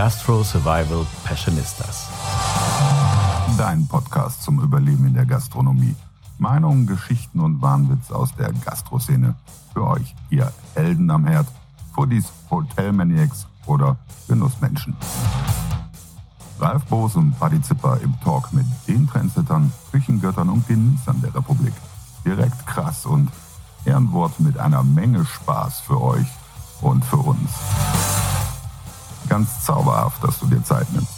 Gastro Survival Passionistas. Dein Podcast zum Überleben in der Gastronomie. Meinungen, Geschichten und Wahnwitz aus der Gastroszene. Für euch, ihr Helden am Herd, Foodies, Hotelmaniacs oder Genussmenschen. Ralf Boos und Paddy Zipper im Talk mit den Trendsettern, Küchengöttern und Genießern der Republik. Direkt krass und Ehrenwort mit einer Menge Spaß für euch und für uns. Ganz zauberhaft, dass du dir Zeit nimmst.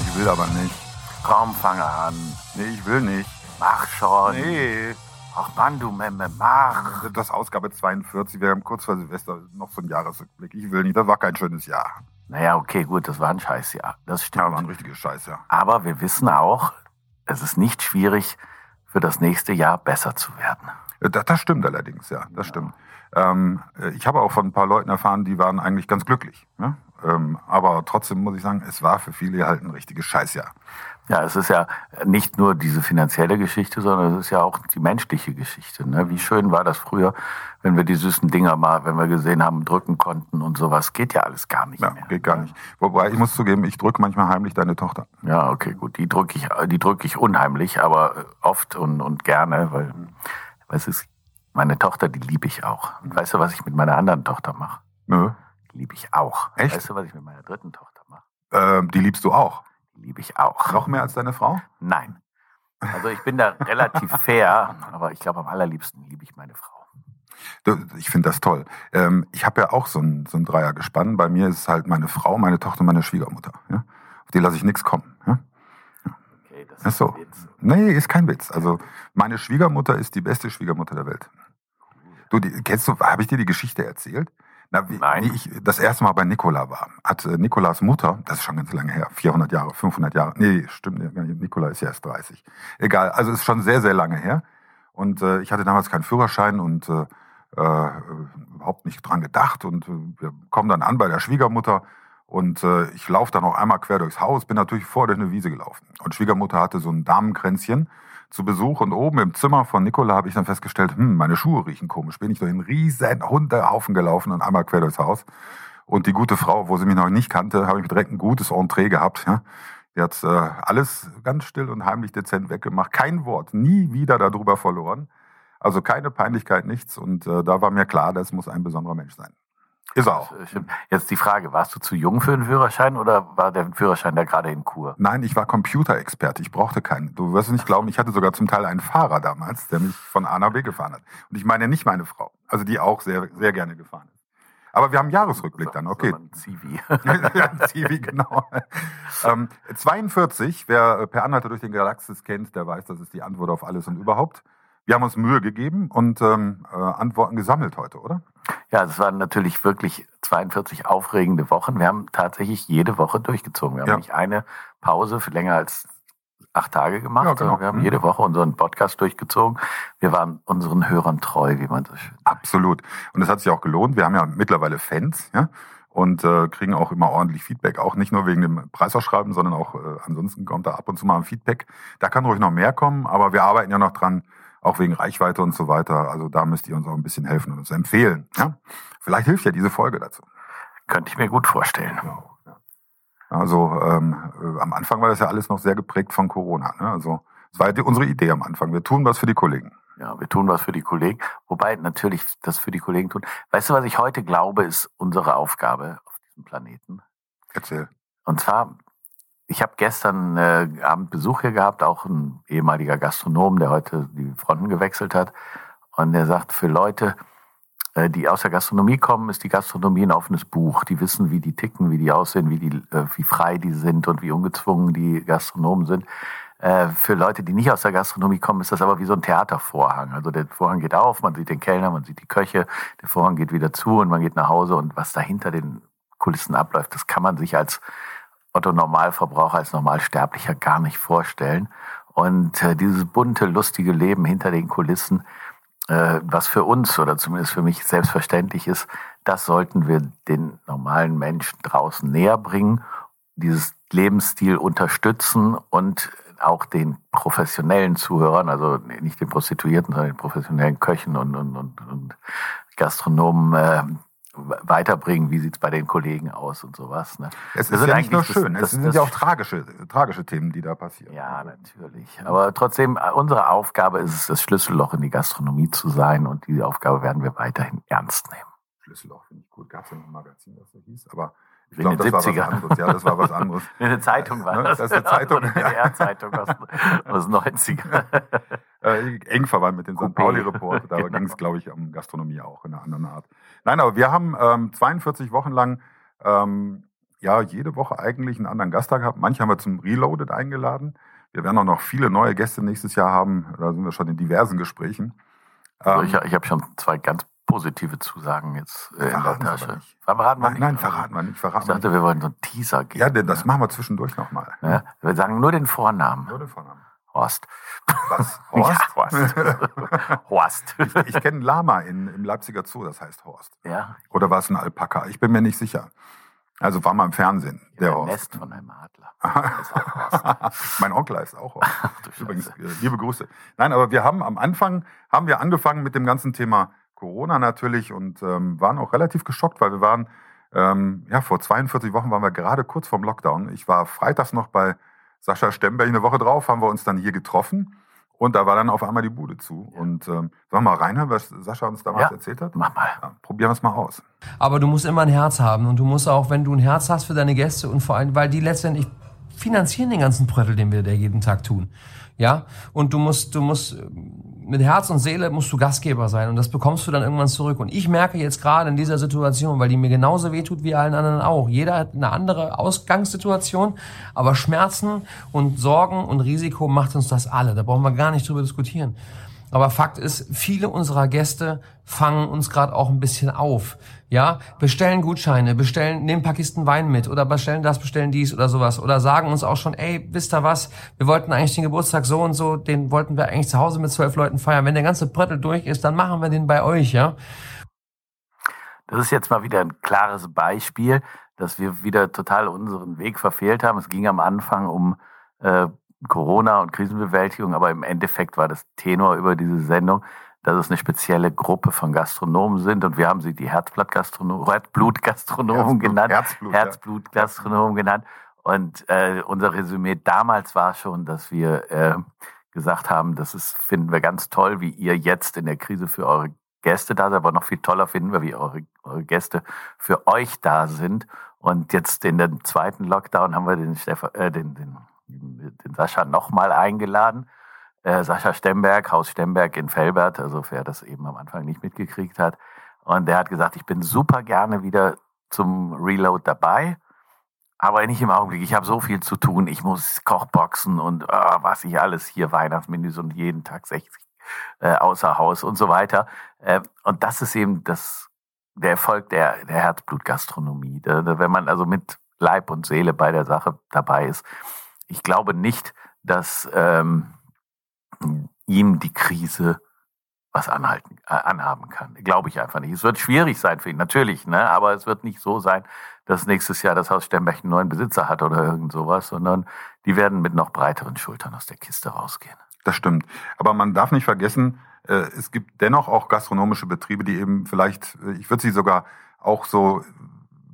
Ich will aber nicht. Komm, fange an. Nee, ich will nicht. Mach schon. Nee. Ach Mann, du Memme, mach. Das ist Ausgabe 42. Wir haben kurz vor Silvester noch so einen Jahresrückblick. Ich will nicht. Das war kein schönes Jahr. Naja, okay, gut, das war ein Scheißjahr. Das Ja, stimmt. war ein richtiges Scheißjahr. Aber wir wissen auch, es ist nicht schwierig, für das nächste Jahr besser zu werden. Äh, Das, das stimmt allerdings, ja, das stimmt. Ähm, äh, ich habe auch von ein paar Leuten erfahren, die waren eigentlich ganz glücklich. Ne? Ähm, aber trotzdem muss ich sagen, es war für viele halt ein richtiges Scheißjahr. Ja, es ist ja nicht nur diese finanzielle Geschichte, sondern es ist ja auch die menschliche Geschichte. Ne? Wie schön war das früher, wenn wir die süßen Dinger mal, wenn wir gesehen haben, drücken konnten und sowas. Geht ja alles gar nicht Ja, mehr. geht gar nicht. Wobei, ich muss zugeben, ich drücke manchmal heimlich deine Tochter. Ja, okay, gut. Die drücke ich, die drücke ich unheimlich, aber äh, oft und, und gerne, weil es ist meine Tochter, die liebe ich auch. Und weißt du, was ich mit meiner anderen Tochter mache? Nö. Die liebe ich auch. Echt? Weißt du, was ich mit meiner dritten Tochter mache? Ähm, die liebst du auch. Liebe ich auch. Noch mehr als deine Frau? Nein. Also ich bin da relativ fair, aber ich glaube, am allerliebsten liebe ich meine Frau. Ich finde das toll. Ähm, ich habe ja auch so ein, so ein Dreiergespann. Bei mir ist es halt meine Frau, meine Tochter und meine Schwiegermutter. Auf die lasse ich nichts kommen. Okay, das Ach so. ein Witz. Nee, ist kein Witz. Also meine Schwiegermutter ist die beste Schwiegermutter der Welt. Du, die, kennst du, habe ich dir die Geschichte erzählt? Na, wie, Nein. wie ich das erste Mal bei Nikola war, hat äh, Nikolas Mutter, das ist schon ganz lange her, 400 Jahre, 500 Jahre, nee, stimmt, nicht, Nikola ist ja erst 30. Egal, also ist schon sehr, sehr lange her. Und äh, ich hatte damals keinen Führerschein und äh, äh, überhaupt nicht dran gedacht. Und äh, wir kommen dann an bei der Schwiegermutter und äh, ich laufe dann noch einmal quer durchs Haus, bin natürlich vor durch eine Wiese gelaufen. Und Schwiegermutter hatte so ein Damenkränzchen zu Besuch und oben im Zimmer von Nicola habe ich dann festgestellt, hm, meine Schuhe riechen komisch. Bin ich durch einen riesen Hundehaufen gelaufen und einmal quer durchs Haus. Und die gute Frau, wo sie mich noch nicht kannte, habe ich direkt ein gutes Entree gehabt. Ja. Die hat äh, alles ganz still und heimlich dezent weggemacht. Kein Wort, nie wieder darüber verloren. Also keine Peinlichkeit, nichts. Und äh, da war mir klar, das muss ein besonderer Mensch sein. Ist auch. Stimmt. Jetzt die Frage, warst du zu jung für einen Führerschein oder war der Führerschein da gerade in Kur? Nein, ich war Computerexperte. Ich brauchte keinen. Du wirst es nicht glauben, ich hatte sogar zum Teil einen Fahrer damals, der mich von A nach B gefahren hat. Und ich meine nicht meine Frau. Also die auch sehr, sehr gerne gefahren ist. Aber wir haben einen Jahresrückblick dann, okay. Ein Zivi. ja, Zivi, genau. ähm, 42, wer äh, per Anhalter durch den Galaxis kennt, der weiß, das ist die Antwort auf alles und überhaupt. Wir haben uns Mühe gegeben und ähm, äh, Antworten gesammelt heute, oder? Ja, es waren natürlich wirklich 42 aufregende Wochen. Wir haben tatsächlich jede Woche durchgezogen. Wir haben Ja. nicht eine Pause für länger als acht Tage gemacht, Ja, genau. sondern wir haben Mhm. jede Woche unseren Podcast durchgezogen. Wir waren unseren Hörern treu, wie man so schön sagt. Absolut. Und das hat sich auch gelohnt. Wir haben ja mittlerweile Fans, ja, und äh, kriegen auch immer ordentlich Feedback. Auch nicht nur wegen dem Preisausschreiben, sondern auch äh, ansonsten kommt da ab und zu mal ein Feedback. Da kann ruhig noch mehr kommen, aber wir arbeiten ja noch dran, auch wegen Reichweite und so weiter. Also da müsst ihr uns auch ein bisschen helfen und uns empfehlen. Ja? Vielleicht hilft ja diese Folge dazu. Könnte ich mir gut vorstellen. Also ähm, äh, am Anfang war das ja alles noch sehr geprägt von Corona. Ne? Also das war ja unsere Idee am Anfang. Wir tun was für die Kollegen. Ja, wir tun was für die Kollegen. Wobei natürlich das für die Kollegen tun. Weißt du, was ich heute glaube, ist unsere Aufgabe auf diesem Planeten? Erzähl. Und zwar, ich habe gestern äh, Abend Besuch hier gehabt, auch ein ehemaliger Gastronom, der heute die Fronten gewechselt hat. Und der sagt, für Leute, äh, die aus der Gastronomie kommen, ist die Gastronomie ein offenes Buch. Die wissen, wie die ticken, wie die aussehen, wie, die, äh, wie frei die sind und wie ungezwungen die Gastronomen sind. Äh, für Leute, die nicht aus der Gastronomie kommen, ist das aber wie so ein Theatervorhang. Also der Vorhang geht auf, man sieht den Kellner, man sieht die Köche, der Vorhang geht wieder zu und man geht nach Hause und was dahinter den Kulissen abläuft, das kann man sich als Otto Normalverbraucher, als Normalsterblicher gar nicht vorstellen. Und äh, dieses bunte, lustige Leben hinter den Kulissen, äh, was für uns oder zumindest für mich selbstverständlich ist, das sollten wir den normalen Menschen draußen näher bringen, dieses Lebensstil unterstützen und auch den professionellen Zuhörern, also nicht den Prostituierten, sondern den professionellen Köchen und, und, und, und Gastronomen äh, weiterbringen, wie sieht's bei den Kollegen aus und sowas. Ne? Es Das ist sind ja nicht nur eigentlich das- schön, das- es sind ja auch tragische, tragische Themen, die da passieren. Ja, natürlich. Aber trotzdem, äh, unsere Aufgabe ist es, das Schlüsselloch in die Gastronomie zu sein und diese Aufgabe werden wir weiterhin ernst nehmen. Schlüsselloch finde ich gut. Gab es ja noch ein Magazin, das so hieß, aber ich glaube, das war 70er. was anderes. Ja, das war was anderes. Eine Zeitung war Ne, das. das ist eine Zeitung. Eine DDR-Zeitung aus, aus den 90er. äh, eng verwandt mit dem St. Pauli-Report. Da Genau. ging es, glaube ich, um Gastronomie auch in einer anderen Art. Nein, aber wir haben ähm, 42 Wochen lang ähm, ja jede Woche eigentlich einen anderen Gast gehabt. Manche haben wir zum Reloaded eingeladen. Wir werden auch noch viele neue Gäste nächstes Jahr haben. Da sind wir schon in diversen Gesprächen. Also Ähm, ich ich habe schon zwei ganz positive Zusagen jetzt äh, in der Tasche. nicht. Verraten wir nein, nicht. nein, verraten wir nicht. Ich Verraten wir nicht. dachte, wir wollen so einen Teaser geben. Ja, denn das machen wir zwischendurch nochmal. Ja, wir sagen nur den Vornamen. Nur den Vornamen. Horst. Was? Horst? Ja, Horst. Horst. Ich kenne einen Lama in, im Leipziger Zoo, das heißt Horst. ja, Oder war es ein Alpaka? Ich bin mir nicht sicher. Also war mal im Fernsehen, der ein Horst. Nest von einem Adler. Horst. mein Onkel heißt auch Horst. Übrigens, äh, liebe Grüße. Nein, aber wir haben am Anfang, haben wir angefangen mit dem ganzen Thema Corona natürlich und ähm, waren auch relativ geschockt, weil wir waren, ähm, ja, vor 42 Wochen waren wir gerade kurz vorm Lockdown. Ich war freitags noch bei Sascha Stemberg eine Woche drauf, haben wir uns dann hier getroffen und da war dann auf einmal die Bude zu. Und ähm, sollen wir mal reinhören, was Sascha uns damals Ja. erzählt hat? Mach mal. Ja, probieren wir es mal aus. Aber du musst immer ein Herz haben und du musst auch, wenn du ein Herz hast für deine Gäste und vor allem, weil die letztendlich finanzieren den ganzen Pröttel, den wir da jeden Tag tun. Ja, und du musst, du musst mit Herz und Seele musst du Gastgeber sein und das bekommst du dann irgendwann zurück. Und ich merke jetzt gerade in dieser Situation, weil die mir genauso wehtut wie allen anderen auch. Jeder hat eine andere Ausgangssituation, aber Schmerzen und Sorgen und Risiko macht uns das alle. Da brauchen wir gar nicht drüber diskutieren. Aber Fakt ist, viele unserer Gäste fangen uns gerade auch ein bisschen auf. Ja, bestellen Gutscheine, bestellen, nehmen ein paar Kisten Wein mit oder bestellen das, bestellen dies oder sowas oder sagen uns auch schon, ey, wisst ihr was, wir wollten eigentlich den Geburtstag so und so, den wollten wir eigentlich zu Hause mit zwölf Leuten feiern. Wenn der ganze Bröttel durch ist, dann machen wir den bei euch, ja. Das ist jetzt mal wieder ein klares Beispiel, dass wir wieder total unseren Weg verfehlt haben. Es ging am Anfang um äh, Corona und Krisenbewältigung, aber im Endeffekt war das Tenor über diese Sendung, dass es eine spezielle Gruppe von Gastronomen sind und wir haben sie die Herzblattgastronomen, Herzblutgastronomen Herzblut, genannt, Herzblut, ja. Herzblutgastronomen genannt. Und äh, unser Resümee damals war schon, dass wir äh, gesagt haben, das ist, finden wir ganz toll, wie ihr jetzt in der Krise für eure Gäste da seid, aber noch viel toller finden wir, wie eure, eure Gäste für euch da sind. Und jetzt in dem zweiten Lockdown haben wir den, Stefan, äh, den, den, den Sascha nochmal eingeladen. Äh, Sascha Stemberg, Haus Stemberg in Felbert, also wer das eben am Anfang nicht mitgekriegt hat. Und der hat gesagt, ich bin super gerne wieder zum Reload dabei. Aber nicht im Augenblick. Ich habe so viel zu tun. Ich muss Kochboxen und ah, was ich alles hier, Weihnachtsmenüs und jeden Tag 60 äh, außer Haus und so weiter. Äh, und das ist eben das, der Erfolg der, der Herzblutgastronomie. Wenn man also mit Leib und Seele bei der Sache dabei ist. Ich glaube nicht, dass ähm, ihm die Krise was anhalten, äh, anhaben kann. Glaube ich einfach nicht. Es wird schwierig sein für ihn, natürlich, ne? aber es wird nicht so sein, dass nächstes Jahr das Haus Sternberg einen neuen Besitzer hat oder irgend sowas, sondern die werden mit noch breiteren Schultern aus der Kiste rausgehen. Das stimmt. Aber man darf nicht vergessen, äh, es gibt dennoch auch gastronomische Betriebe, die eben vielleicht, äh, ich würde sie sogar auch so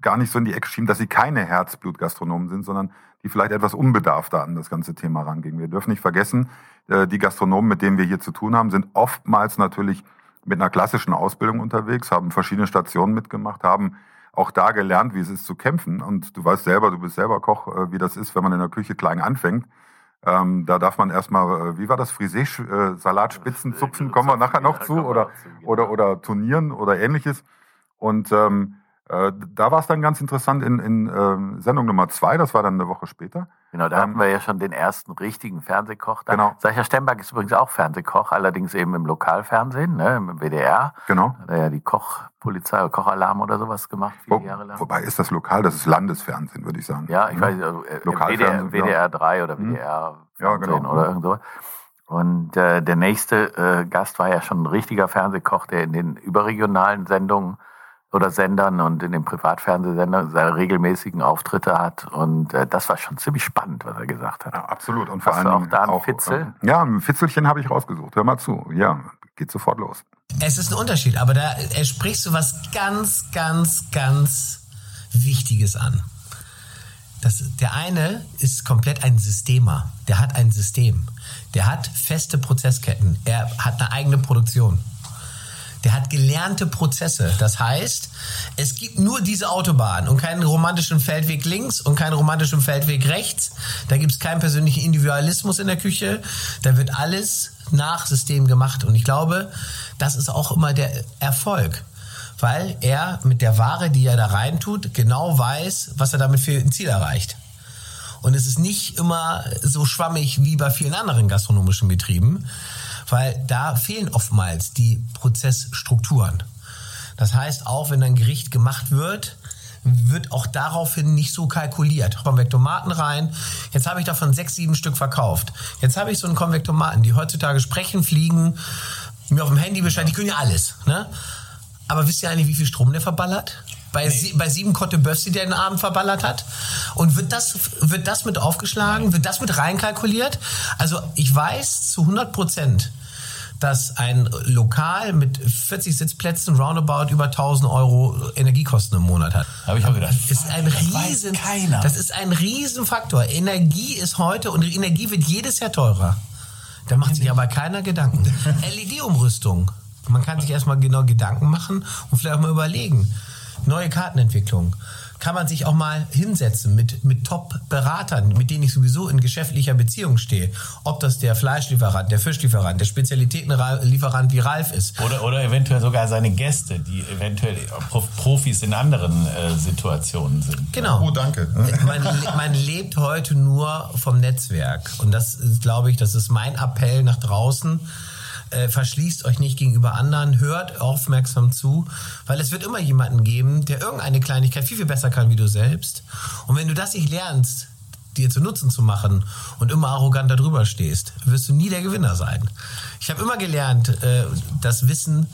gar nicht so in die Ecke schieben, dass sie keine Herzblutgastronomen sind, sondern die vielleicht etwas unbedarfter an das ganze Thema rangehen. Wir dürfen nicht vergessen, äh, die Gastronomen, mit denen wir hier zu tun haben, sind oftmals natürlich mit einer klassischen Ausbildung unterwegs, haben verschiedene Stationen mitgemacht, haben auch da gelernt, wie es ist zu kämpfen. Und du weißt selber, du bist selber Koch, äh, wie das ist, wenn man in der Küche klein anfängt. Ähm, da darf man erstmal, äh, wie war das, Frisee, äh, Salatspitzen zupfen, kommen wir nachher noch zu, wir oder, zu, genau. oder, oder Turnieren oder ähnliches. Und ähm, äh, da war es dann ganz interessant in, in ähm, Sendung Nummer zwei, das war dann eine Woche später. Genau, da Ähm, hatten wir ja schon den ersten richtigen Fernsehkoch. Da. Genau. Sascha Stemberg ist übrigens auch Fernsehkoch, allerdings eben im Lokalfernsehen, ne, im WDR. Genau. Hat er ja die Kochpolizei oder Kochalarm oder sowas gemacht, viele Wo, Jahre lang. wobei ist das lokal, das ist Landesfernsehen, würde ich sagen. Ja, ich weiß nicht, also, WDR, ja. WDR 3 oder Mhm. WDR Ja, Fernsehen genau. oder irgend sowas. Und äh, der nächste äh, Gast war ja schon ein richtiger Fernsehkoch, der in den überregionalen Sendungen oder Sendern und in den Privatfernsehsendern seine regelmäßigen Auftritte hat. Und äh, das war schon ziemlich spannend, was er gesagt hat. Ja, absolut. Und vor Hast du allem auch da auch, Fitzel? äh, Ja, ein Fitzelchen habe ich rausgesucht. Hör mal zu. Ja, geht sofort los. Es ist ein Unterschied, aber da er sprichst du was ganz, ganz, ganz Wichtiges an. Das, der eine ist komplett ein Systemer. Der hat ein System. Der hat feste Prozessketten. Er hat eine eigene Produktion. Der hat gelernte Prozesse. Das heißt, es gibt nur diese Autobahn und keinen romantischen Feldweg links und keinen romantischen Feldweg rechts. Da gibt es keinen persönlichen Individualismus in der Küche. Da wird alles nach System gemacht. Und ich glaube, das ist auch immer der Erfolg. Weil er mit der Ware, die er da reintut, genau weiß, was er damit für ein Ziel erreicht. Und es ist nicht immer so schwammig wie bei vielen anderen gastronomischen Betrieben, weil da fehlen oftmals die Prozessstrukturen. Das heißt, auch wenn ein Gericht gemacht wird, wird auch daraufhin nicht so kalkuliert. Konvektomaten rein. Jetzt habe ich davon sechs, sieben Stück verkauft. Jetzt habe ich so einen Konvektomaten, die heutzutage sprechen, fliegen, mir auf dem Handy Bescheid, die können ja alles. Ne? Aber wisst ihr eigentlich, wie viel Strom der verballert? Bei, sie, bei sieben Kotte Bössi, der den Abend verballert hat? Und wird das, wird das mit aufgeschlagen? Wird das mit reinkalkuliert? Also ich weiß zu 100 Prozent, dass ein Lokal mit 40 Sitzplätzen roundabout über 1000 Euro Energiekosten im Monat hat. Habe ich auch gedacht. Ist ein das weiß riesen, keiner. Das ist ein Riesenfaktor. Energie ist heute und Energie wird jedes Jahr teurer. Da macht sich aber keiner Gedanken. LED-Umrüstung. Man kann sich erstmal genau Gedanken machen und vielleicht auch mal überlegen. Neue Kartenentwicklung. Kann man sich auch mal hinsetzen mit, mit Top-Beratern, mit denen ich sowieso in geschäftlicher Beziehung stehe. Ob das der Fleischlieferant, der Fischlieferant, der Spezialitätenlieferant wie Ralf ist. Oder, oder eventuell sogar seine Gäste, die eventuell Prof- Profis in anderen äh, Situationen sind. Genau. Oh, danke. man, man lebt heute nur vom Netzwerk. Und das ist, glaube ich, das ist mein Appell nach draußen. Äh, verschließt euch nicht gegenüber anderen, hört aufmerksam zu, weil es wird immer jemanden geben, der irgendeine Kleinigkeit viel, viel besser kann wie du selbst. Und wenn du das nicht lernst, dir zu Nutzen zu machen und immer arrogant darüber stehst, wirst du nie der Gewinner sein. Ich habe immer gelernt, äh, das Wissen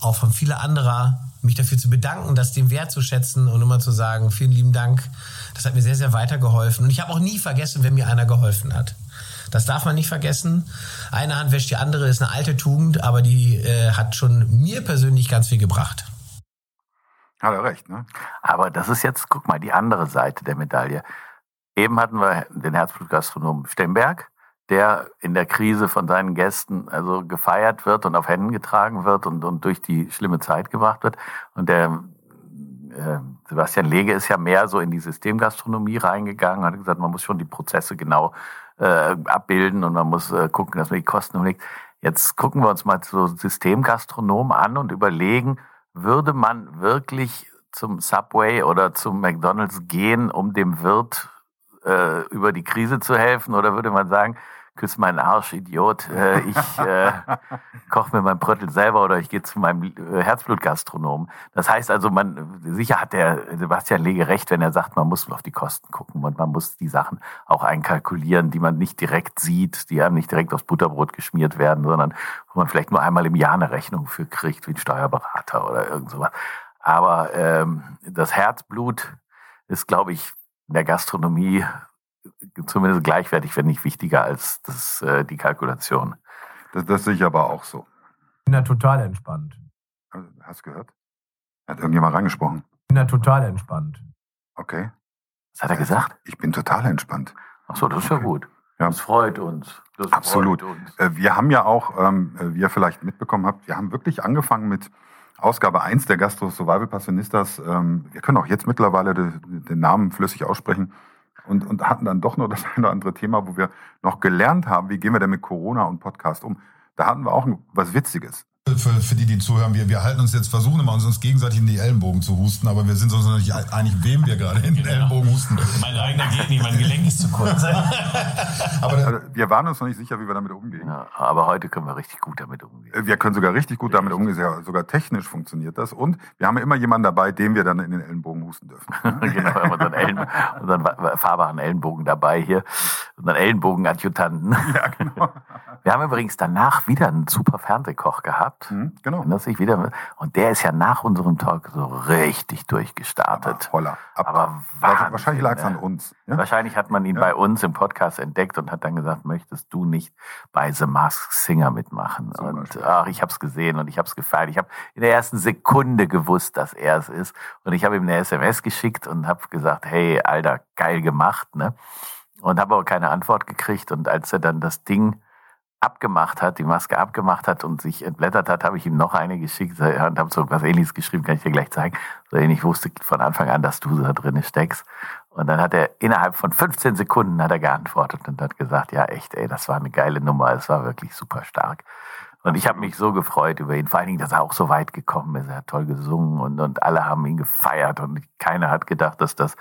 auch von vielen anderer, mich dafür zu bedanken, das dem Wert zu schätzen und immer zu sagen, vielen lieben Dank. Das hat mir sehr, sehr weitergeholfen. Und ich habe auch nie vergessen, wenn mir einer geholfen hat. Das darf man nicht vergessen. Eine Hand wäscht die andere, ist eine alte Tugend, aber die äh, hat schon mir persönlich ganz viel gebracht. Hat er recht, ne? Aber das ist jetzt, guck mal, die andere Seite der Medaille. Eben hatten wir den Herzblutgastronom Stemberg, der in der Krise von seinen Gästen also gefeiert wird und auf Händen getragen wird und, und durch die schlimme Zeit gebracht wird. Und der äh, Sebastian Lege ist ja mehr so in die Systemgastronomie reingegangen, hat gesagt, man muss schon die Prozesse genau äh, abbilden und man muss äh, gucken, dass man die Kosten umlegt. Jetzt gucken wir uns mal so Systemgastronomen an und überlegen, würde man wirklich zum Subway oder zum McDonald's gehen, um dem Wirt äh, über die Krise zu helfen? Oder würde man sagen, küss meinen Arsch, Idiot, äh, ich äh, koche mir mein Bröttel selber oder ich gehe zu meinem äh, Herzblutgastronomen. Das heißt also, man sicher hat der Sebastian Lege recht, wenn er sagt, man muss auf die Kosten gucken und man muss die Sachen auch einkalkulieren, die man nicht direkt sieht, die einem nicht direkt aufs Butterbrot geschmiert werden, sondern wo man vielleicht nur einmal im Jahr eine Rechnung für kriegt, wie ein Steuerberater oder irgend sowas. Aber ähm, das Herzblut ist, glaube ich, in der Gastronomie zumindest gleichwertig, wenn nicht wichtiger als das, äh, die Kalkulation. Das, das sehe ich aber auch so. bin da total entspannt. Also, Hast du gehört? Hat irgendjemand reingesprochen? bin da total entspannt. Okay. Was hat er gesagt? Ich bin total entspannt. Ach so, das ist ja gut. Ja. Das freut uns. Das Absolut. Freut uns. Äh, Wir haben ja auch, ähm, äh, wie ihr vielleicht mitbekommen habt, wir haben wirklich angefangen mit Ausgabe 1 der Gastro Survival Passionistas. Ähm, Wir können auch jetzt mittlerweile de- den Namen flüssig aussprechen und, und hatten dann doch nur das eine oder andere Thema, wo wir noch gelernt haben, wie gehen wir denn mit Corona und Podcast um. Da hatten wir auch was Witziges. Für, für die, die zuhören, wir, wir halten uns jetzt, versuchen immer uns, uns gegenseitig in die Ellenbogen zu husten, aber wir sind uns noch nicht einig, wem wir gerade in den Ellenbogen husten. Mein eigener geht nicht, mein Gelenk ist zu kurz. Aber Also, wir waren uns noch nicht sicher, wie wir damit umgehen. Ja, aber heute können wir richtig gut damit umgehen. Wir können sogar richtig gut damit umgehen. Sogar technisch funktioniert das. Und wir haben ja immer jemanden dabei, dem wir dann in den Ellenbogen husten dürfen. genau, wir haben unseren, Ellen, unseren fahrbaren Ellenbogen dabei hier, unseren Ellenbogen-Adjutanten. ja, genau. Wir haben übrigens danach wieder einen super Fernsehkoch gehabt. Mhm, genau. Erinnerst dich wieder? Und der ist ja nach unserem Talk so richtig durchgestartet. Aber Holla. Ab. Aber Wahrscheinlich- Wahrscheinlich lag es Wahnsinn, an uns. Ja? Wahrscheinlich hat man ihn Ja. bei uns im Podcast entdeckt und hat dann gesagt, möchtest du nicht bei The Masked Singer mitmachen? Zum und Beispiel. ach, ich habe es gesehen und ich habe es gefeiert. Ich habe in der ersten Sekunde gewusst, dass er es ist. Und ich habe ihm eine SMS geschickt und habe gesagt, hey, Alter, geil gemacht. Ne? Und habe aber keine Antwort gekriegt. Und als er dann das Ding abgemacht hat, die Maske abgemacht hat und sich entblättert hat, habe ich ihm noch eine geschickt und habe so was ähnliches geschrieben, kann ich dir gleich zeigen. So ähnlich wusste von Anfang an, dass du da drin steckst. Und dann hat er innerhalb von 15 Sekunden hat er geantwortet und hat gesagt, ja echt, ey, das war eine geile Nummer, es war wirklich super stark. Und ich habe mich so gefreut über ihn, vor allen Dingen, dass er auch so weit gekommen ist. Er hat toll gesungen und, und alle haben ihn gefeiert und keiner hat gedacht, dass das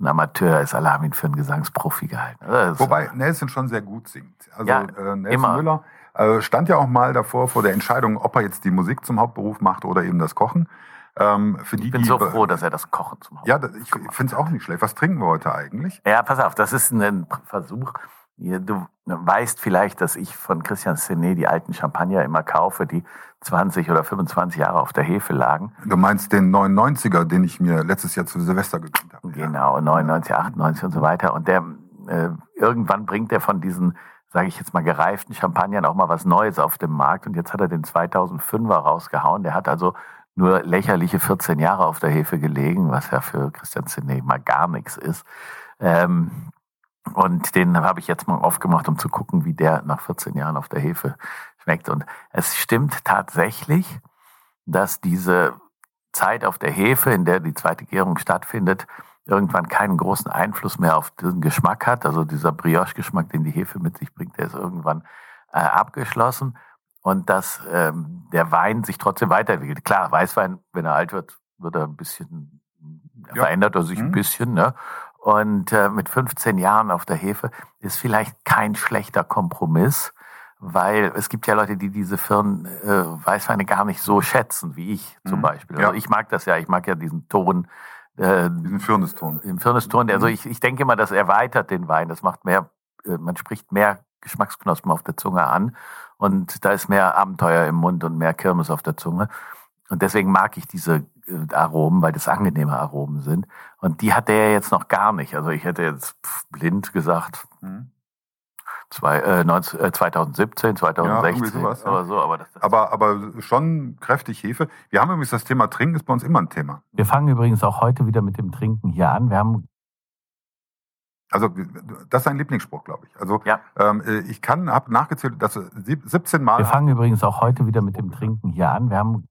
ein Amateur ist. Alle haben ihn für einen Gesangsprofi gehalten. Also Wobei Nelson schon sehr gut singt. Also Ja, äh, Nelson immer. Müller äh, stand ja auch mal davor vor der Entscheidung, ob er jetzt die Musik zum Hauptberuf macht oder eben das Kochen. Ähm, für die, ich bin so froh, dass er das Kochen zum Haupt Ja, das- ich finde es auch nicht schlecht. Was trinken wir heute eigentlich? Ja, pass auf, das ist ein Versuch. Du weißt vielleicht, dass ich von Christian Senet die alten Champagner immer kaufe, die 20 oder 25 Jahre auf der Hefe lagen. Du meinst den 99er, den ich mir letztes Jahr zu Silvester gegönnt habe. Genau, 99, 98 und so weiter. Und der äh, irgendwann bringt er von diesen, sage ich jetzt mal, gereiften Champagnern auch mal was Neues auf dem Markt. Und jetzt hat er den 2005er rausgehauen. Der hat also nur lächerliche 14 Jahre auf der Hefe gelegen, was ja für Christian Senet mal gar nichts ist. Ähm, und den habe ich jetzt mal aufgemacht, um zu gucken, wie der nach 14 Jahren auf der Hefe schmeckt. Und es stimmt tatsächlich, dass diese Zeit auf der Hefe, in der die zweite Gärung stattfindet, irgendwann keinen großen Einfluss mehr auf den Geschmack hat. Also dieser Brioche-Geschmack, den die Hefe mit sich bringt, der ist irgendwann äh, abgeschlossen. Und dass ähm, der Wein sich trotzdem weiterentwickelt. Klar, Weißwein, wenn er alt wird, wird er ein bisschen, Ja. verändert er sich ein Mhm. bisschen. Ne? Und äh, mit 15 Jahren auf der Hefe ist vielleicht kein schlechter Kompromiss, weil es gibt ja Leute, die diese Firmen äh, Weißweine gar nicht so schätzen, wie ich zum Mhm. Beispiel. Also Ja. ich mag das ja, ich mag ja diesen Ton, äh, Diesen Firneston. im Firneston. Also Mhm. ich, ich denke immer, das erweitert den Wein. Das macht mehr, äh, man spricht mehr Geschmacksknospen auf der Zunge an und da ist mehr Abenteuer im Mund und mehr Kirmes auf der Zunge. Und deswegen mag ich diese äh, Aromen, weil das angenehme Aromen sind. Und die hat der ja jetzt noch gar nicht. Also ich hätte jetzt blind gesagt, Mhm. zwei, äh, 19, äh, 2017, 2016 irgendwie sowas, ja. oder so. Aber, das, das Aber, aber schon kräftig Hefe. Wir haben übrigens das Thema Trinken, ist bei uns immer ein Thema. wir fangen übrigens auch heute wieder mit dem Trinken hier an. Wir haben Also das ist ein Lieblingsspruch, glaube ich. Also Ja. ähm, äh, ich kann, habe nachgezählt, dass wir sieb- 17 Mal. wir fangen übrigens auch heute wieder mit dem Trinken hier an. Wir haben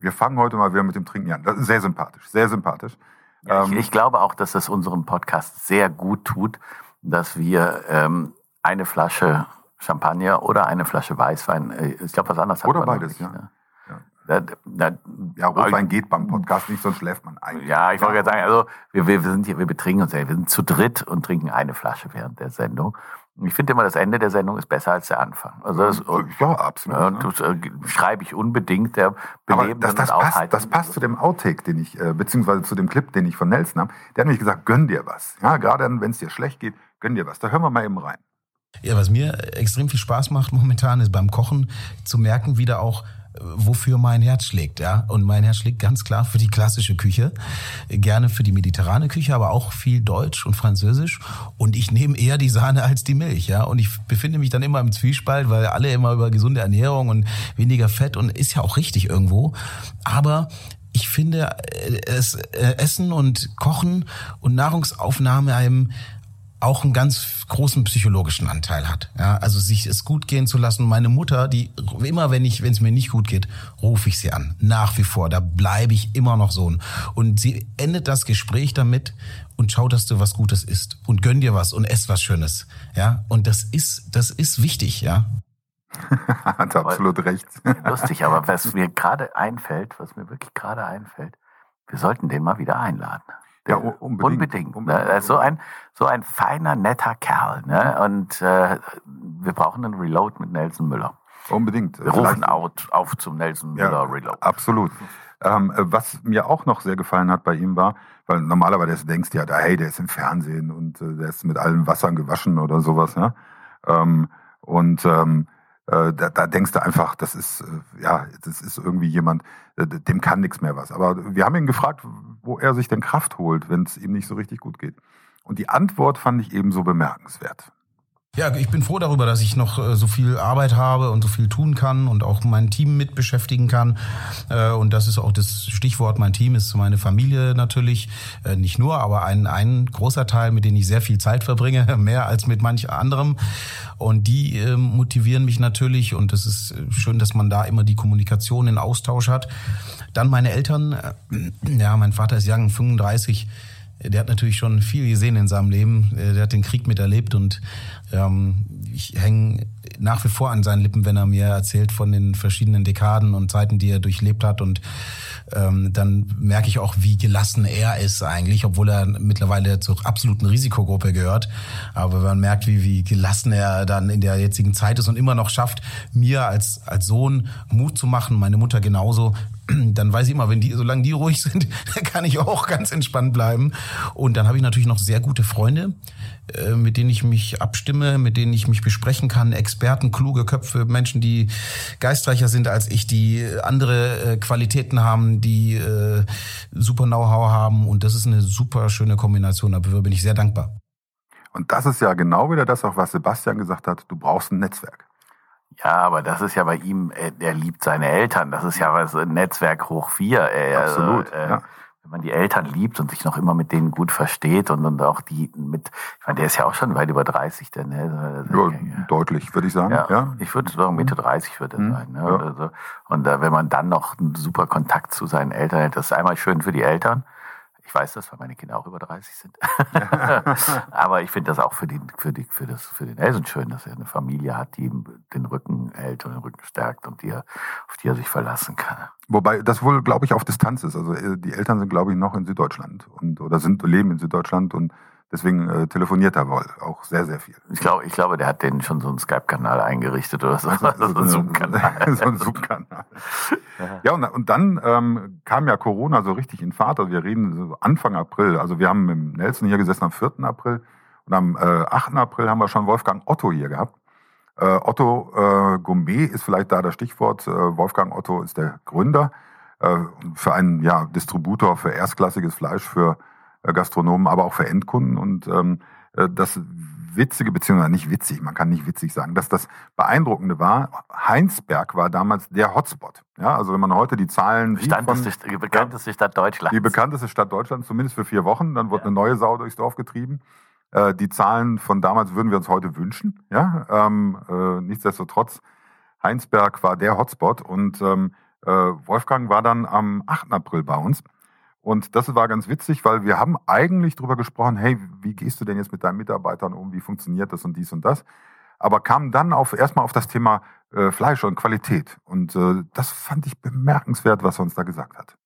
wir fangen heute mal wieder mit dem Trinken an. Das ist sehr sympathisch, sehr sympathisch. Ja, ich, Ähm, ich glaube auch, dass das unserem Podcast sehr gut tut, dass wir ähm, eine Flasche Champagner oder eine Flasche Weißwein, äh, ich glaube, was anderes hat Oder beides, nicht, ja. Ne? Ja. Da, da, ja, Rotwein geht beim Podcast nicht, sonst schläft man ein. ja, ich wollte gerade sagen, also wir, wir, wir sind hier, wir betrinken uns ja, wir sind zu dritt und trinken eine Flasche während der Sendung. Und Ich finde immer, das Ende der Sendung ist besser als der Anfang. Also das, ja, absolut. ja, ne? das äh, schreibe ich unbedingt der Aber belebenden das, das, und passt, das passt zu dem Outtake, den ich, äh, beziehungsweise zu dem Clip, den ich von Nelson habe. Der hat nämlich gesagt, gönn dir was. Ja, gerade wenn es dir schlecht geht, gönn dir was. Da hören wir mal eben rein. Ja, was mir extrem viel Spaß macht momentan ist beim Kochen zu merken wieder auch, äh, wofür mein Herz schlägt, ja. Und mein Herz schlägt ganz klar für die klassische Küche, gerne für die mediterrane Küche, aber auch viel Deutsch und Französisch. Und ich nehme eher die Sahne als die Milch, ja. Und ich befinde mich dann immer im Zwiespalt, weil alle immer über gesunde Ernährung und weniger Fett und ist ja auch richtig irgendwo. Aber ich finde, äh, es, äh, Essen und Kochen und Nahrungsaufnahme einem auch einen ganz großen psychologischen Anteil hat. Ja, also sich es gut gehen zu lassen. Meine Mutter, die immer, wenn ich, wenn es mir nicht gut geht, rufe ich sie an. Nach wie vor, da bleibe ich immer noch so. Und sie endet das Gespräch damit und schau, dass du was Gutes isst und gönn dir was und ess was Schönes. Ja, und das ist, das ist wichtig. Ja, Hat absolut recht. Lustig, aber was mir gerade einfällt, was mir wirklich gerade einfällt, wir sollten den mal wieder einladen. Ja, Der- u- unbedingt. Unbedingt. Unbedingt. Ne? So ein, so ein feiner, netter Kerl. Ne? Und äh, wir brauchen einen Reload mit Nelson Müller. Unbedingt. Wir rufen out, auf zum Nelson Müller Reload. Absolut. Ähm, äh, was mir auch noch sehr gefallen hat bei ihm war, weil normalerweise denkst du ja, da, hey, der ist im Fernsehen und äh, der ist mit allem Wassern gewaschen oder sowas. Ja? Ähm, und ähm, äh, da, da denkst du einfach, das ist, äh, ja, das ist irgendwie jemand, äh, dem kann nichts mehr was. Aber wir haben ihn gefragt, wo er sich denn Kraft holt, wenn es ihm nicht so richtig gut geht. Und die Antwort fand ich ebenso bemerkenswert. Ja, ich bin froh darüber, dass ich noch äh, so viel Arbeit habe und so viel tun kann und auch mein Team mit beschäftigen kann. Äh, und das ist auch das Stichwort. Mein Team ist meine Familie natürlich. Äh, nicht nur, aber ein, ein großer Teil, mit dem ich sehr viel Zeit verbringe, mehr als mit manch anderem. Und die äh, motivieren mich natürlich. Und es ist schön, dass man da immer die Kommunikation, den Austausch hat. Dann meine Eltern. Ja, mein Vater ist Young 35 der hat natürlich schon viel gesehen in seinem Leben. Der hat den Krieg miterlebt und ähm, ich hänge nach wie vor an seinen Lippen, wenn er mir erzählt von den verschiedenen Dekaden und Zeiten, die er durchlebt hat. Und ähm, dann merke ich auch, wie gelassen er ist eigentlich, obwohl er mittlerweile zur absoluten Risikogruppe gehört. Aber man merkt, wie, wie gelassen er dann in der jetzigen Zeit ist und immer noch schafft, mir als, als Sohn Mut zu machen, meine Mutter genauso, dann weiß ich immer, wenn die, solange die ruhig sind, kann ich auch ganz entspannt bleiben. Und dann habe ich natürlich noch sehr gute Freunde, mit denen ich mich abstimme, mit denen ich mich besprechen kann. Experten, kluge Köpfe, Menschen, die geistreicher sind als ich, die andere äh, Qualitäten haben, die äh, super Know-how haben. Und das ist eine super schöne Kombination. Dafür bin ich sehr dankbar. Und das ist ja genau wieder das, auch was Sebastian gesagt hat. Du brauchst ein Netzwerk. Ja, aber das ist ja bei ihm, äh, er liebt seine Eltern. Das ist ja was ein Netzwerk hoch vier. Äh, Absolut, äh, ja. Wenn man die Eltern liebt und sich noch immer mit denen gut versteht und, und auch die mit, ich meine, der ist ja auch schon weit über 30, der, ne? Ja, deutlich, würde ich sagen. Ja, Ja. ich würde sagen, Mitte 30 wird er Mhm, sein. Ne? ja. So. Und äh, wenn man dann noch einen super Kontakt zu seinen Eltern hat, das ist einmal schön für die Eltern. Ich weiß das, weil meine Kinder auch über 30 sind. Aber ich finde das auch für, den, für, die, für, das, für den Nelson schön, dass er eine Familie hat, die ihm den Rücken hält und den Rücken stärkt und die er, auf die er sich verlassen kann. Wobei das wohl, glaube ich, auf Distanz ist. Also äh, die Eltern sind, glaube ich, noch in Süddeutschland und oder sind leben in Süddeutschland und deswegen äh, telefoniert er wohl auch sehr, sehr viel. Ich glaube, ich glaube, der hat denen schon so einen Skype-Kanal eingerichtet oder so. so einen Zoom-Kanal. so ein Zoom-Kanal. Ja, und, und dann ähm, kam ja Corona so richtig in Fahrt. Also wir reden so Anfang April. Also wir haben mit Nelson hier gesessen am 4. April und am äh, 8. April haben wir schon Wolfgang Otto hier gehabt. Äh, Otto äh, Gourmet ist vielleicht da das Stichwort. Äh, Wolfgang Otto ist der Gründer äh, für einen ja, Distributor für erstklassiges Fleisch für Gastronomen, aber auch für Endkunden. Und ähm, äh, das Witzige, beziehungsweise nicht witzig, man kann nicht witzig sagen, dass das Beeindruckende war, Heinsberg war damals der Hotspot. Ja, also wenn man heute die Zahlen sieht von, die bekannteste Stadt Deutschlands. die bekannteste Stadt Deutschlands, zumindest für vier Wochen, dann wurde eine neue Sau durchs Dorf getrieben. Äh, die Zahlen von damals würden wir uns heute wünschen. Ja, ähm, äh, nichtsdestotrotz, Heinsberg war der Hotspot und ähm, äh, Wolfgang war dann am 8. April bei uns. Und das war ganz witzig, weil wir haben eigentlich drüber gesprochen, hey, wie gehst du denn jetzt mit deinen Mitarbeitern um, wie funktioniert das und dies und das. Aber kam dann auf, erstmal auf das Thema äh, Fleisch und Qualität. Und äh, das fand ich bemerkenswert, was er uns da gesagt hat.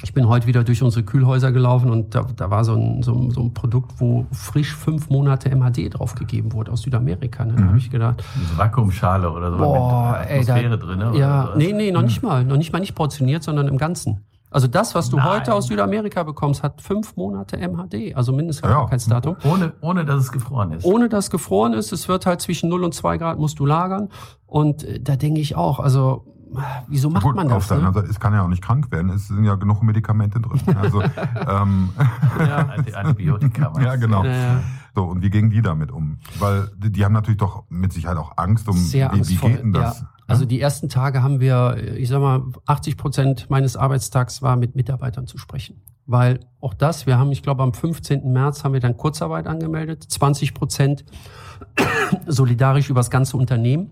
Ich bin heute wieder durch unsere Kühlhäuser gelaufen und da, da war so ein, so, so ein Produkt, wo frisch fünf Monate MHD draufgegeben wurde aus Südamerika. Ne? Da habe ich gedacht, Diese Vakuumschale oder so boah, mit ey, da, Atmosphäre drin. ne? ja, nee, nee, noch nicht mal, noch nicht mal nicht portioniert, sondern im Ganzen. Also das, was du Nein. heute aus Südamerika bekommst, hat fünf Monate MHD, also Mindesthaltbarkeitsdatum. Ohne, ohne dass es gefroren ist. Ohne dass gefroren ist, es wird halt zwischen 0 und 2 Grad musst du lagern. Und äh, da denke ich auch, also wieso macht Gut, man auf das? der Ne? anderen Seite, es kann ja auch nicht krank werden. Es sind ja genug Medikamente drin. Also, ähm, Anti- Antibiotika. ja, du? genau. Ja, ja. So, und wie gingen die damit um? Weil die, die haben natürlich doch mit Sicherheit auch Angst um, Sehr wie, wie geht denn das? Ja. Also die ersten Tage haben wir, ich sag mal, 80 Prozent meines Arbeitstags war mit Mitarbeitern zu sprechen. Weil auch das, wir haben, ich glaube, am 15. März haben wir dann Kurzarbeit angemeldet, 20 Prozent solidarisch übers ganze Unternehmen.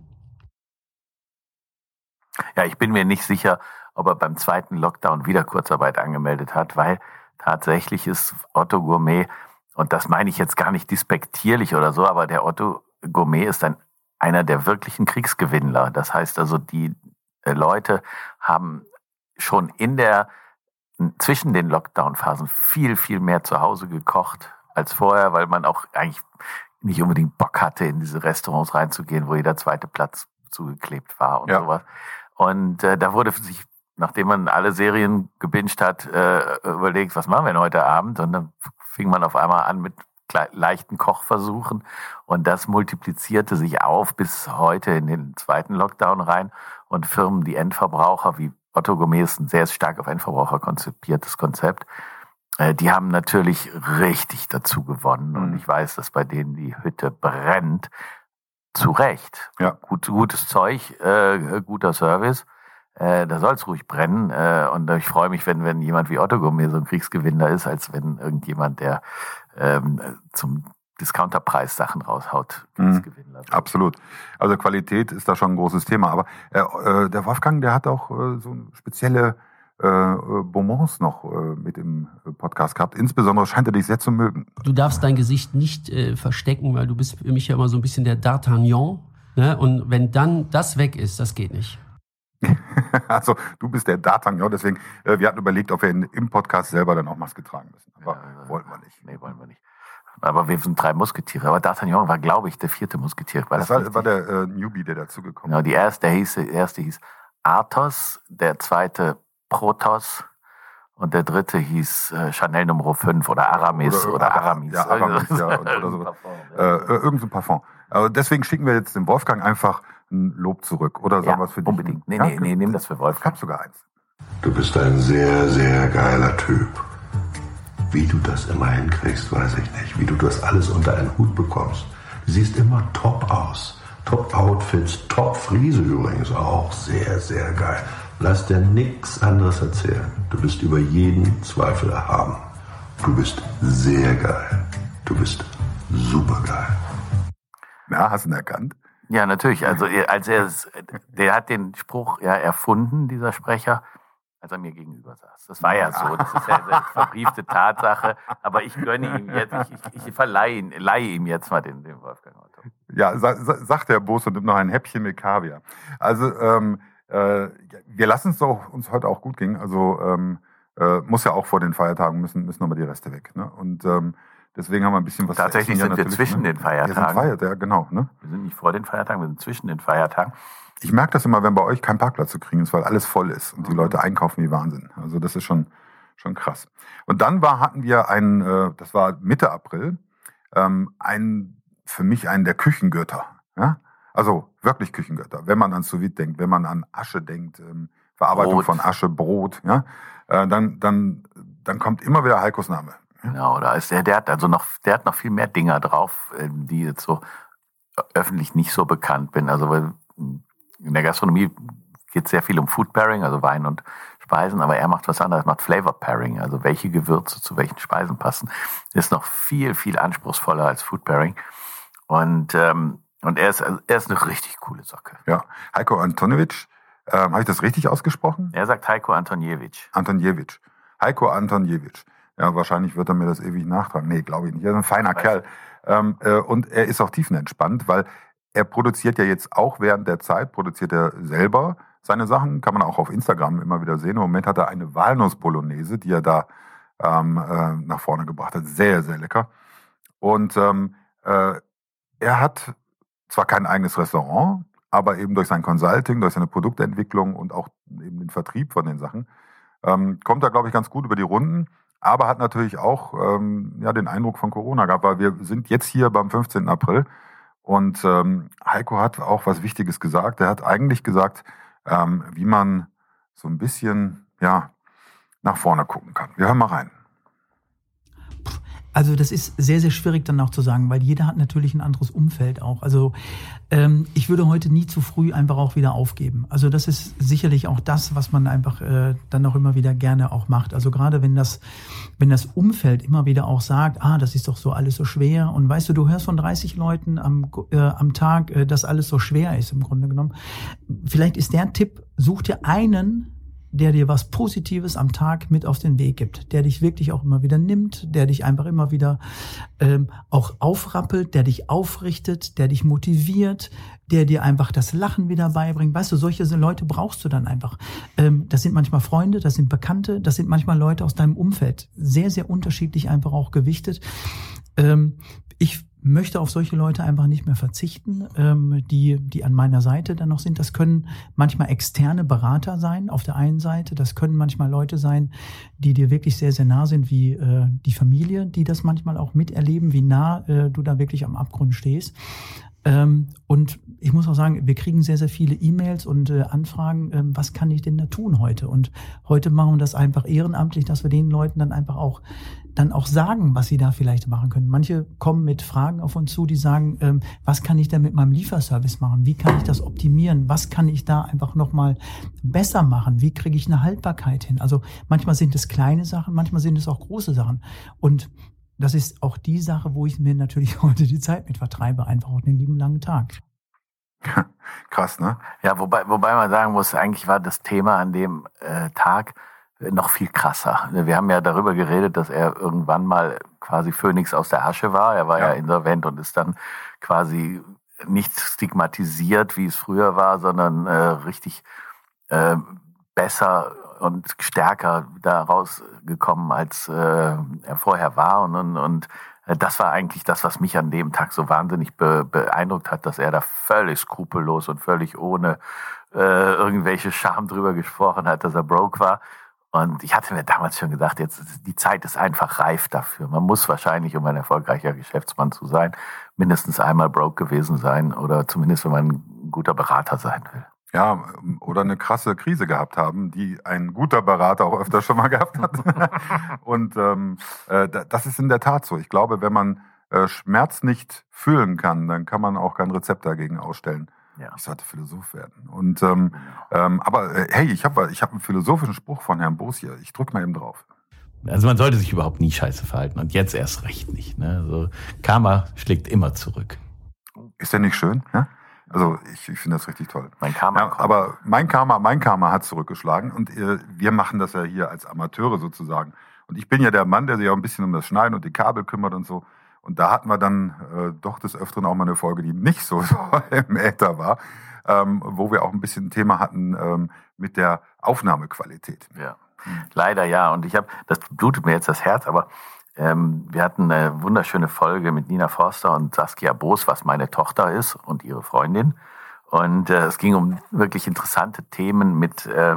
Ja, ich bin mir nicht sicher, ob er beim zweiten Lockdown wieder Kurzarbeit angemeldet hat, weil tatsächlich ist Otto Gourmet, und das meine ich jetzt gar nicht dispektierlich oder so, aber der Otto Gourmet ist ein, einer der wirklichen Kriegsgewinnler. Das heißt also, die äh, Leute haben schon in der, zwischen den Lockdown-Phasen viel, viel mehr zu Hause gekocht als vorher, weil man auch eigentlich nicht unbedingt Bock hatte, in diese Restaurants reinzugehen, wo jeder zweite Platz zugeklebt war und Ja. sowas. Und äh, da wurde sich, nachdem man alle Serien gebinged hat, äh, überlegt, was machen wir denn heute Abend? Und dann fing man auf einmal an mit leichten Kochversuchen. Und das multiplizierte sich auf bis heute in den zweiten Lockdown rein. Und Firmen, die Endverbraucher wie Otto Gourmet ist ein sehr stark auf Endverbraucher konzipiertes Konzept. Äh, Die haben natürlich richtig dazu gewonnen. Und ich weiß, dass bei denen die Hütte brennt. Zu Recht. Ja. Gut, gutes Zeug, äh, guter Service. Äh, da soll's ruhig brennen. Äh, und ich freue mich, wenn, wenn jemand wie Otto Gourmet so ein Kriegsgewinner ist, als wenn irgendjemand, der ähm, zum Discounterpreis Sachen raushaut, Kriegsgewinner. wird. Absolut. Also Qualität ist da schon ein großes Thema. Aber äh, äh, der Wolfgang, der hat auch äh, so spezielle äh, äh, Bonbons noch äh, mit im Podcast gehabt. Insbesondere scheint er dich sehr zu mögen. Du darfst dein Gesicht nicht äh, verstecken, weil du bist für mich ja immer so ein bisschen der D'Artagnan. Ne? Und wenn dann das weg ist, das geht nicht. also du bist der D'Artagnan, deswegen, äh, wir hatten überlegt, ob wir in, im Podcast selber dann auch Maske tragen müssen. Aber wollten wir nicht. Nee, wollen wir nicht. Aber wir sind drei Musketiere. Aber D'Artagnan war, glaube ich, der vierte Musketier. War Das das war, war der äh, Newbie, der dazugekommen Genau, die erste, der, hieß, der erste hieß Athos, der zweite Protos und der dritte hieß äh, Chanel Nummer 5 oder Aramis oder, Ara- Aramis. Ja, Aramis, ja, oder, oder. Äh, äh, irgend so ein Parfum. Aber deswegen schicken wir jetzt dem Wolfgang einfach ein Lob zurück. Oder sollen Ja, wir es für dich? unbedingt. Nee, Ja, nee, nee, nimm das für Ich Wolfgang. hab sogar eins. Du bist ein sehr, sehr geiler Typ. Wie du das immer hinkriegst, weiß ich nicht. Wie du das alles unter einen Hut bekommst. Du siehst immer top aus. Top Outfits, top Friese übrigens auch. Sehr, sehr geil. Lass dir nichts anderes erzählen. Du bist über jeden Zweifel erhaben. Du bist sehr geil. Du bist super geil. Na, hast du ihn erkannt? Ja, natürlich. Also als er der hat den Spruch ja erfunden, dieser Sprecher, als er mir gegenüber saß. Das war ja so. Das ist ja eine verbriefte Tatsache. Aber ich gönne ihm jetzt, ich, ich, verleihe ihn, leihe ihm jetzt mal den, den Wolfgang Otto. Ja, sa sa sagt der Boss und nimmt noch ein Häppchen mit Kaviar. Also, ähm, äh, wir lassen es doch uns heute auch gut gehen. Also, ähm, äh, muss ja auch vor den Feiertagen müssen, müssen nochmal die Reste weg. Ne? Und ähm, deswegen haben wir ein bisschen was zu Tatsächlich sind wir zwischen ne? den Feiertagen. Wir sind Feiertage, genau. Ne? Wir sind nicht vor den Feiertagen, wir sind zwischen den Feiertagen. Ich merke das immer, wenn bei euch kein Parkplatz zu kriegen ist, weil alles voll ist und die Mhm. Leute einkaufen wie Wahnsinn. Also das ist schon, schon krass. Und dann war, hatten wir einen, äh, das war Mitte April, ähm, ein, für mich einen der Küchengötter. Ja? Also wirklich Küchengötter. Wenn man an sous denkt, wenn man an Asche denkt, ähm, Verarbeitung Brot. von Asche, Brot, ja, äh, dann, dann, dann kommt immer wieder Heikos Name. Genau, da ist der, der hat also noch, der hat noch viel mehr Dinger drauf, äh, die jetzt so öffentlich nicht so bekannt bin. Also in der Gastronomie geht es sehr viel um Food Pairing, also Wein und Speisen, aber er macht was anderes, macht Flavor Pairing, also welche Gewürze zu welchen Speisen passen. Ist noch viel, viel anspruchsvoller als Food Pairing. Und, ähm, und er ist, also er ist eine richtig coole Socke. Ja, Heiko Antonovic, ähm, habe ich das richtig ausgesprochen? Er sagt Heiko Antoniewicz. Antonjewitsch. Heiko Antonjewitsch. Ja, wahrscheinlich wird er mir das ewig nachtragen. Nee, glaube ich nicht. Er ist ein feiner Kerl. Ähm, äh, und er ist auch tiefenentspannt, weil er produziert ja jetzt auch während der Zeit, produziert er selber seine Sachen. Kann man auch auf Instagram immer wieder sehen. Im Moment hat er eine Walnuss-Bolognese, die er da ähm, äh, nach vorne gebracht hat. Sehr, sehr lecker. Und ähm, äh, er hat zwar kein eigenes Restaurant, aber eben durch sein Consulting, durch seine Produktentwicklung und auch eben den Vertrieb von den Sachen, ähm, kommt er, glaube ich, ganz gut über die Runden. Aber hat natürlich auch ähm, ja, den Eindruck von Corona gehabt, weil wir sind jetzt hier beim 15. April und ähm, Heiko hat auch was Wichtiges gesagt. Er hat eigentlich gesagt, ähm, wie man so ein bisschen ja, nach vorne gucken kann. Wir hören mal rein. Also das ist sehr, sehr schwierig dann auch zu sagen, weil jeder hat natürlich ein anderes Umfeld auch. Also ähm, ich würde heute nie zu früh einfach auch wieder aufgeben. Also das ist sicherlich auch das, was man einfach äh, dann auch immer wieder gerne auch macht. Also gerade wenn das, wenn das Umfeld immer wieder auch sagt, ah, das ist doch so alles so schwer. Und weißt du, du hörst von 30 Leuten am, äh, am Tag, äh, dass alles so schwer ist im Grunde genommen. Vielleicht ist der Tipp, such dir einen, der dir was Positives am Tag mit auf den Weg gibt, der dich wirklich auch immer wieder nimmt, der dich einfach immer wieder ähm, auch aufrappelt, der dich aufrichtet, der dich motiviert, der dir einfach das Lachen wieder beibringt. Weißt du, solche Leute brauchst du dann einfach. Ähm, das sind manchmal Freunde, das sind Bekannte, das sind manchmal Leute aus deinem Umfeld. Sehr, sehr unterschiedlich einfach auch gewichtet. Ähm, ich möchte auf solche Leute einfach nicht mehr verzichten, ähm, die, die an meiner Seite dann noch sind. Das können manchmal externe Berater sein auf der einen Seite. Das können manchmal Leute sein, die dir wirklich sehr, sehr nah sind, wie äh, die Familie, die das manchmal auch miterleben, wie nah äh, du da wirklich am Abgrund stehst. Ähm, und ich muss auch sagen, wir kriegen sehr, sehr viele E-Mails und äh, Anfragen, ähm, was kann ich denn da tun heute? Und heute machen wir das einfach ehrenamtlich, dass wir den Leuten dann einfach auch dann auch sagen, was sie da vielleicht machen können. Manche kommen mit Fragen auf uns zu, die sagen, ähm, was kann ich denn mit meinem Lieferservice machen? Wie kann ich das optimieren? Was kann ich da einfach nochmal besser machen? Wie kriege ich eine Haltbarkeit hin? Also manchmal sind es kleine Sachen, manchmal sind es auch große Sachen. Und das ist auch die Sache, wo ich mir natürlich heute die Zeit mit vertreibe, einfach auch den lieben langen Tag. Krass, ne? Ja, wobei, wobei man sagen muss, eigentlich war das Thema an dem äh, Tag noch viel krasser. Wir haben ja darüber geredet, dass er irgendwann mal quasi Phönix aus der Asche war. Er war ja, ja insolvent und ist dann quasi nicht stigmatisiert, wie es früher war, sondern äh, richtig äh, besser und stärker da rausgekommen, als äh, er vorher war. Und, und, und äh, das war eigentlich das, was mich an dem Tag so wahnsinnig be beeindruckt hat, dass er da völlig skrupellos und völlig ohne äh, irgendwelche Scham drüber gesprochen hat, dass er broke war. Und ich hatte mir damals schon gedacht, jetzt die Zeit ist einfach reif dafür. Man muss wahrscheinlich, um ein erfolgreicher Geschäftsmann zu sein, mindestens einmal broke gewesen sein oder zumindest, wenn man ein guter Berater sein will. Ja, oder eine krasse Krise gehabt haben, die ein guter Berater auch öfter schon mal gehabt hat. Und ähm, äh, das ist in der Tat so. Ich glaube, wenn man äh, Schmerz nicht fühlen kann, dann kann man auch kein Rezept dagegen ausstellen. Ja. Ich sollte Philosoph werden. Und ähm, genau. ähm, aber äh, hey, ich habe ich hab einen philosophischen Spruch von Herrn Boos hier. Ich drück mal eben drauf. Also man sollte sich überhaupt nie scheiße verhalten und jetzt erst recht nicht. Ne? Also Karma schlägt immer zurück. Ist der nicht schön? Ja? Also ich, ich finde das richtig toll. Mein Karma. Ja, aber mein Karma, mein Karma hat zurückgeschlagen und äh, wir machen das ja hier als Amateure sozusagen. Und ich bin ja der Mann, der sich auch ein bisschen um das Schneiden und die Kabel kümmert und so. Und da hatten wir dann äh, doch des Öfteren auch mal eine Folge, die nicht so im Äther war, ähm, wo wir auch ein bisschen ein Thema hatten ähm, mit der Aufnahmequalität. Ja, leider ja. Und ich habe, das blutet mir jetzt das Herz, aber ähm, wir hatten eine wunderschöne Folge mit Nina Forster und Saskia Boos, was meine Tochter ist und ihre Freundin. Und äh, es ging um wirklich interessante Themen mit äh,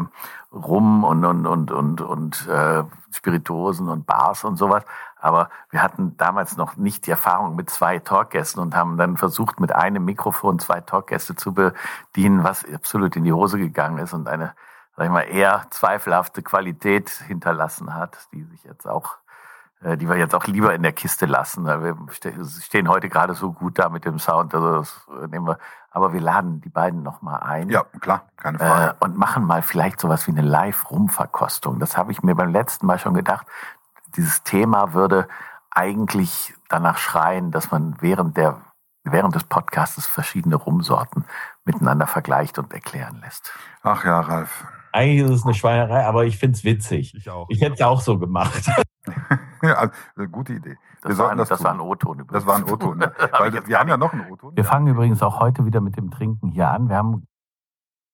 Rum und und und und und äh, Spirituosen und Bars und sowas. Aber wir hatten damals noch nicht die Erfahrung mit zwei Talkgästen und haben dann versucht, mit einem Mikrofon zwei Talkgäste zu bedienen, was absolut in die Hose gegangen ist und eine, sag ich mal, eher zweifelhafte Qualität hinterlassen hat, die sich jetzt auch die wir jetzt auch lieber in der Kiste lassen. Wir stehen heute gerade so gut da mit dem Sound, also das nehmen wir. Aber wir laden die beiden noch mal ein. Ja, klar, keine Frage. Äh, und machen mal vielleicht sowas wie eine Live-Rumverkostung. Das habe ich mir beim letzten Mal schon gedacht. Dieses Thema würde eigentlich danach schreien, dass man während der während des Podcasts verschiedene Rumsorten miteinander vergleicht und erklären lässt. Ach ja, Ralf. Eigentlich ist es eine Schweinerei, aber ich finde es witzig. Ich auch. Ich hätte es auch so gemacht. ja, also, gute Idee. Das, war ein, das, das war ein O-Ton übrigens. Das war ein O-Ton. Ne? Weil wir haben ja noch einen O-Ton. Wir fangen übrigens auch heute wieder mit dem Trinken hier an. Wir haben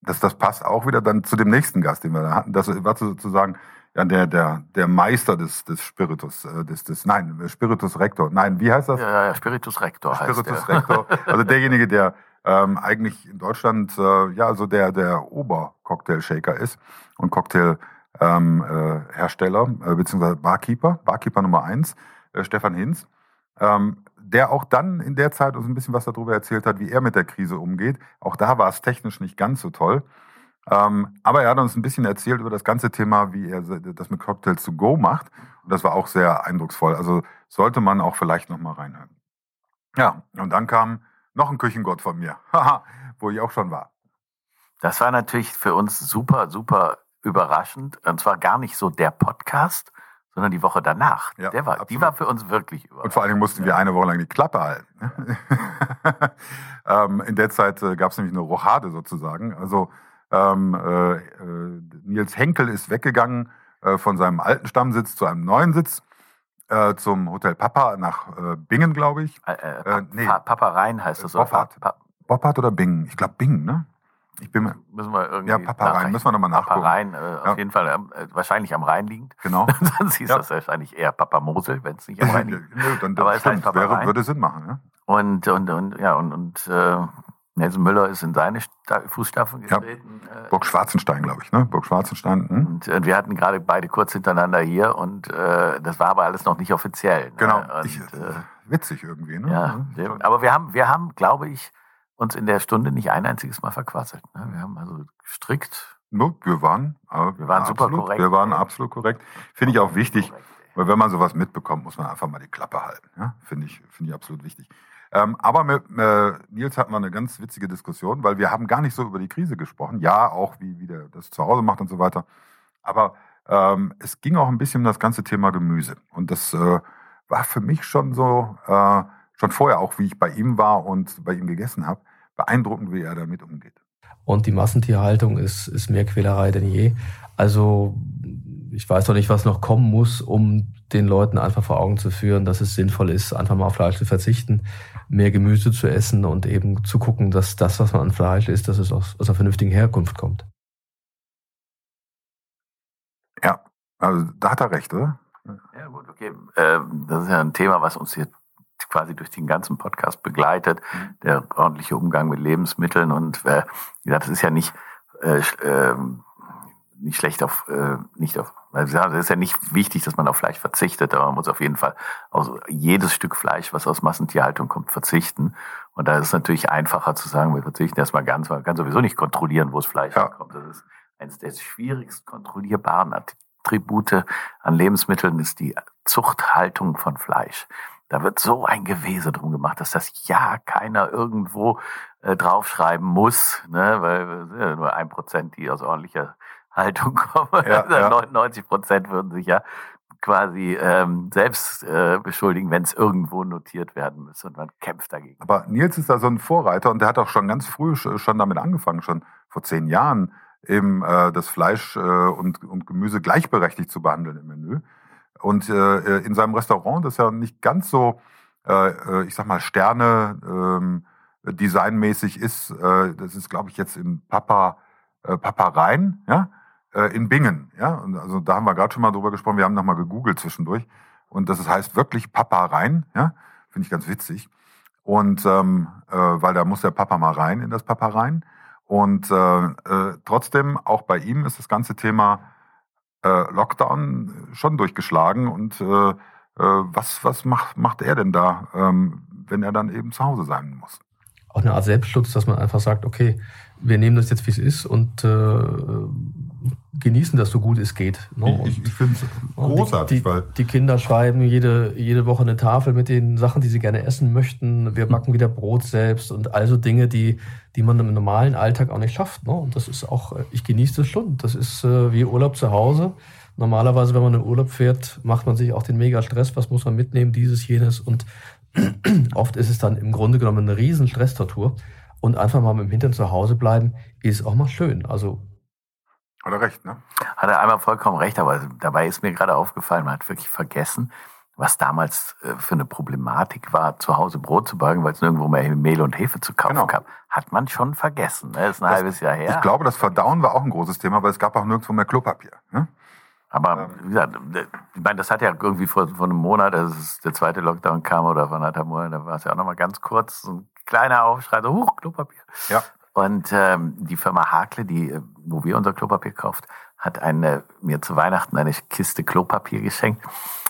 das, das passt auch wieder dann zu dem nächsten Gast, den wir da hatten. Das war sozusagen ja, der, der, der Meister des, des Spiritus, äh, des, des, nein, Spiritus Rector. Nein, wie heißt das? Ja, ja Spiritus Rector Spiritus heißt der. Rector. Also derjenige, der ähm, eigentlich in Deutschland äh, ja so der, der Ober-Cocktail-Shaker ist und Cocktail ähm, äh, äh, beziehungsweise Barkeeper, Barkeeper Nummer eins, äh, Stefan Hinz, ähm, der auch dann in der Zeit uns ein bisschen was darüber erzählt hat, wie er mit der Krise umgeht. Auch da war es technisch nicht ganz so toll. Ähm, aber er hat uns ein bisschen erzählt über das ganze Thema, wie er das mit Cocktails to go macht. Und das war auch sehr eindrucksvoll. Also sollte man auch vielleicht noch mal reinhören. Ja, und dann kam noch ein Küchengott von mir, wo ich auch schon war. Das war natürlich für uns super, super überraschend. Und zwar gar nicht so der Podcast, sondern die Woche danach. Ja, der war, die war für uns wirklich überraschend. Und vor allen Dingen mussten wir eine Woche lang die Klappe halten. ähm, in der Zeit äh, gab es nämlich eine Rochade sozusagen. Also ähm, äh, äh, Nils Henkel ist weggegangen äh, von seinem alten Stammsitz zu einem neuen Sitz. Äh, zum Hotel Papa nach äh, Bingen, glaube ich. Äh, nee. Papa Rhein heißt das. Boppard. Boppard oder Bingen? Ich glaube Bingen, ne? Ich bin müssen wir irgendwie Ja, Papa Rhein, müssen wir nochmal Papa nachgucken. Rhein, äh, auf Ja. jeden Fall ähm, äh, wahrscheinlich am Rhein liegend. Genau. Sonst hieß Ja. das wahrscheinlich eher Papa Mosel, wenn es nicht am Rhein liegt. Nö, dann, Aber es stimmt, Papa wäre, Rhein. würde Sinn machen. Ja? Und, und, und, ja, und, und äh, Nelson Müller ist in seine Sta Fußstapfen Ja. getreten. Äh, Burg Schwarzenstein, glaube ich. Ne? Burg Schwarzenstein. Hm? und äh, wir hatten gerade beide kurz hintereinander hier und äh, das war aber alles noch nicht offiziell. Ne? Genau. Und, Ich, äh, witzig irgendwie. Ne? ja, wir- aber wir haben, wir haben, glaube ich, uns in der Stunde nicht ein einziges Mal verquasselt. Ne? Wir haben also strikt. No, wir waren, äh, Wir waren super absolut, korrekt. Wir waren absolut korrekt. Finde ich auch wichtig, korrekt, weil wenn man sowas mitbekommt, muss man einfach mal die Klappe halten. Ja? Finde ich, finde ich absolut wichtig. Ähm, aber mit äh, Nils hatten wir eine ganz witzige Diskussion, weil wir haben gar nicht so über die Krise gesprochen. Ja, auch wie, wie der das zu Hause macht und so weiter. Aber ähm, es ging auch ein bisschen um das ganze Thema Gemüse. Und das äh, war für mich schon so, äh, schon vorher auch, wie ich bei ihm war und bei ihm gegessen habe, beeindruckend, wie er damit umgeht. Und die Massentierhaltung ist, ist mehr Quälerei denn je. Also ich weiß doch nicht, was noch kommen muss, um den Leuten einfach vor Augen zu führen, dass es sinnvoll ist, einfach mal auf Fleisch zu verzichten, mehr Gemüse zu essen und eben zu gucken, dass das, was man an Fleisch isst, dass es aus, aus einer vernünftigen Herkunft kommt. Ja, also da hat er recht, oder? Ja, gut, okay. Ähm, das ist ja ein Thema, was uns hier quasi durch den ganzen Podcast begleitet. Der ordentliche Umgang mit Lebensmitteln und äh, wie gesagt, das ist ja nicht, äh, ähm, nicht schlecht auf, äh, nicht auf, es ist ja nicht wichtig, dass man auf Fleisch verzichtet, aber man muss auf jeden Fall auf jedes Stück Fleisch, was aus Massentierhaltung kommt, verzichten. Und da ist es natürlich einfacher zu sagen, wir verzichten erstmal ganz, weil man kann sowieso nicht kontrollieren, wo das Fleisch Ja. herkommt. Das ist eines der schwierigst kontrollierbaren Attribute an Lebensmitteln ist die Zuchthaltung von Fleisch. Da wird so ein Gewese drum gemacht, dass das ja keiner irgendwo äh, draufschreiben muss, ne? weil es sind ja nur ein Prozent, die aus ordentlicher Haltung kommen. Ja, ja. 99 Prozent würden sich ja quasi ähm, selbst äh, beschuldigen, wenn es irgendwo notiert werden müsste und man kämpft dagegen. Aber Nils ist da so ein Vorreiter und der hat auch schon ganz früh sch- schon damit angefangen, schon vor zehn Jahren eben äh, das Fleisch äh, und, und Gemüse gleichberechtigt zu behandeln im Menü. Und äh, in seinem Restaurant, das ja nicht ganz so, äh, äh, ich sag mal, Sterne ähm, designmäßig ist, äh, das ist, glaube ich, jetzt in Papa, äh, Papa Rhein, ja, äh, in Bingen. Ja? Und also da haben wir gerade schon mal drüber gesprochen, wir haben nochmal gegoogelt zwischendurch. Und das heißt wirklich Papa Rhein, ja, finde ich ganz witzig. Und ähm, äh, weil da muss der Papa mal rein in das Papa rein. Und äh, äh, trotzdem, auch bei ihm ist das ganze Thema äh, Lockdown schon durchgeschlagen. Und äh, äh, was, was macht, macht er denn da, ähm, wenn er dann eben zu Hause sein muss? Auch eine Art Selbstschutz, dass man einfach sagt, okay, wir nehmen das jetzt, wie es ist und äh, genießen das so gut es geht. Ne? Ich, ich finde es großartig, die, weil die, die Kinder schreiben jede, jede Woche eine Tafel mit den Sachen, die sie gerne essen möchten. Wir backen wieder Brot selbst und also Dinge, die, die man im normalen Alltag auch nicht schafft. Ne? Und das ist auch, äh, ich genieße das schon. Das ist äh, wie Urlaub zu Hause. Normalerweise, wenn man in Urlaub fährt, macht man sich auch den mega Stress. Was muss man mitnehmen? Dieses, jenes. Und oft ist es dann im Grunde genommen eine riesen Stresstortur. Und einfach mal mit dem Hintern zu Hause bleiben, ist auch mal schön. Also Hat er recht, ne? Hat er einmal vollkommen recht, aber dabei ist mir gerade aufgefallen, man hat wirklich vergessen, was damals äh, für eine Problematik war, zu Hause Brot zu backen, weil es nirgendwo mehr Mehl und Hefe zu kaufen Genau. gab. Hat man schon vergessen. Ne? Das ist ein Das- halbes Jahr her. Ich glaube, das Verdauen war auch ein großes Thema, weil es gab auch nirgendwo mehr Klopapier. Ne? Aber wie gesagt, ich meine, das hat ja irgendwie vor, vor einem Monat, als der zweite Lockdown kam oder vor anderthalb Monaten, da war es ja auch nochmal ganz kurz, so ein kleiner Aufschrei, so, huch, Klopapier. Ja. Und ähm, die Firma Hakle, die, äh, wo wir unser Klopapier kauft, hat eine, mir zu Weihnachten eine Kiste Klopapier geschenkt.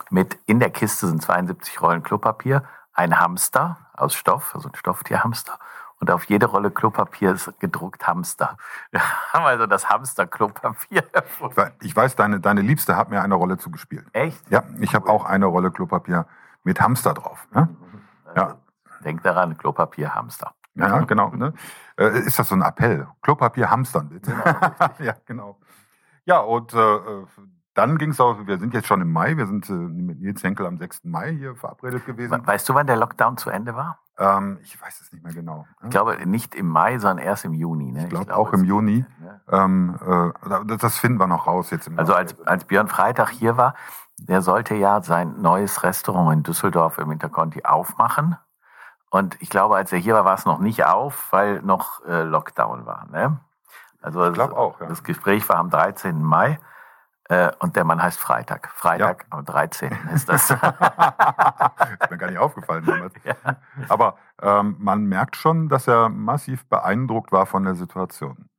Mit in der Kiste sind 72 Rollen Klopapier, ein Hamster aus Stoff, also ein Stofftierhamster. Und auf jede Rolle Klopapier ist gedruckt Hamster. Wir haben also das Hamster-Klopapier erfunden. Ich wei- Ich weiß, deine, deine Liebste hat mir eine Rolle zugespielt. Echt? Ja, ich habe auch eine Rolle Klopapier mit Hamster drauf. Ne? Ja. Denk daran, Klopapier, Hamster. Ja, genau. Ne? Äh, ist das so ein Appell? Klopapier hamstern, bitte. ja, genau. Ja, und äh, dann ging es auch, wir sind jetzt schon im Mai, wir sind äh, mit Nils Henkel am 6. Mai hier verabredet gewesen. Weißt du, wann der Lockdown zu Ende war? Ähm, ich weiß es nicht mehr genau. Ich glaube nicht im Mai, sondern erst im Juni. Ne? Ich glaube auch im Juni. Ähm, äh, das- das finden wir noch raus jetzt im Also als, als Björn Freitag hier war, der sollte ja sein neues Restaurant in Düsseldorf im Interconti aufmachen. Und ich glaube, als er hier war, war es noch nicht auf, weil noch äh, Lockdown war. Ne? Also Ich glaube auch, ja. das Gespräch war am 13. Mai äh, und der Mann heißt Freitag. Freitag am 13. ist das. ist mir gar nicht aufgefallen damals. Aber ähm, man merkt schon, dass er massiv beeindruckt war von der Situation.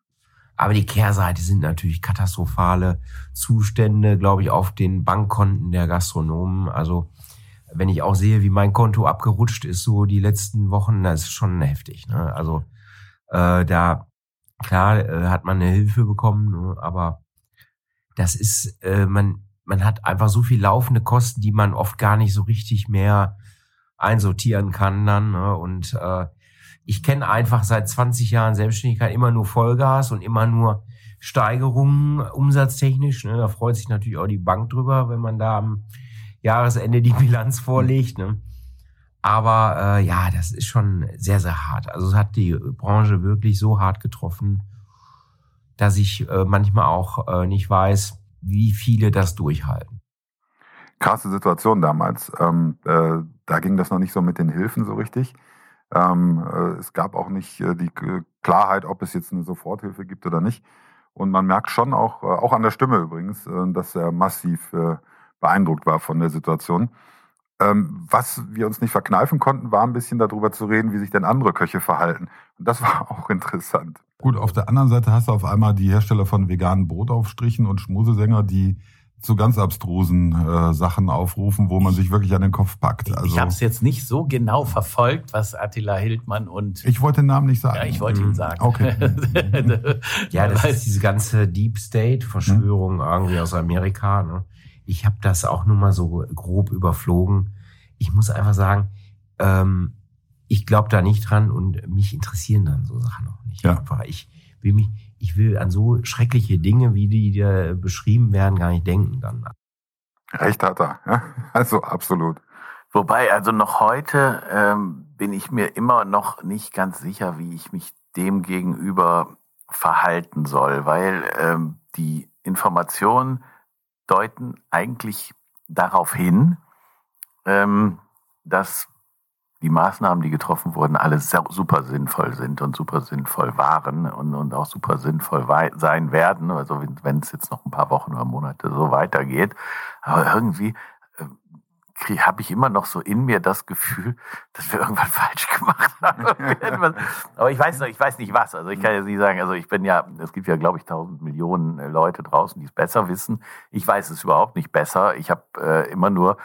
Aber die Kehrseite sind natürlich katastrophale Zustände, glaube ich, auf den Bankkonten der Gastronomen. Also wenn ich auch sehe, wie mein Konto abgerutscht ist, so die letzten Wochen, das ist schon heftig. Ne? Also äh, da klar äh, hat man eine Hilfe bekommen, ne? aber das ist, äh, man, man hat einfach so viel laufende Kosten, die man oft gar nicht so richtig mehr einsortieren kann dann. Ne? Und äh, ich kenne einfach seit 20 Jahren Selbstständigkeit immer nur Vollgas und immer nur Steigerungen umsatztechnisch. Ne? Da freut sich natürlich auch die Bank drüber, wenn man da am Jahresende die Bilanz vorlegt. Ne? Aber äh, ja, das ist schon sehr, sehr hart. Also es hat die Branche wirklich so hart getroffen, dass ich äh, manchmal auch äh, nicht weiß, wie viele das durchhalten. Krasse Situation damals. Ähm, äh, da ging das noch nicht so mit den Hilfen so richtig. Ähm, äh, es gab auch nicht äh, die Klarheit, ob es jetzt eine Soforthilfe gibt oder nicht. Und man merkt schon auch, auch an der Stimme übrigens, dass er massiv beeindruckt war von der Situation. Ähm, was wir uns nicht verkneifen konnten, war ein bisschen darüber zu reden, wie sich denn andere Köche verhalten. Und das war auch interessant. Gut, auf der anderen Seite hast du auf einmal die Hersteller von veganen Brotaufstrichen und Schmusesänger, die zu ganz abstrusen äh, Sachen aufrufen, wo man sich wirklich an den Kopf packt. Also ich habe es jetzt nicht so genau verfolgt, was Attila Hildmann und ich wollte den Namen nicht sagen. ja, ich wollte ihn sagen. Okay. Ja, das ist diese ganze Deep State-Verschwörung irgendwie aus Amerika. Ne? Ich habe das auch nur mal so grob überflogen. Ich muss einfach sagen, ähm, ich glaube da nicht dran und mich interessieren dann so Sachen auch nicht. Ja. Einfach, ich will mich, ich will an so schreckliche Dinge, wie die da beschrieben werden, gar nicht denken dann. Recht hat er. Ja? Also absolut. Wobei, also noch heute ähm, bin ich mir immer noch nicht ganz sicher, wie ich mich dem gegenüber verhalten soll, weil ähm, die Informationen deuten eigentlich darauf hin, ähm, dass die Maßnahmen, die getroffen wurden, alle super sinnvoll sind und super sinnvoll waren und, und auch super sinnvoll sein werden, also wenn es jetzt noch ein paar Wochen oder Monate so weitergeht. Aber irgendwie habe ich immer noch so in mir das Gefühl, dass wir irgendwann falsch gemacht haben. Irgendwas. Aber ich weiß noch, ich weiß nicht was. Also ich kann jetzt nicht sagen, also ich bin ja, es gibt ja, glaube ich, tausend Millionen äh, Leute draußen, die es besser wissen. Ich weiß es überhaupt nicht besser. Ich habe äh, immer nur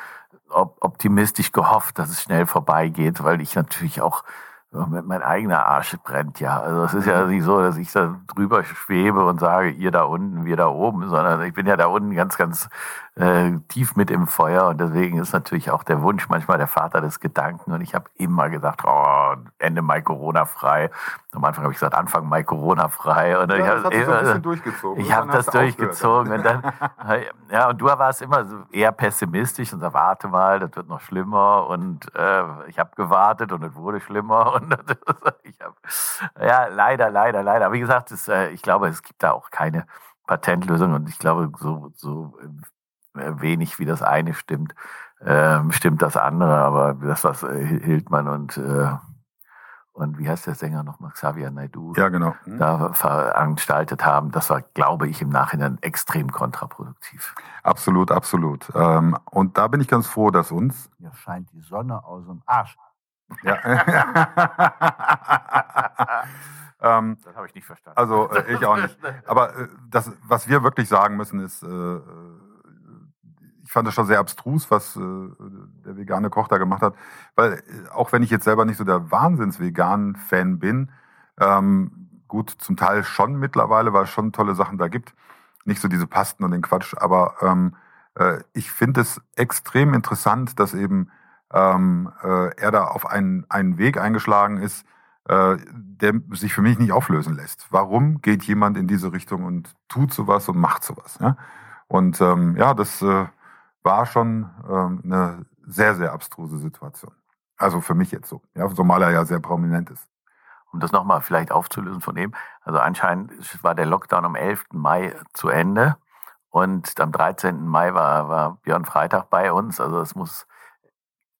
op optimistisch gehofft, dass es schnell vorbeigeht, weil ich natürlich auch ja, mein eigener Arsch brennt ja. Also es ist ja nicht so, dass ich da drüber schwebe und sage, ihr da unten, wir da oben, sondern ich bin ja da unten ganz, ganz äh, tief mit im Feuer und deswegen ist natürlich auch der Wunsch manchmal der Vater des Gedanken und ich habe immer gesagt, oh, Ende Mai Corona frei. Am Anfang habe ich gesagt, Anfang Mai Corona frei. Und Ja, ich das hab so ein immer- bisschen durchgezogen. Ich habe Irgendwann das durchgezogen und dann, ja, und du warst immer so eher pessimistisch und sagst, warte mal, das wird noch schlimmer und äh, ich habe gewartet und es wurde schlimmer und ich habe, ja, leider, leider, leider. Aber wie gesagt, es, äh, ich glaube, es gibt da auch keine Patentlösung und ich glaube, so, so wenig wie das eine stimmt, ähm, stimmt das andere. Aber das, was äh, Hildmann und äh, und wie heißt der Sänger nochmal? Xavier Naidoo. Ja, genau. Da veranstaltet haben, das war, glaube ich, im Nachhinein extrem kontraproduktiv. Absolut, absolut. Ähm, und da bin ich ganz froh, dass uns. Mir scheint die Sonne aus dem Arsch. Ja. ähm, Das habe ich nicht verstanden. Also äh, ich auch nicht. Aber äh, das, was wir wirklich sagen müssen, ist, äh, ich fand das schon sehr abstrus, was äh, der vegane Koch da gemacht hat. Weil äh, auch wenn ich jetzt selber nicht so der Wahnsinns-Vegan-Fan bin, ähm, gut, zum Teil schon mittlerweile, weil es schon tolle Sachen da gibt. Nicht so diese Pasten und den Quatsch, aber ähm, äh, ich finde es extrem interessant, dass eben ähm, äh, er da auf einen, einen Weg eingeschlagen ist, äh, der sich für mich nicht auflösen lässt. Warum geht jemand in diese Richtung und tut sowas und macht sowas? Ja? Und ähm, ja, das äh, war schon ähm, eine sehr, sehr abstruse Situation. Also für mich jetzt so. Ja, zumal er ja sehr prominent ist. Um das nochmal vielleicht aufzulösen von dem, also anscheinend war der Lockdown am 11. Mai zu Ende und am 13. Mai war, war Björn Freitag bei uns. Also es muss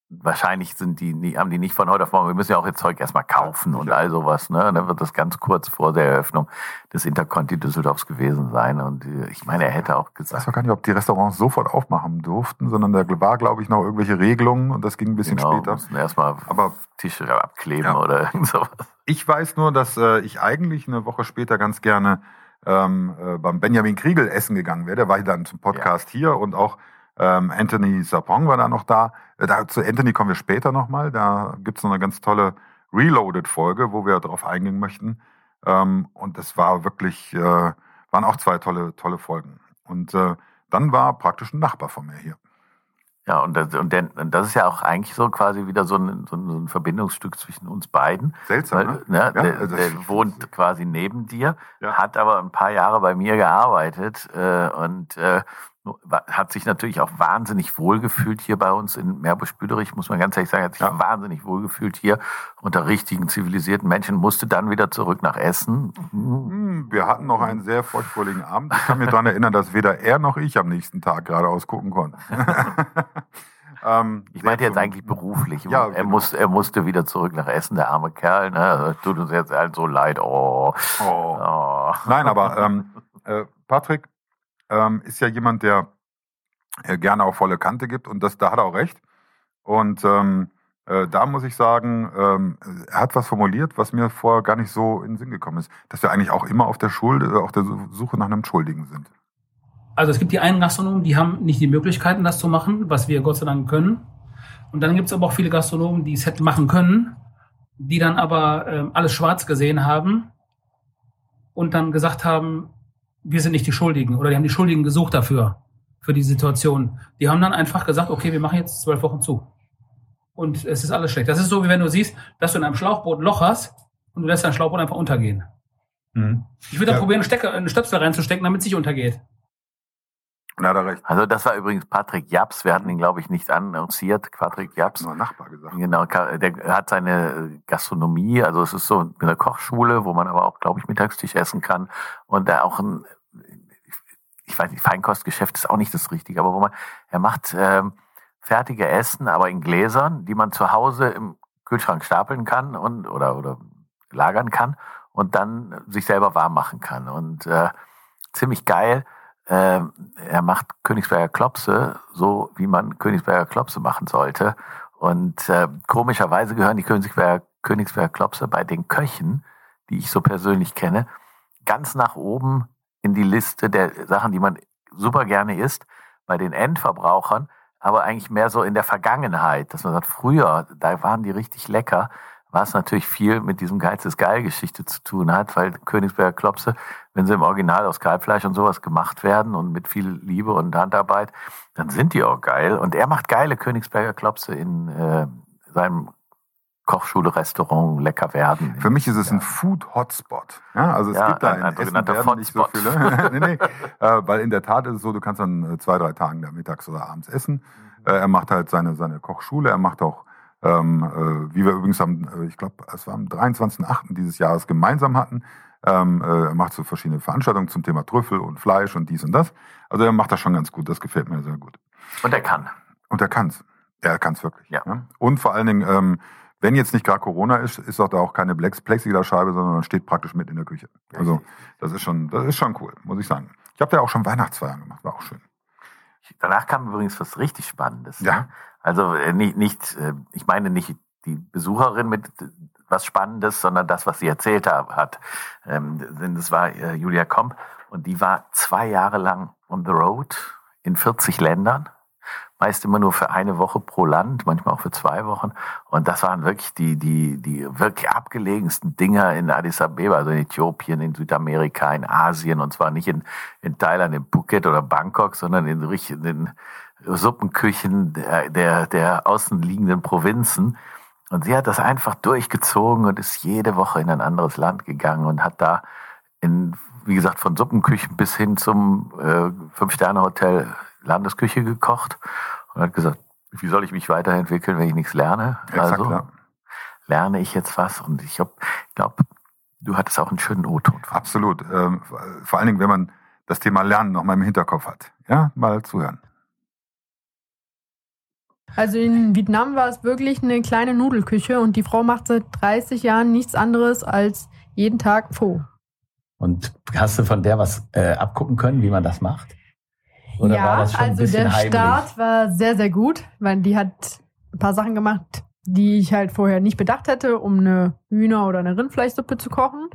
wahrscheinlich sind die, haben die nicht von heute auf morgen, wir müssen ja auch ihr Zeug erstmal kaufen und all sowas. Ne? Dann wird das ganz kurz vor der Eröffnung des Interconti Düsseldorfs gewesen sein. Und äh, ich meine, er hätte auch Ich weiß gesagt, gar nicht, ob die Restaurants sofort aufmachen durften, sondern da war, glaube ich, noch irgendwelche Regelungen und das ging ein bisschen genau, später. mussten erstmal Aber Tische abkleben Ja. oder irgend sowas. ich weiß nur, dass äh, ich eigentlich eine Woche später ganz gerne ähm, äh, beim Benjamin Kriegel essen gegangen wäre. Der war dann zum Podcast hier und auch ähm, Anthony Sapong war da noch da. Äh, da. Zu Anthony kommen wir später nochmal. Da gibt's noch eine ganz tolle Reloaded-Folge, wo wir darauf eingehen möchten. Ähm, und es war wirklich, äh, waren auch zwei tolle, tolle Folgen. Und äh, dann war praktisch ein Nachbar von mir hier. Ja, und das, und, der, und das ist ja auch eigentlich so quasi wieder so ein, so ein, so ein Verbindungsstück zwischen uns beiden. Seltsam, Weil, ne? ne, Ja, der, also- der wohnt quasi neben dir, Ja. hat aber ein paar Jahre bei mir gearbeitet äh, und äh, hat sich natürlich auch wahnsinnig wohlgefühlt hier bei uns in Meerbusch-Büderich, muss man ganz ehrlich sagen, hat sich wahnsinnig wohlgefühlt hier unter richtigen zivilisierten Menschen, musste dann wieder zurück nach Essen. Hm, Wir hatten noch einen sehr feuchtfröhlichen Abend. Ich kann mich daran erinnern, dass weder er noch ich am nächsten Tag geradeaus gucken konnten. ähm, Ich meinte jetzt eigentlich beruflich. Ja, er, genau. musste, er musste wieder zurück nach Essen, der arme Kerl. Ne? Tut uns jetzt allen so leid. Oh. Oh. Nein, aber ähm, äh, Patrick ähm, ist ja jemand, der äh, gerne auch volle Kante gibt und das, da hat er auch recht. Und ähm, äh, da muss ich sagen, ähm, er hat was formuliert, was mir vorher gar nicht so in den Sinn gekommen ist, dass wir eigentlich auch immer auf der Schuld, äh, auf der Suche nach einem Schuldigen sind. Also es gibt die einen Gastronomen, die haben nicht die Möglichkeiten, das zu machen, was wir Gott sei Dank können. Und dann gibt es aber auch viele Gastronomen, die es hätten machen können, die dann aber ähm, alles schwarz gesehen haben und dann gesagt haben, wir sind nicht die Schuldigen oder die haben die Schuldigen gesucht dafür, für die Situation. Die haben dann einfach gesagt, okay, wir machen jetzt zwölf Wochen zu. Und es ist alles schlecht. Das ist so, wie wenn du siehst, dass du in einem Schlauchboot ein Loch hast und du lässt dein Schlauchboot einfach untergehen. Ich würde da Ja. probieren, einen, Stecker, einen Stöpsel reinzustecken, damit es nicht untergeht. Und da recht. Also das war übrigens Patrick Japs. Wir hatten ihn, glaube ich, nicht annonciert. Patrick Japs. Nur Nachbar gesagt. Genau, der hat seine Gastronomie, also es ist so eine Kochschule, wo man aber auch, glaube ich, Mittagstisch essen kann. Und da auch ein, ich weiß nicht, Feinkostgeschäft ist auch nicht das Richtige, aber wo man, er macht ähm, fertige Essen, aber in Gläsern, die man zu Hause im Kühlschrank stapeln kann und oder oder lagern kann und dann sich selber warm machen kann. Und äh, ziemlich geil. Ähm, er macht Königsberger Klopse, so wie man Königsberger Klopse machen sollte. Und äh, komischerweise gehören die Königsberger, Königsberger Klopse bei den Köchen, die ich so persönlich kenne, ganz nach oben in die Liste der Sachen, die man super gerne isst. Bei den Endverbrauchern, aber eigentlich mehr so in der Vergangenheit, dass man sagt, früher, da waren die richtig lecker, was natürlich viel mit diesem Geiz ist geil Geschichte zu tun hat, weil Königsberger Klopse, wenn sie im Original aus Kalbfleisch und sowas gemacht werden und mit viel Liebe und Handarbeit, dann sind die auch geil. Und er macht geile Königsberger Klopse in äh, seinem Kochschule-Restaurant Lecker werden. Für mich ist es ein Food-Hotspot. Ja, also es Ja, gibt da ein- in ein Essen sogenannter werden nicht so viele. nee, nee, äh, weil in der Tat ist es so, du kannst dann äh, zwei, drei Tagen da mittags oder abends essen. Äh, er macht halt seine, seine Kochschule, er macht auch, ähm, äh, wie wir übrigens am, äh, ich glaube, es war am 23.08. dieses Jahres gemeinsam hatten, ähm, äh, er macht so verschiedene Veranstaltungen zum Thema Trüffel und Fleisch und dies und das. Also er macht das schon ganz gut, das gefällt mir sehr gut. Und er kann. Und er kann's. Er kann's wirklich. Ja. Und vor allen Dingen, ähm, wenn jetzt nicht gerade Corona ist, ist auch da auch keine Plex- Plexiglasscheibe, sondern man steht praktisch mit in der Küche. Also das ist schon, das ist schon cool, muss ich sagen. Ich habe da auch schon Weihnachtsfeiern gemacht, war auch schön. Danach kam übrigens was richtig Spannendes. Ja. ne? Also äh, nicht, nicht, äh, ich meine nicht die Besucherin mit was Spannendes, sondern das, was sie erzählt ha- hat. Ähm, denn das war äh, Julia Komp und die war zwei Jahre lang on the road in 40 Ländern. Meist immer nur für eine Woche pro Land, manchmal auch für zwei Wochen. Und das waren wirklich die, die, die wirklich abgelegensten Dinger in Addis Abeba, also in Äthiopien, in Südamerika, in Asien. Und zwar nicht in, in Thailand, in Phuket oder Bangkok, sondern in, in Suppenküchen der, der, der außenliegenden Provinzen. Und sie hat das einfach durchgezogen und ist jede Woche in ein anderes Land gegangen und hat da in, wie gesagt, von Suppenküchen bis hin zum äh, Fünf-Sterne-Hotel Landesküche gekocht und hat gesagt, wie soll ich mich weiterentwickeln, wenn ich nichts lerne? Exakt, also ja. lerne ich jetzt was und ich glaube, du hattest auch einen schönen O-Ton. Absolut. Ähm, vor allen Dingen, wenn man das Thema Lernen noch mal im Hinterkopf hat. Ja, mal zuhören. Also in Vietnam war es wirklich eine kleine Nudelküche und die Frau macht seit 30 Jahren nichts anderes als jeden Tag Pho. Und hast du von der was äh, abgucken können, wie man das macht? Oder ja, also der heimlich? Start war sehr, sehr gut, weil die hat ein paar Sachen gemacht, die ich halt vorher nicht bedacht hätte, um eine Hühner- oder eine Rindfleischsuppe zu kochen.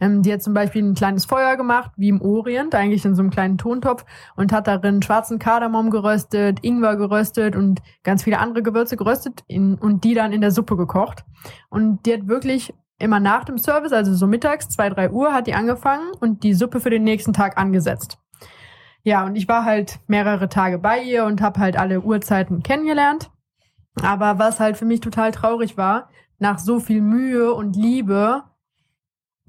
Ähm, die hat zum Beispiel ein kleines Feuer gemacht, wie im Orient, eigentlich in so einem kleinen Tontopf und hat darin schwarzen Kardamom geröstet, Ingwer geröstet und ganz viele andere Gewürze geröstet in, und die dann in der Suppe gekocht. Und die hat wirklich immer nach dem Service, also so mittags, zwei, drei Uhr, hat die angefangen und die Suppe für den nächsten Tag angesetzt. Ja, und ich war halt mehrere Tage bei ihr und habe halt alle Uhrzeiten kennengelernt. Aber was halt für mich total traurig war, nach so viel Mühe und Liebe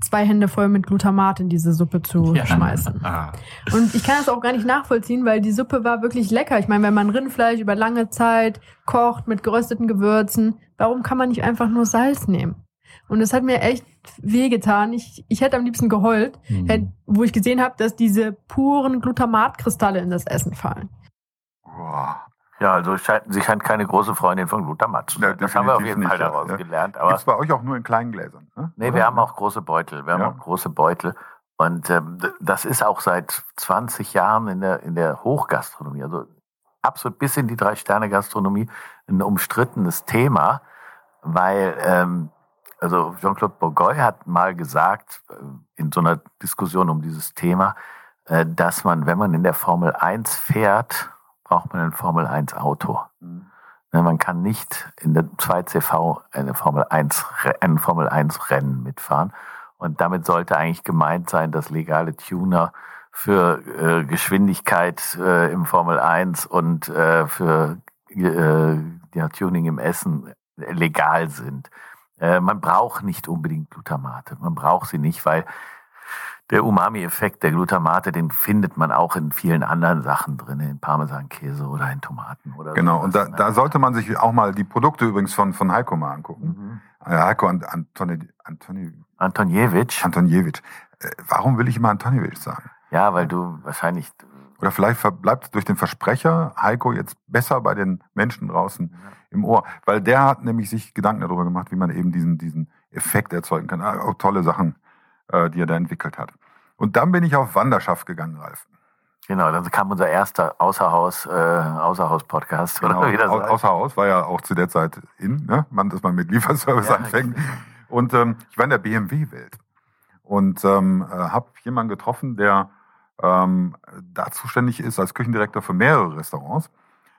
zwei Hände voll mit Glutamat in diese Suppe zu schmeißen. Ah. Und ich kann das auch gar nicht nachvollziehen, weil die Suppe war wirklich lecker. Ich meine, wenn man Rindfleisch über lange Zeit kocht mit gerösteten Gewürzen, warum kann man nicht einfach nur Salz nehmen? Und es hat mir echt wehgetan. Ich, ich hätte am liebsten geheult, Mhm. wo ich gesehen habe, dass diese puren Glutamatkristalle in das Essen fallen. Ja, also scheint, sie scheint keine große Freundin von Glutamat zu sein. das haben wir auf jeden Fall nicht, ja. daraus Ja. gelernt. Aber Gibt's bei euch auch nur in kleinen Gläsern? Ne? Nee, Oder? wir haben auch große Beutel. Wir haben Ja. auch große Beutel. Und ähm, das ist auch seit 20 Jahren in der, in der Hochgastronomie, also absolut bis in die Drei-Sterne-Gastronomie, ein umstrittenes Thema, weil ähm, also Jean-Claude Bourgoy hat mal gesagt, äh, in so einer Diskussion um dieses Thema, äh, dass man, wenn man in der Formel 1 fährt, braucht man ein Formel 1 Auto. Ne, Man kann nicht in der 2CV eine Formel 1, Re- ein Formel 1 Rennen mitfahren. Und damit sollte eigentlich gemeint sein, dass legale Tuner für äh, Geschwindigkeit äh, im Formel 1 und äh, für äh, ja, Tuning im Essen legal sind. Äh, man braucht nicht unbedingt Glutamate. Man braucht sie nicht, weil der Umami-Effekt der Glutamate, den findet man auch in vielen anderen Sachen drin, in Parmesankäse oder in Tomaten oder Genau, sowas, und da, ne? da sollte man sich auch mal die Produkte übrigens von, von Heiko mal angucken. Mhm. Äh, Heiko Ant Antoni, Antoni, Antoniewicz. Antoniewicz. Äh, warum will ich immer Antoniewicz sagen? Ja, weil du wahrscheinlich Oder vielleicht bleibt durch den Versprecher Heiko jetzt besser bei den Menschen draußen im Ohr. Weil der hat nämlich sich Gedanken darüber gemacht, wie man eben diesen, diesen Effekt erzeugen kann. Ah, Auch tolle Sachen, äh, die er da entwickelt hat. Und dann bin ich auf Wanderschaft gegangen, Ralf. Genau, dann kam unser erster Außerhaus, äh, Außerhaus-Podcast, Genau, oder wie das au- heißt. außer Haus war ja auch zu der Zeit in, ne? man, dass man mit Lieferservice Ja, anfängt. Und ähm, ich war in der BMW-Welt und ähm, äh, habe jemanden getroffen, der ähm, da zuständig ist als Küchendirektor für mehrere Restaurants.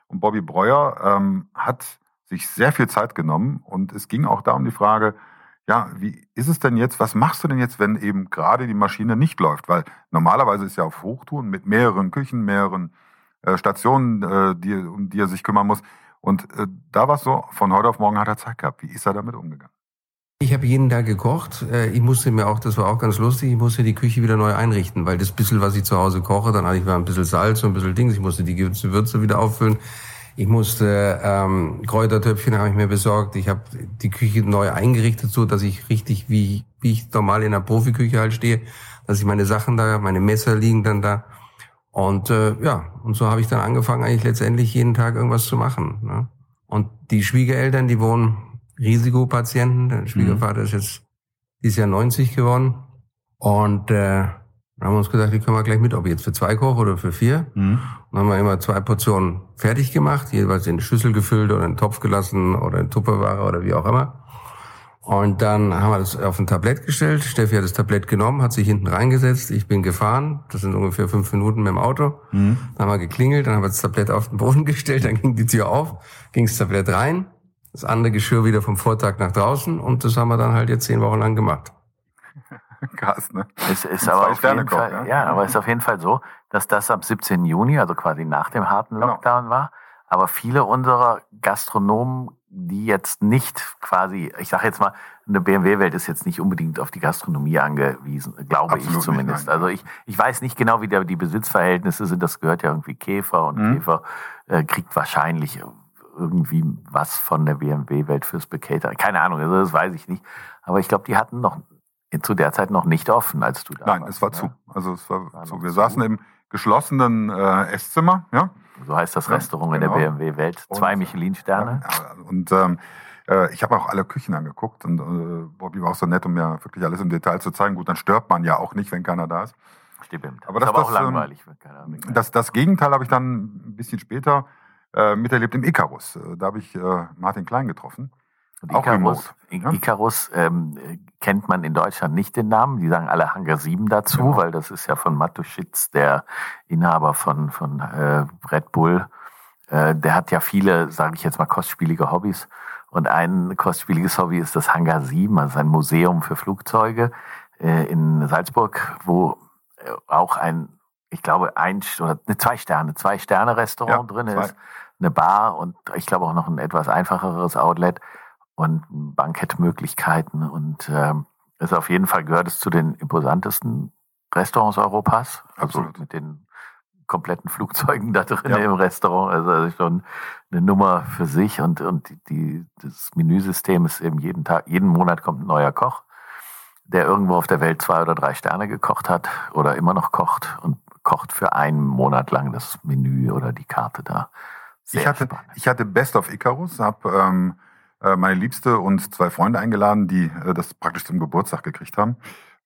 Und Bobby Breuer ähm, hat sich sehr viel Zeit genommen und es ging auch da um die Frage, ja, wie ist es denn jetzt, was machst du denn jetzt, wenn eben gerade die Maschine nicht läuft? Weil normalerweise ist ja auf Hochtouren mit mehreren Küchen, mehreren äh, Stationen, äh, die, um die er sich kümmern muss. Und äh, da war es so, von heute auf morgen hat er Zeit gehabt. Wie ist er damit umgegangen? Ich habe jeden Tag gekocht. Äh, Ich musste mir auch, das war auch ganz lustig, ich musste die Küche wieder neu einrichten, weil das bisschen, was ich zu Hause koche, dann hatte ich mal ein bisschen Salz und ein bisschen Dings, ich musste die Gewürze Würze wieder auffüllen. Ich musste ähm, Kräutertöpfchen habe ich mir besorgt. Ich habe die Küche neu eingerichtet, so dass ich richtig wie wie ich normal in einer Profiküche halt stehe, dass ich meine Sachen da, meine Messer liegen dann da. Und äh, ja, und so habe ich dann angefangen, eigentlich letztendlich jeden Tag irgendwas zu machen. Ne? Und die Schwiegereltern, die wohnen Risikopatienten. Der Schwiegervater ist jetzt dieses Jahr 90 geworden. Und äh, dann haben wir uns gesagt, die können wir gleich mit, ob ich jetzt für zwei koche oder für vier. Mhm. Dann haben wir immer zwei Portionen fertig gemacht, jeweils in eine Schüssel gefüllt oder in einen Topf gelassen oder in Tupperware oder wie auch immer. Und dann haben wir das auf ein Tablett gestellt. Steffi hat das Tablett genommen, hat sich hinten reingesetzt. Ich bin gefahren. Das sind ungefähr fünf Minuten mit dem Auto. Mhm. Dann haben wir geklingelt, dann haben wir das Tablett auf den Boden gestellt, dann ging die Tür auf, ging das Tablett rein, das andere Geschirr wieder vom Vortag nach draußen und das haben wir dann halt jetzt zehn Wochen lang gemacht. Krass, ne? Es ist aber auf jeden Fall, ja? ja, aber es ist auf jeden Fall so, dass das am 17. Juni, also quasi nach dem harten Genau. Lockdown war. Aber viele unserer Gastronomen, die jetzt nicht quasi, ich sage jetzt mal, eine BMW-Welt ist jetzt nicht unbedingt auf die Gastronomie angewiesen, glaube Absolut ich zumindest. also ich, ich weiß nicht genau, wie der, die Besitzverhältnisse sind. Das gehört ja irgendwie Käfer und Mhm. Käfer äh, kriegt wahrscheinlich irgendwie was von der BMW-Welt fürs Bekatering. Keine Ahnung, also das weiß ich nicht. Aber ich glaube, die hatten noch zu der Zeit noch nicht offen, als du da Nein, warst. es war ne? zu. Also es war, War zu. Wir zu. saßen im geschlossenen äh, Esszimmer, ja. So heißt das Ja, Restaurant in genau. der BMW-Welt. Zwei Michelin-Sterne. Ja, und ähm, äh, ich habe auch alle Küchen angeguckt und äh, Bobby war auch so nett, um mir wirklich alles im Detail zu zeigen. Gut, dann stirbt man ja auch nicht, wenn keiner da ist. Stimmt. Aber ist das, aber auch das, ähm, langweilig. wenn keiner Das, das Gegenteil habe ich dann ein bisschen später äh, miterlebt im Icarus. Äh, Da habe ich Martin Klein getroffen. Und auch Icarus, remote. I- Icarus ähm, äh, kennt man in Deutschland nicht den Namen. Die sagen alle Hangar 7 dazu, Genau. weil das ist ja von Matuschitz, der Inhaber von, von äh, Red Bull. Äh, der hat ja viele, sage ich jetzt mal, kostspielige Hobbys. Und ein kostspieliges Hobby ist das Hangar 7, also ein Museum für Flugzeuge äh, in Salzburg, wo äh, auch ein, ich glaube, ein oder ne, zwei Sterne, zwei Sterne Restaurant Ja, drin zwei. ist, eine Bar und ich glaube auch noch ein etwas einfacheres Outlet und Bankettmöglichkeiten und ähm, ist auf jeden Fall gehört es zu den imposantesten Restaurants Europas, also Absolut. mit den kompletten Flugzeugen da drin Ja. im Restaurant, also schon eine Nummer für sich und und die, das Menüsystem ist eben jeden Tag, jeden Monat kommt ein neuer Koch, der irgendwo auf der Welt zwei oder drei Sterne gekocht hat oder immer noch kocht und kocht für einen Monat lang das Menü oder die Karte da. Sehr ich hatte, spannend. ich hatte Best of Icarus, habe ähm, äh, meine Liebste und zwei Freunde eingeladen, die äh, das praktisch zum Geburtstag gekriegt haben.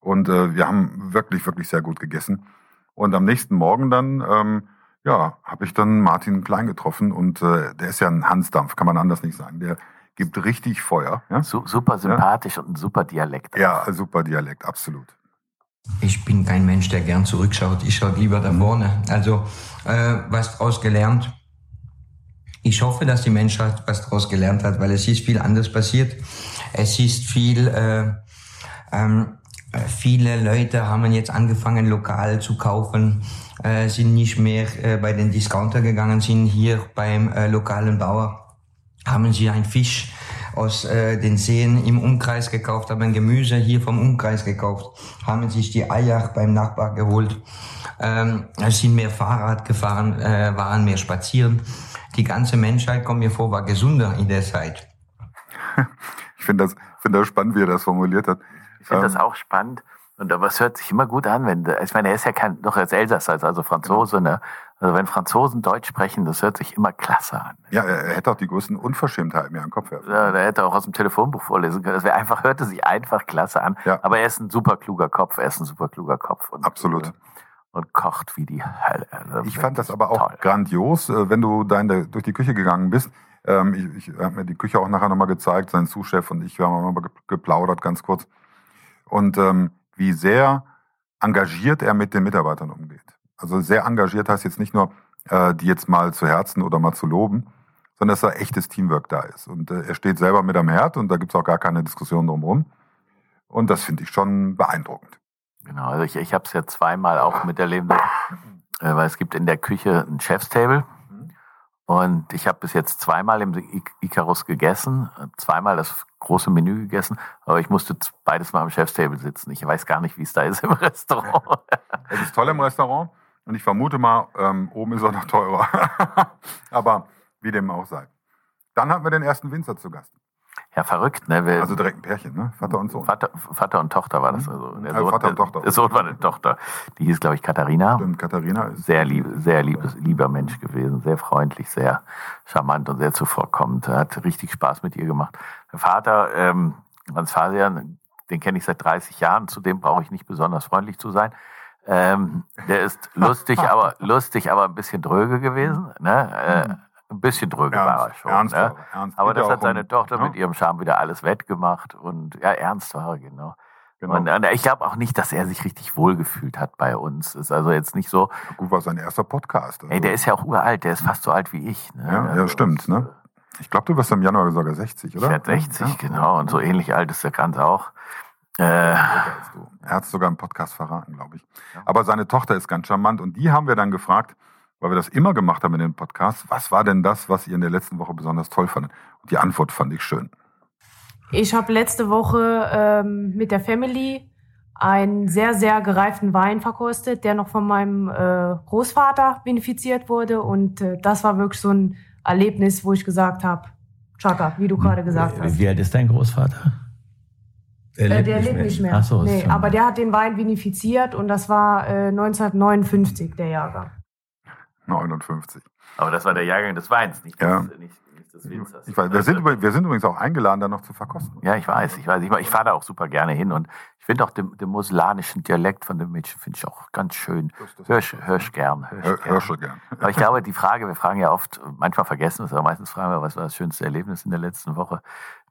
Und äh, wir haben wirklich, wirklich sehr gut gegessen. Und am nächsten Morgen dann, ähm, ja, habe ich dann Martin Klein getroffen und äh, der ist ja ein Hansdampf, kann man anders nicht sagen. Der gibt richtig Feuer. Ja, Su- super sympathisch und ein super Dialekt. ja super Dialekt, absolut. Ich bin kein Mensch, der gern zurückschaut. Ich schaue lieber da vorne. Also, äh, was daraus gelernt? Ich hoffe, dass die Menschheit was daraus gelernt hat, weil es ist viel anders passiert. Es ist viel, äh, ähm, äh, viele Leute haben jetzt angefangen, lokal zu kaufen, äh, sind nicht mehr äh, bei den Discounter gegangen, sind hier beim äh, lokalen Bauer, haben sie einen Fisch aus äh, den Seen im Umkreis gekauft, haben Gemüse hier vom Umkreis gekauft, haben sich die Eier beim Nachbar geholt, ähm, sind mehr Fahrrad gefahren, äh, waren mehr spazieren. Die ganze Menschheit, kommt mir vor, war gesunder in der Zeit. Ich finde das, finde das spannend, wie er das formuliert hat. Ich finde Ähm, das auch spannend. Und aber es hört sich immer gut an, wenn, ich meine, er ist ja kein, doch als Elsasser, also Franzose, ne? Also wenn Franzosen Deutsch sprechen, das hört sich immer klasse an. Ja, er er hätte auch die größten Unverschämtheiten mir an den Kopf werfen. Ja, da hätte er auch aus dem Telefonbuch vorlesen können. Das wäre einfach, hörte sich einfach klasse an. Aber er ist ein super kluger Kopf, er ist ein super kluger Kopf. Und, Absolut. äh, Und kocht wie die Hölle. Also Ich fand das aber auch grandios, äh, wenn du da in der, durch die Küche gegangen bist. Ähm, ich ich habe mir die Küche auch nachher nochmal gezeigt, sein Sous-Chef und ich, wir haben mal ge- geplaudert, ganz kurz. Und ähm, wie sehr engagiert er mit den Mitarbeitern umgeht. Also sehr engagiert heißt jetzt nicht nur, äh, die jetzt mal zu Herzen oder mal zu loben, sondern dass da echtes Teamwork da ist. Und äh, er steht selber mit am Herd und da gibt's auch gar keine Diskussion drumherum. Und das finde ich schon beeindruckend. Genau, also ich, ich habe es ja zweimal auch miterlebt, äh, weil es gibt in der Küche ein Chefstable. Und ich habe bis jetzt zweimal im Icarus gegessen, zweimal das große Menü gegessen, aber ich musste beides mal am Chefstable sitzen. Ich weiß gar nicht, wie es da ist im Restaurant. Es ist toll im Restaurant und ich vermute mal, ähm, oben ist er noch teurer. Aber wie dem auch sei. Dann hatten wir den ersten Winzer zu Gast. Ja, verrückt, ne? Wir, Also direkt ein Pärchen, ne? Vater und Sohn. Vater, Vater und Tochter war das. Also der Ja, Sohn, Vater und Tochter. Der Sohn war eine Tochter. Die hieß, glaube ich, Katharina. Stimmt, Katharina ist. Sehr lieb, sehr liebes, lieber Mensch gewesen, sehr freundlich, sehr charmant und sehr zuvorkommend. Hat richtig Spaß mit ihr gemacht. Der Vater, ähm, Hans Fasian, den kenne ich seit 30 Jahren, zudem brauche ich nicht besonders freundlich zu sein. Ähm, der ist lustig, aber lustig, aber ein bisschen dröge gewesen. Ne? Äh, ein bisschen dröge Ernst, war er schon. ernst ne? er, ernst. Aber ja das hat seine um- Tochter ja. mit ihrem Charme wieder alles wettgemacht und ja, ernst war er, genau. Genau. Und, und ich glaube auch nicht, dass er sich richtig wohlgefühlt hat bei uns. Ist also jetzt nicht so. Gut, war sein erster Podcast. Also. Ey, der ist ja auch uralt, der ist fast so alt wie ich. Ne? Ja, ja, stimmt, ne? Ich glaube, du wirst im Januar sogar 60, oder? Ich werde 60, Ja. genau. Und so ähnlich alt ist der Kranz auch. Äh, Er hat es sogar im Podcast verraten, glaube ich. Aber seine Tochter ist ganz charmant und die haben wir dann gefragt, weil wir das immer gemacht haben in den Podcasts, was war denn das, was ihr in der letzten Woche besonders toll fandet? Und die Antwort fand ich schön. Ich habe letzte Woche ähm, mit der Family einen sehr, sehr gereiften Wein verkostet, der noch von meinem äh, Großvater benefiziert wurde. Und äh, das war wirklich so ein Erlebnis, wo ich gesagt habe, Chaka, wie du gerade gesagt hast. Wie alt ist dein Großvater? Äh, der lebt nicht mehr. Ach so, nee, aber der hat den Wein vinifiziert und das war äh, 1959 der Jahrgang. 59. Aber das war der Jahrgang des Weins, nicht, Ja. des, nicht, nicht des Winzers. Ich weiß, wir, sind, übrigens- wir sind übrigens auch eingeladen, da noch zu verkosten. Ja, ich weiß, ich weiß. Ich, ich fahre da auch super gerne hin und ich finde auch den, den mosellanischen Dialekt von dem Mädchen finde ich auch ganz schön. Hörsch, hörsch gern. Hörsch Hör- gern. hörsch gern. Aber ich glaube, die Frage, wir fragen ja oft, manchmal vergessen wir es, aber meistens fragen wir, was war das schönste Erlebnis in der letzten Woche,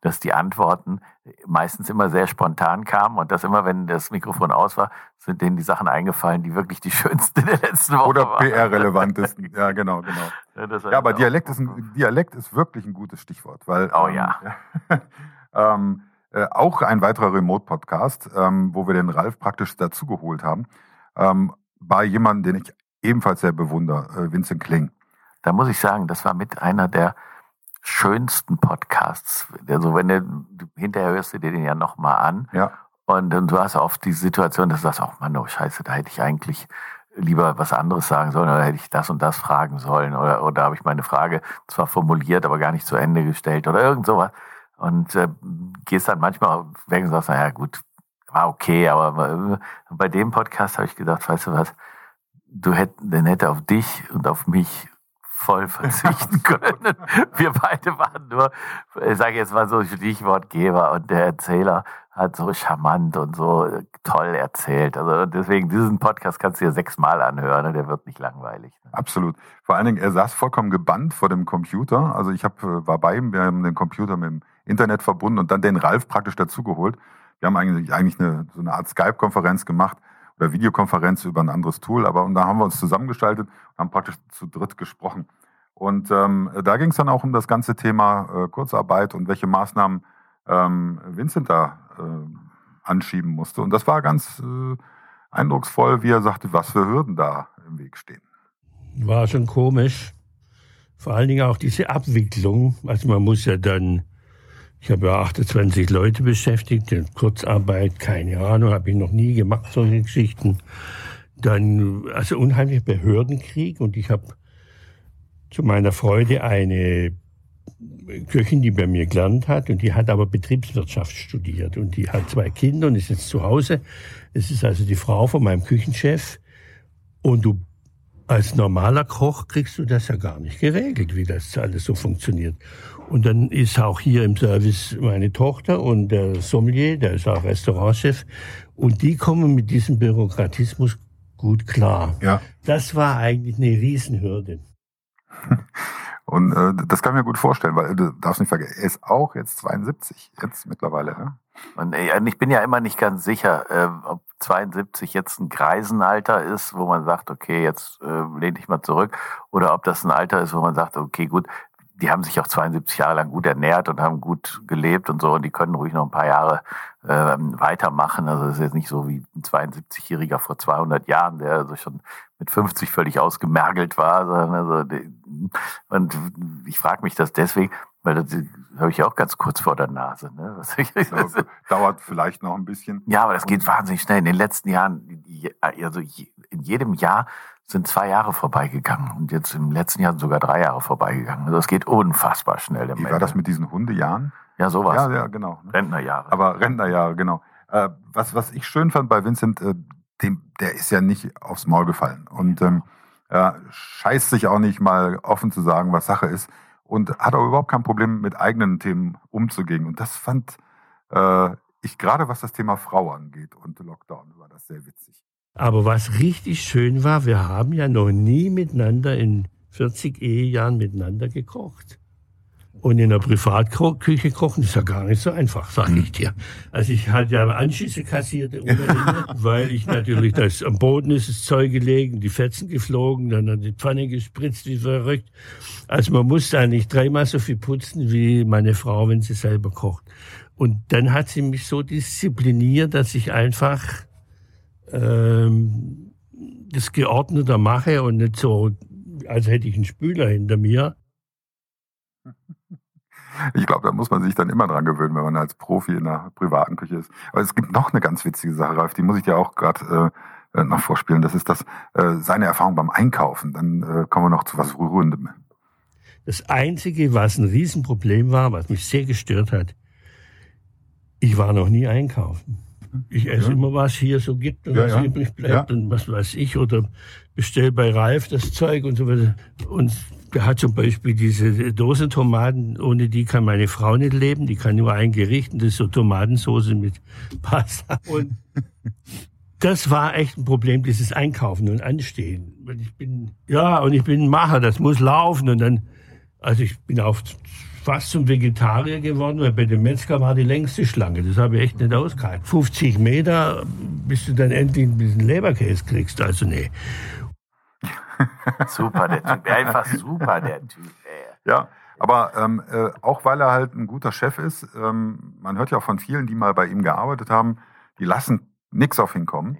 dass die Antworten meistens immer sehr spontan kamen und dass immer, wenn das Mikrofon aus war, sind denen die Sachen eingefallen, die wirklich die schönsten in der letzten Woche Oder waren. PR-relevantesten. Ja, genau, genau. Ja, Ja, aber Dialekt ist, ein, Dialekt ist wirklich ein gutes Stichwort, weil Oh ähm, ja. ähm, äh, auch ein weiterer Remote-Podcast, ähm, wo wir den Ralf praktisch dazugeholt haben, ähm, bei jemandem, den ich ebenfalls sehr bewundere, äh, Vincent Kling. Da muss ich sagen, das war mit einer der schönsten Podcasts. Also wenn du hinterher hörst du dir den ja nochmal an. Ja. Und, und du hast oft die Situation, dass du sagst, oh Mann, oh Scheiße, da hätte ich eigentlich lieber was anderes sagen sollen oder hätte ich das und das fragen sollen oder, oder habe ich meine Frage zwar formuliert, aber gar nicht zu Ende gestellt oder irgend sowas. Und äh, gehst dann manchmal weg und sagst, naja gut, war okay, aber äh, bei dem Podcast habe ich gedacht, weißt du was, du hätt, dann hätte auf dich und auf mich voll verzichten können. Wir beide waren nur, ich sage jetzt mal so Stichwortgeber und der Erzähler hat so charmant und so toll erzählt. Also deswegen, diesen Podcast kannst du dir sechsmal anhören und der wird nicht langweilig. Absolut. Vor allen Dingen, er saß vollkommen gebannt vor dem Computer. Also ich hab, äh, war bei ihm, wir haben den Computer mit dem Internet verbunden und dann den Ralf praktisch dazugeholt. Wir haben eigentlich, eigentlich eine, so eine Art Skype-Konferenz gemacht oder Videokonferenz über ein anderes Tool, aber und da haben wir uns zusammengestaltet und haben praktisch zu dritt gesprochen. Und ähm, da ging es dann auch um das ganze Thema äh, Kurzarbeit und welche Maßnahmen ähm, Vincent da äh, anschieben musste. Und das war ganz äh, eindrucksvoll, wie er sagte, was für Hürden da im Weg stehen. War schon komisch. Vor allen Dingen auch diese Abwicklung. Also man muss ja dann, ich habe ja 28 Leute beschäftigt, in Kurzarbeit, keine Ahnung, habe ich noch nie gemacht, solche Geschichten. Dann, also unheimlich Behördenkrieg und ich habe zu meiner Freude eine Köchin, die bei mir gelernt hat und die hat aber Betriebswirtschaft studiert und die hat zwei Kinder und ist jetzt zu Hause. Es ist also die Frau von meinem Küchenchef und du als normaler Koch kriegst du das ja gar nicht geregelt, wie das alles so funktioniert. Und dann ist auch hier im Service meine Tochter und der Sommelier, der ist auch Restaurantchef. Und die kommen mit diesem Bürokratismus gut klar. Ja. Das war eigentlich eine Riesenhürde. Und äh, das kann ich mir gut vorstellen, weil du darfst nicht vergessen, er ist auch jetzt 72, jetzt mittlerweile. Ne? Und äh, ich bin ja immer nicht ganz sicher, äh, ob 72 jetzt ein Greisenalter ist, wo man sagt, okay, jetzt äh, lehne ich mal zurück, oder ob das ein Alter ist, wo man sagt, okay, gut, die haben sich auch 72 Jahre lang gut ernährt und haben gut gelebt und so und die können ruhig noch ein paar Jahre äh, weitermachen. Also es ist jetzt nicht so wie ein 72-Jähriger vor 200 Jahren, der also schon mit 50 völlig ausgemergelt war. Sondern also, und ich frage mich das deswegen, weil das habe ich auch ganz kurz vor der Nase. Ne? Ich, Dauert vielleicht noch ein bisschen. ja, aber das geht wahnsinnig schnell. In den letzten Jahren, also in jedem Jahr sind zwei Jahre vorbeigegangen und jetzt im letzten Jahr sind sogar drei Jahre vorbeigegangen. Also es geht unfassbar schnell. Im Wie war Ende. das mit diesen Hundejahren? Ja, sowas. Ja, ja, genau. Rentnerjahre. Aber Rentnerjahre, genau. Äh, was, was ich schön fand bei Vincent, äh, dem, der ist ja nicht aufs Maul gefallen und ähm, er scheißt sich auch nicht mal offen zu sagen, was Sache ist und hat auch überhaupt kein Problem mit eigenen Themen umzugehen. Und das fand äh, ich gerade, was das Thema Frau angeht und Lockdown, war das sehr witzig. Aber was richtig schön war, wir haben ja noch nie miteinander in 40 Ehejahren miteinander gekocht. Und in der Privatküche kochen ist ja gar nicht so einfach, sage ich dir. Also ich hatte ja Anschüsse kassiert weil ich natürlich, das am Boden ist das Zeug gelegen, die Fetzen geflogen, dann hat die Pfanne gespritzt wie verrückt. Also man musste eigentlich dreimal so viel putzen wie meine Frau, wenn sie selber kocht. Und dann hat sie mich so diszipliniert, dass ich einfach ähm, das geordneter mache und nicht so, als hätte ich einen Spüler hinter mir. Ich glaube, da muss man sich dann immer dran gewöhnen, wenn man als Profi in einer privaten Küche ist. Aber es gibt noch eine ganz witzige Sache, Ralf, die muss ich dir auch gerade äh, äh, noch vorspielen. Das ist das äh, seine Erfahrung beim Einkaufen. Dann äh, kommen wir noch zu was Rührendem. Das Einzige, was ein Riesenproblem war, was mich sehr gestört hat, Ich war noch nie einkaufen. Ich esse Ja. immer, was hier so gibt und Ja, was ja. übrig bleibt und was weiß ich. Oder bestell bei Ralf das Zeug und so weiter. Und hat zum Beispiel diese Dosentomaten, ohne die kann meine Frau nicht leben. Die kann nur ein Gericht und das ist so Tomatensauce mit Pasta. Und das war echt ein Problem, dieses Einkaufen und Anstehen. Weil ich bin, ja, und ich bin ein Macher, das muss laufen. Und dann, also ich bin auch fast zum Vegetarier geworden, weil bei dem Metzger war die längste Schlange. Das habe ich echt nicht ausgehalten. 50 Meter, bis du dann endlich ein bisschen Leberkäse kriegst. Also nee. Super, der Typ. Einfach super, der Typ. Ey. Ja, aber ähm, äh, auch weil er halt ein guter Chef ist, ähm, man hört ja auch von vielen, die mal bei ihm gearbeitet haben, die lassen nichts auf ihn kommen.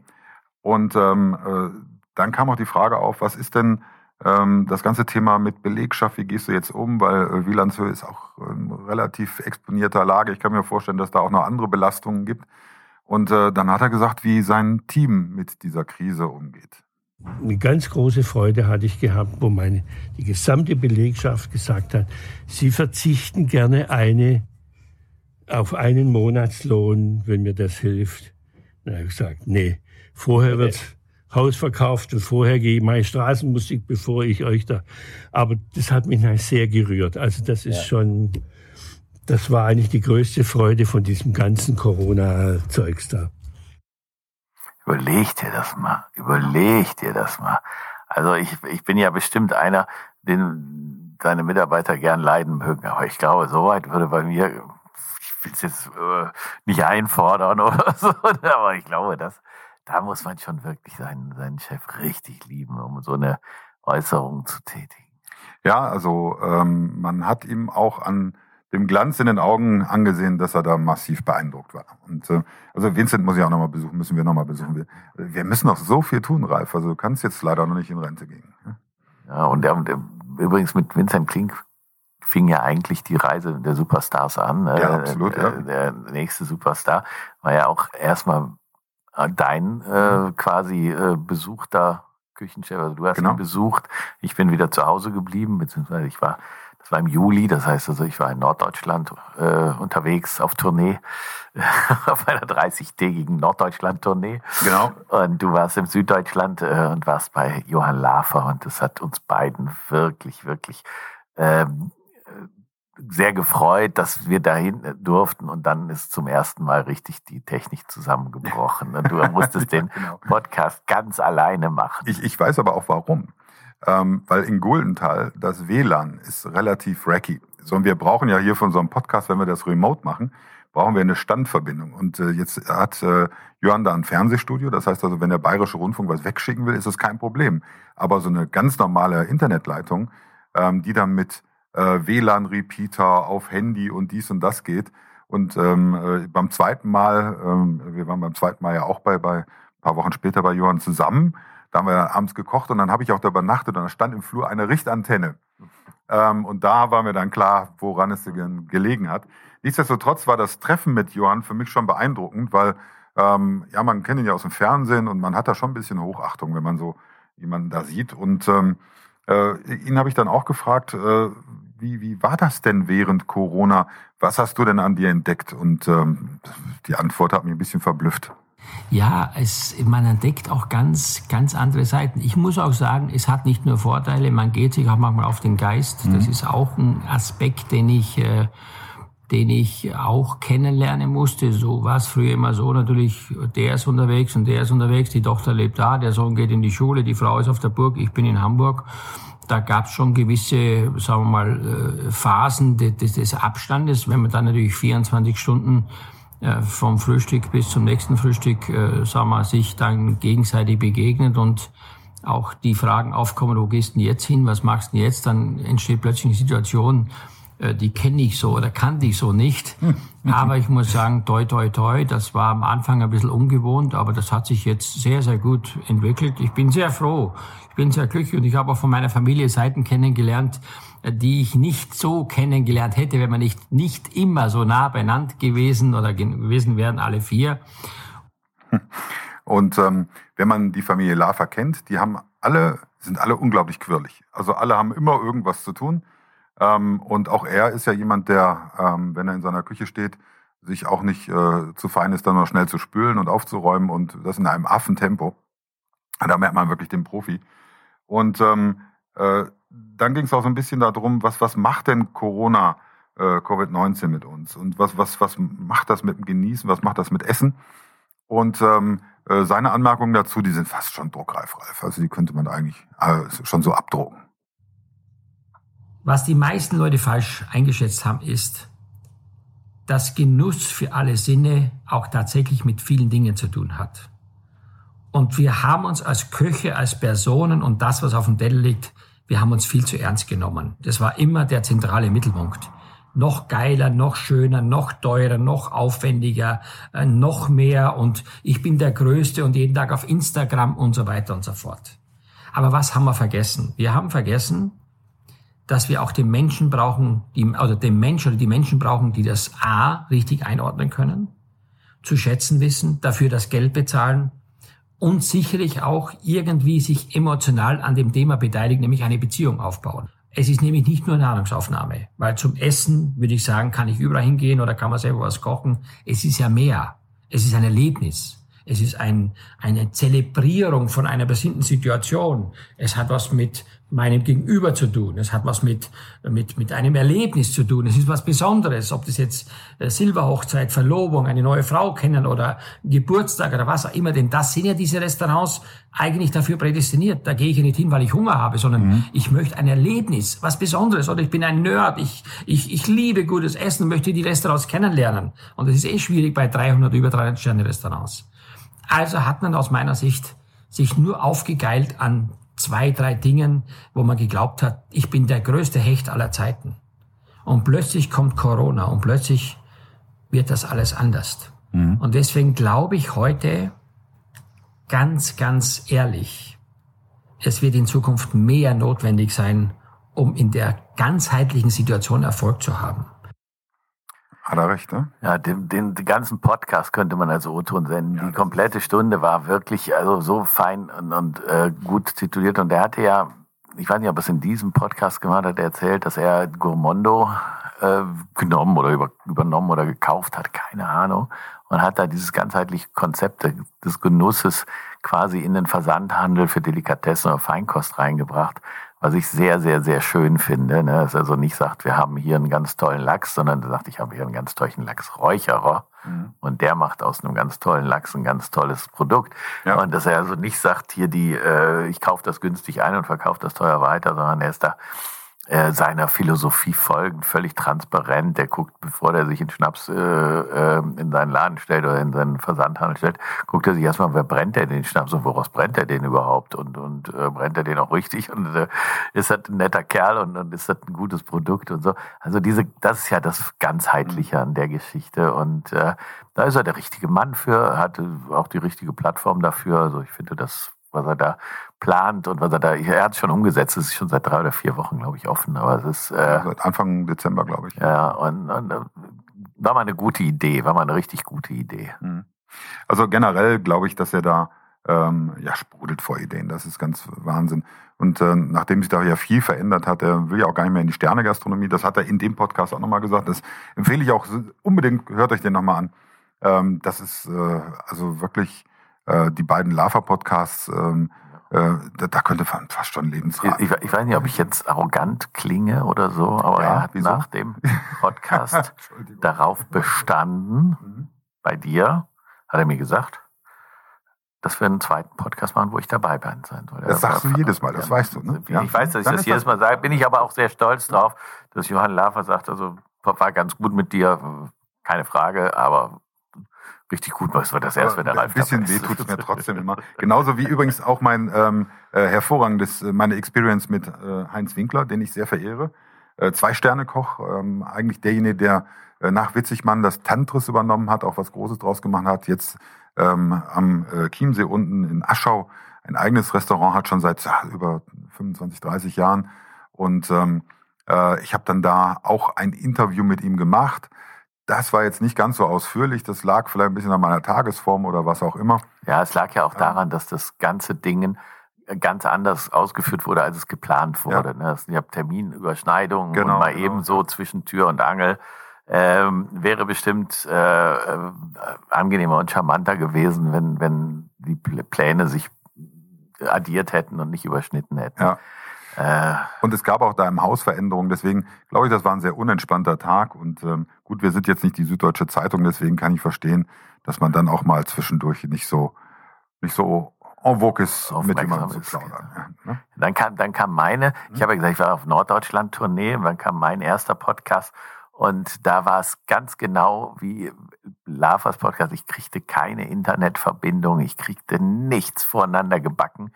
Und ähm, äh, dann kam auch die Frage auf, was ist denn ähm, das ganze Thema mit Belegschaft, wie gehst du jetzt um? Weil äh, Wielandshöhe ist auch in relativ exponierter Lage. Ich kann mir vorstellen, dass da auch noch andere Belastungen gibt. Und äh, dann hat er gesagt, wie sein Team mit dieser Krise umgeht. Eine ganz große Freude hatte ich gehabt, wo meine, die gesamte Belegschaft gesagt hat, sie verzichten gerne eine, auf einen Monatslohn, wenn mir das hilft. Dann habe ich gesagt, nee, vorher wird Haus verkauft und vorher gehe ich meine Straßenmusik, bevor ich euch da. Aber das hat mich sehr gerührt. Also das ist Ja. schon, das war eigentlich die größte Freude von diesem ganzen Corona-Zeugs da. Überleg dir das mal. Überleg dir das mal. Also ich, ich bin ja bestimmt einer, den seine Mitarbeiter gern leiden mögen. Aber ich glaube, so weit würde bei mir, ich will es jetzt äh, nicht einfordern oder so, aber ich glaube, das, da muss man schon wirklich seinen, seinen Chef richtig lieben, um so eine Äußerung zu tätigen. Ja, also ähm, man hat ihm auch an dem Glanz in den Augen angesehen, dass er da massiv beeindruckt war. Und äh, also Vincent muss ich auch nochmal besuchen, müssen wir nochmal besuchen. Wir, wir müssen noch so viel tun, Ralf. Also du kannst jetzt leider noch nicht in Rente gehen. Ja, und der, der, übrigens mit Vincent Klink fing ja eigentlich die Reise der Superstars an. ne? Ja, absolut, ja. Äh, Der nächste Superstar war ja auch erstmal äh, dein äh, quasi äh, besuchter Küchenchef. Also du hast Genau. ihn besucht. Ich bin wieder zu Hause geblieben, beziehungsweise ich war, das war im Juli, das heißt also, ich war in Norddeutschland äh, unterwegs auf Tournee, auf einer 30-tägigen Norddeutschland-Tournee. Genau. Und du warst im Süddeutschland äh, und warst bei Johann Lafer und das hat uns beiden wirklich, wirklich ähm, sehr gefreut, dass wir dahin durften und dann ist zum ersten Mal richtig die Technik zusammengebrochen und du musstest den Podcast ganz alleine machen. Ich, ich weiß aber auch warum. Ähm, weil in Guldenthal das WLAN ist relativ racky. So, und wir brauchen ja hier von so einem Podcast, wenn wir das remote machen, brauchen wir eine Standverbindung. Und äh, jetzt hat äh, Johann da ein Fernsehstudio. Das heißt also, wenn der Bayerische Rundfunk was wegschicken will, ist das kein Problem. Aber so eine ganz normale Internetleitung, ähm, die dann mit äh, WLAN-Repeater auf Handy und dies und das geht. Und ähm, äh, beim zweiten Mal, ähm, wir waren beim zweiten Mal ja auch bei, bei ein paar Wochen später bei Johann zusammen. Da haben wir dann abends gekocht und dann habe ich auch da übernachtet und da stand im Flur eine Richtantenne. Ähm, und da war mir dann klar, woran es ge- gelegen hat. Nichtsdestotrotz war das Treffen mit Johann für mich schon beeindruckend, weil ähm, ja, man kennt ihn ja aus dem Fernsehen und man hat da schon ein bisschen Hochachtung, wenn man so jemanden da sieht. Und ähm, äh, ihn habe ich dann auch gefragt, äh, wie, wie war das denn während Corona? Was hast du denn an dir entdeckt? Und ähm, die Antwort hat mich ein bisschen verblüfft. Ja, es, man entdeckt auch ganz, ganz andere Seiten. Ich muss auch sagen, es hat nicht nur Vorteile, man geht sich auch manchmal auf den Geist. Das Mhm. ist auch ein Aspekt, den ich, äh, den ich auch kennenlernen musste. So war es früher immer so, natürlich, der ist unterwegs und der ist unterwegs, die Tochter lebt da, der Sohn geht in die Schule, die Frau ist auf der Burg, ich bin in Hamburg. Da gab es schon gewisse, sagen wir mal, äh, Phasen des, des- des Abstandes, wenn man dann natürlich 24 Stunden vom Frühstück bis zum nächsten Frühstück, äh, sagen wir, sich dann gegenseitig begegnet und auch die Fragen aufkommen, wo gehst du denn jetzt hin, was machst du denn jetzt, dann entsteht plötzlich eine Situation, äh, die kenne ich so oder kannte ich so nicht. Aber ich muss sagen, toi, toi, toi, das war am Anfang ein bisschen ungewohnt, aber das hat sich jetzt sehr, sehr gut entwickelt. Ich bin sehr froh, ich bin sehr glücklich und ich habe auch von meiner Familie Seiten kennengelernt, die ich nicht so kennengelernt hätte, wenn wir nicht, nicht immer so nah beieinander gewesen oder ge- gewesen wären, alle vier. Und ähm, wenn man die Familie Lava kennt, die haben alle, sind alle unglaublich quirlig. Also alle haben immer irgendwas zu tun. Ähm, und auch er ist ja jemand, der, ähm, wenn er in seiner Küche steht, sich auch nicht äh, zu fein ist, dann noch schnell zu spülen und aufzuräumen und das in einem Affentempo. Da merkt man wirklich den Profi. Und ähm, äh, dann ging es auch so ein bisschen darum, was, was macht denn Corona, äh, Covid-19 mit uns? Und was, was, was macht das mit dem Genießen? Was macht das mit Essen? Und ähm, äh, seine Anmerkungen dazu, die sind fast schon druckreif, Ralf. Also die könnte man eigentlich äh, schon so abdrucken. Was die meisten Leute falsch eingeschätzt haben, ist, dass Genuss für alle Sinne auch tatsächlich mit vielen Dingen zu tun hat. Und wir haben uns als Köche, als Personen und das, was auf dem Teller liegt, wir haben uns viel zu ernst genommen. Das war immer der zentrale Mittelpunkt. Noch geiler, noch schöner, noch teurer, noch aufwendiger, äh, noch mehr und ich bin der Größte und jeden Tag auf Instagram und so weiter und so fort. Aber was haben wir vergessen? Wir haben vergessen, dass wir auch den Menschen brauchen, die, also den Mensch oder die Menschen brauchen, die das A richtig einordnen können, zu schätzen wissen, dafür das Geld bezahlen und sicherlich auch irgendwie sich emotional an dem Thema beteiligen, nämlich eine Beziehung aufbauen. Es ist nämlich nicht nur Nahrungsaufnahme, weil zum Essen, würde ich sagen, kann ich überall hingehen oder kann man selber was kochen. Es ist ja mehr. Es ist ein Erlebnis. Es ist ein, eine Zelebrierung von einer bestimmten Situation. Es hat was mit meinem Gegenüber zu tun. Es hat was mit, mit, mit einem Erlebnis zu tun. Es ist was Besonderes, ob das jetzt äh, Silberhochzeit, Verlobung, eine neue Frau kennen oder Geburtstag oder was auch immer. Denn das sind ja diese Restaurants eigentlich dafür prädestiniert. Da gehe ich ja nicht hin, weil ich Hunger habe, sondern mhm. ich möchte ein Erlebnis, was Besonderes. Oder ich bin ein Nerd, ich, ich, ich liebe gutes Essen, möchte die Restaurants kennenlernen. Und es ist eh schwierig bei 300, über 300 Sterne Restaurants. Also hat man aus meiner Sicht sich nur aufgegeilt an zwei, drei Dingen, wo man geglaubt hat, ich bin der größte Hecht aller Zeiten. Und plötzlich kommt Corona und plötzlich wird das alles anders. Mhm. Und deswegen glaube ich heute ganz, ganz ehrlich, es wird in Zukunft mehr notwendig sein, um in der ganzheitlichen Situation Erfolg zu haben. Hat er recht, ne? Ja, den, den, den ganzen Podcast könnte man als O-Ton senden. Ja, die komplette Stunde war wirklich also so fein und, und äh, gut tituliert. Und er hatte ja, ich weiß nicht, ob er es in diesem Podcast gemacht hat, erzählt, dass er Gourmondo äh, genommen oder über, übernommen oder gekauft hat, keine Ahnung. Und hat da dieses ganzheitliche Konzept des Genusses quasi in den Versandhandel für Delikatessen oder Feinkost reingebracht was ich sehr, sehr, sehr schön finde. Ne? Dass er also nicht sagt, wir haben hier einen ganz tollen Lachs, sondern er sagt, ich habe hier einen ganz tollen Lachsräucherer. Mhm. Und der macht aus einem ganz tollen Lachs ein ganz tolles Produkt. Ja. Und dass er also nicht sagt, hier die, äh, ich kaufe das günstig ein und verkaufe das teuer weiter, sondern er ist da seiner Philosophie folgen, völlig transparent. Der guckt, bevor der sich in Schnaps äh, äh, in seinen Laden stellt oder in seinen Versandhandel stellt, guckt er sich erstmal, wer brennt der den Schnaps und woraus brennt er den überhaupt und, und äh, brennt er den auch richtig und äh, ist das ein netter Kerl und, und ist das ein gutes Produkt und so. Also diese, das ist ja das Ganzheitliche an der Geschichte und äh, da ist er der richtige Mann für, hat auch die richtige Plattform dafür. Also ich finde das was er da plant und was er da, er hat es schon umgesetzt, es ist schon seit drei oder vier Wochen, glaube ich, offen, aber es ist... Äh, seit Anfang Dezember, glaube ich. Ja, und, und äh, war mal eine gute Idee, war mal eine richtig gute Idee. Mhm. Also generell glaube ich, dass er da ähm, ja, sprudelt vor Ideen, das ist ganz Wahnsinn. Und äh, nachdem sich da ja viel verändert hat, er will ja auch gar nicht mehr in die Sterne-Gastronomie, das hat er in dem Podcast auch nochmal gesagt, das empfehle ich auch unbedingt, hört euch den nochmal an. Ähm, das ist äh, also wirklich äh, die beiden Lava-Podcasts, ähm, äh, da, da, könnte man fast schon Lebensrat. Ich, ich, weiß nicht, ob ich jetzt arrogant klinge oder so, aber ja, er hat wieso? nach dem Podcast darauf bestanden, mhm. bei dir, hat er mir gesagt, dass wir einen zweiten Podcast machen, wo ich dabei sein soll. Das sagst du jedes Mal, das weißt du, ne? Ja. Ich weiß, dass ich Dann das jedes Mal sage, bin ich aber auch sehr stolz drauf, dass Johann Lafer sagt, also war ganz gut mit dir, keine Frage, aber richtig gut was war das erst, wenn der Ein bisschen weh tut es mir trotzdem immer. Genauso wie übrigens auch mein ähm, äh, hervorragendes, äh, meine Experience mit äh, Heinz Winkler, den ich sehr verehre. Äh, Zwei-Sterne-Koch, ähm, eigentlich derjenige, der äh, nach Witzigmann das Tantris übernommen hat, auch was Großes draus gemacht hat, jetzt ähm, am äh, Chiemsee unten in Aschau ein eigenes Restaurant hat, schon seit ja, über 25, 30 Jahren. Und ähm, äh, ich habe dann da auch ein Interview mit ihm gemacht das war jetzt nicht ganz so ausführlich. Das lag vielleicht ein bisschen an meiner Tagesform oder was auch immer. Ja, es lag ja auch daran, dass das ganze Ding ganz anders ausgeführt wurde, als es geplant wurde. Ja. Ne? Es gab Terminüberschneidungen genau, und mal genau. eben so zwischen Tür und Angel ähm, wäre bestimmt äh, äh, angenehmer und charmanter gewesen, wenn, wenn die Pl- Pläne sich addiert hätten und nicht überschnitten hätten. Ja. Äh, Und es gab auch da im Haus Veränderungen. Deswegen glaube ich, das war ein sehr unentspannter Tag. Und ähm, gut, wir sind jetzt nicht die Süddeutsche Zeitung, deswegen kann ich verstehen, dass man dann auch mal zwischendurch nicht so nicht so en vogue ist, mit jemandem zu plaudern. Ja, ne? Dann kam, dann kam meine, ich habe ja gesagt, ich war auf Norddeutschland-Tournee dann kam mein erster Podcast und da war es ganz genau wie Lavas Podcast. Ich kriegte keine Internetverbindung, ich kriegte nichts voneinander gebacken.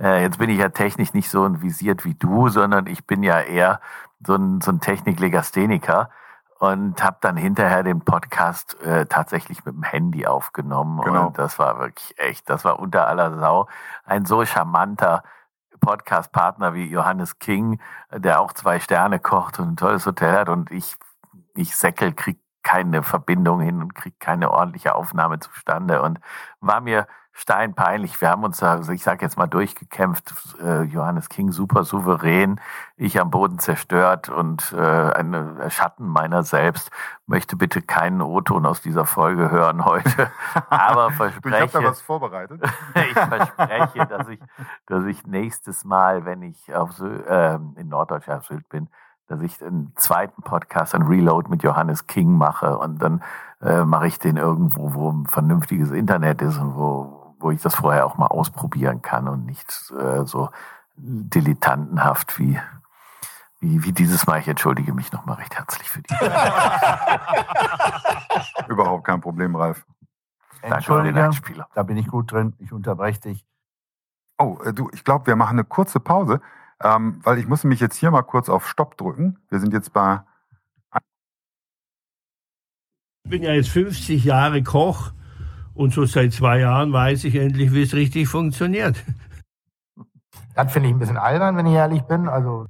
Äh, jetzt bin ich ja technisch nicht so visiert wie du, sondern ich bin ja eher so ein, so ein Techniklegastheniker und habe dann hinterher den Podcast äh, tatsächlich mit dem Handy aufgenommen Genau. und das war wirklich echt, das war unter aller Sau. Ein so charmanter Podcast-Partner wie Johannes King, der auch zwei Sterne kocht und ein tolles Hotel hat und ich, ich Säckel krieg keine Verbindung hin und krieg keine ordentliche Aufnahme zustande und war mir steinpeinlich. Wir haben uns da, also ich sage jetzt mal, durchgekämpft. Äh, Johannes King super souverän, ich am Boden zerstört und äh, ein Schatten meiner selbst. Möchte bitte keinen O-Ton aus dieser Folge hören heute, aber Ich habe verspreche, da was vorbereitet. ich verspreche, dass ich, dass ich nächstes Mal, wenn ich auf Sylt, äh, in Norddeutschland auf Sylt bin, dass ich einen zweiten Podcast, ein Reload mit Johannes King mache und dann äh, mache ich den irgendwo, wo ein vernünftiges Internet ist und wo, wo ich das vorher auch mal ausprobieren kann und nicht äh, so dilettantenhaft wie, wie, wie dieses Mal. Ich entschuldige mich nochmal recht herzlich für die. Überhaupt kein Problem, Ralf. Entschuldige, da bin ich gut drin. Ich unterbreche dich. Oh, äh, du, ich glaube, wir machen eine kurze Pause, ähm, weil ich muss mich jetzt hier mal kurz auf Stopp drücken. Wir sind jetzt bei Ich bin ja jetzt 50 Jahre Koch und so seit zwei Jahren weiß ich endlich, wie es richtig funktioniert. Das finde ich ein bisschen albern, wenn ich ehrlich bin. Also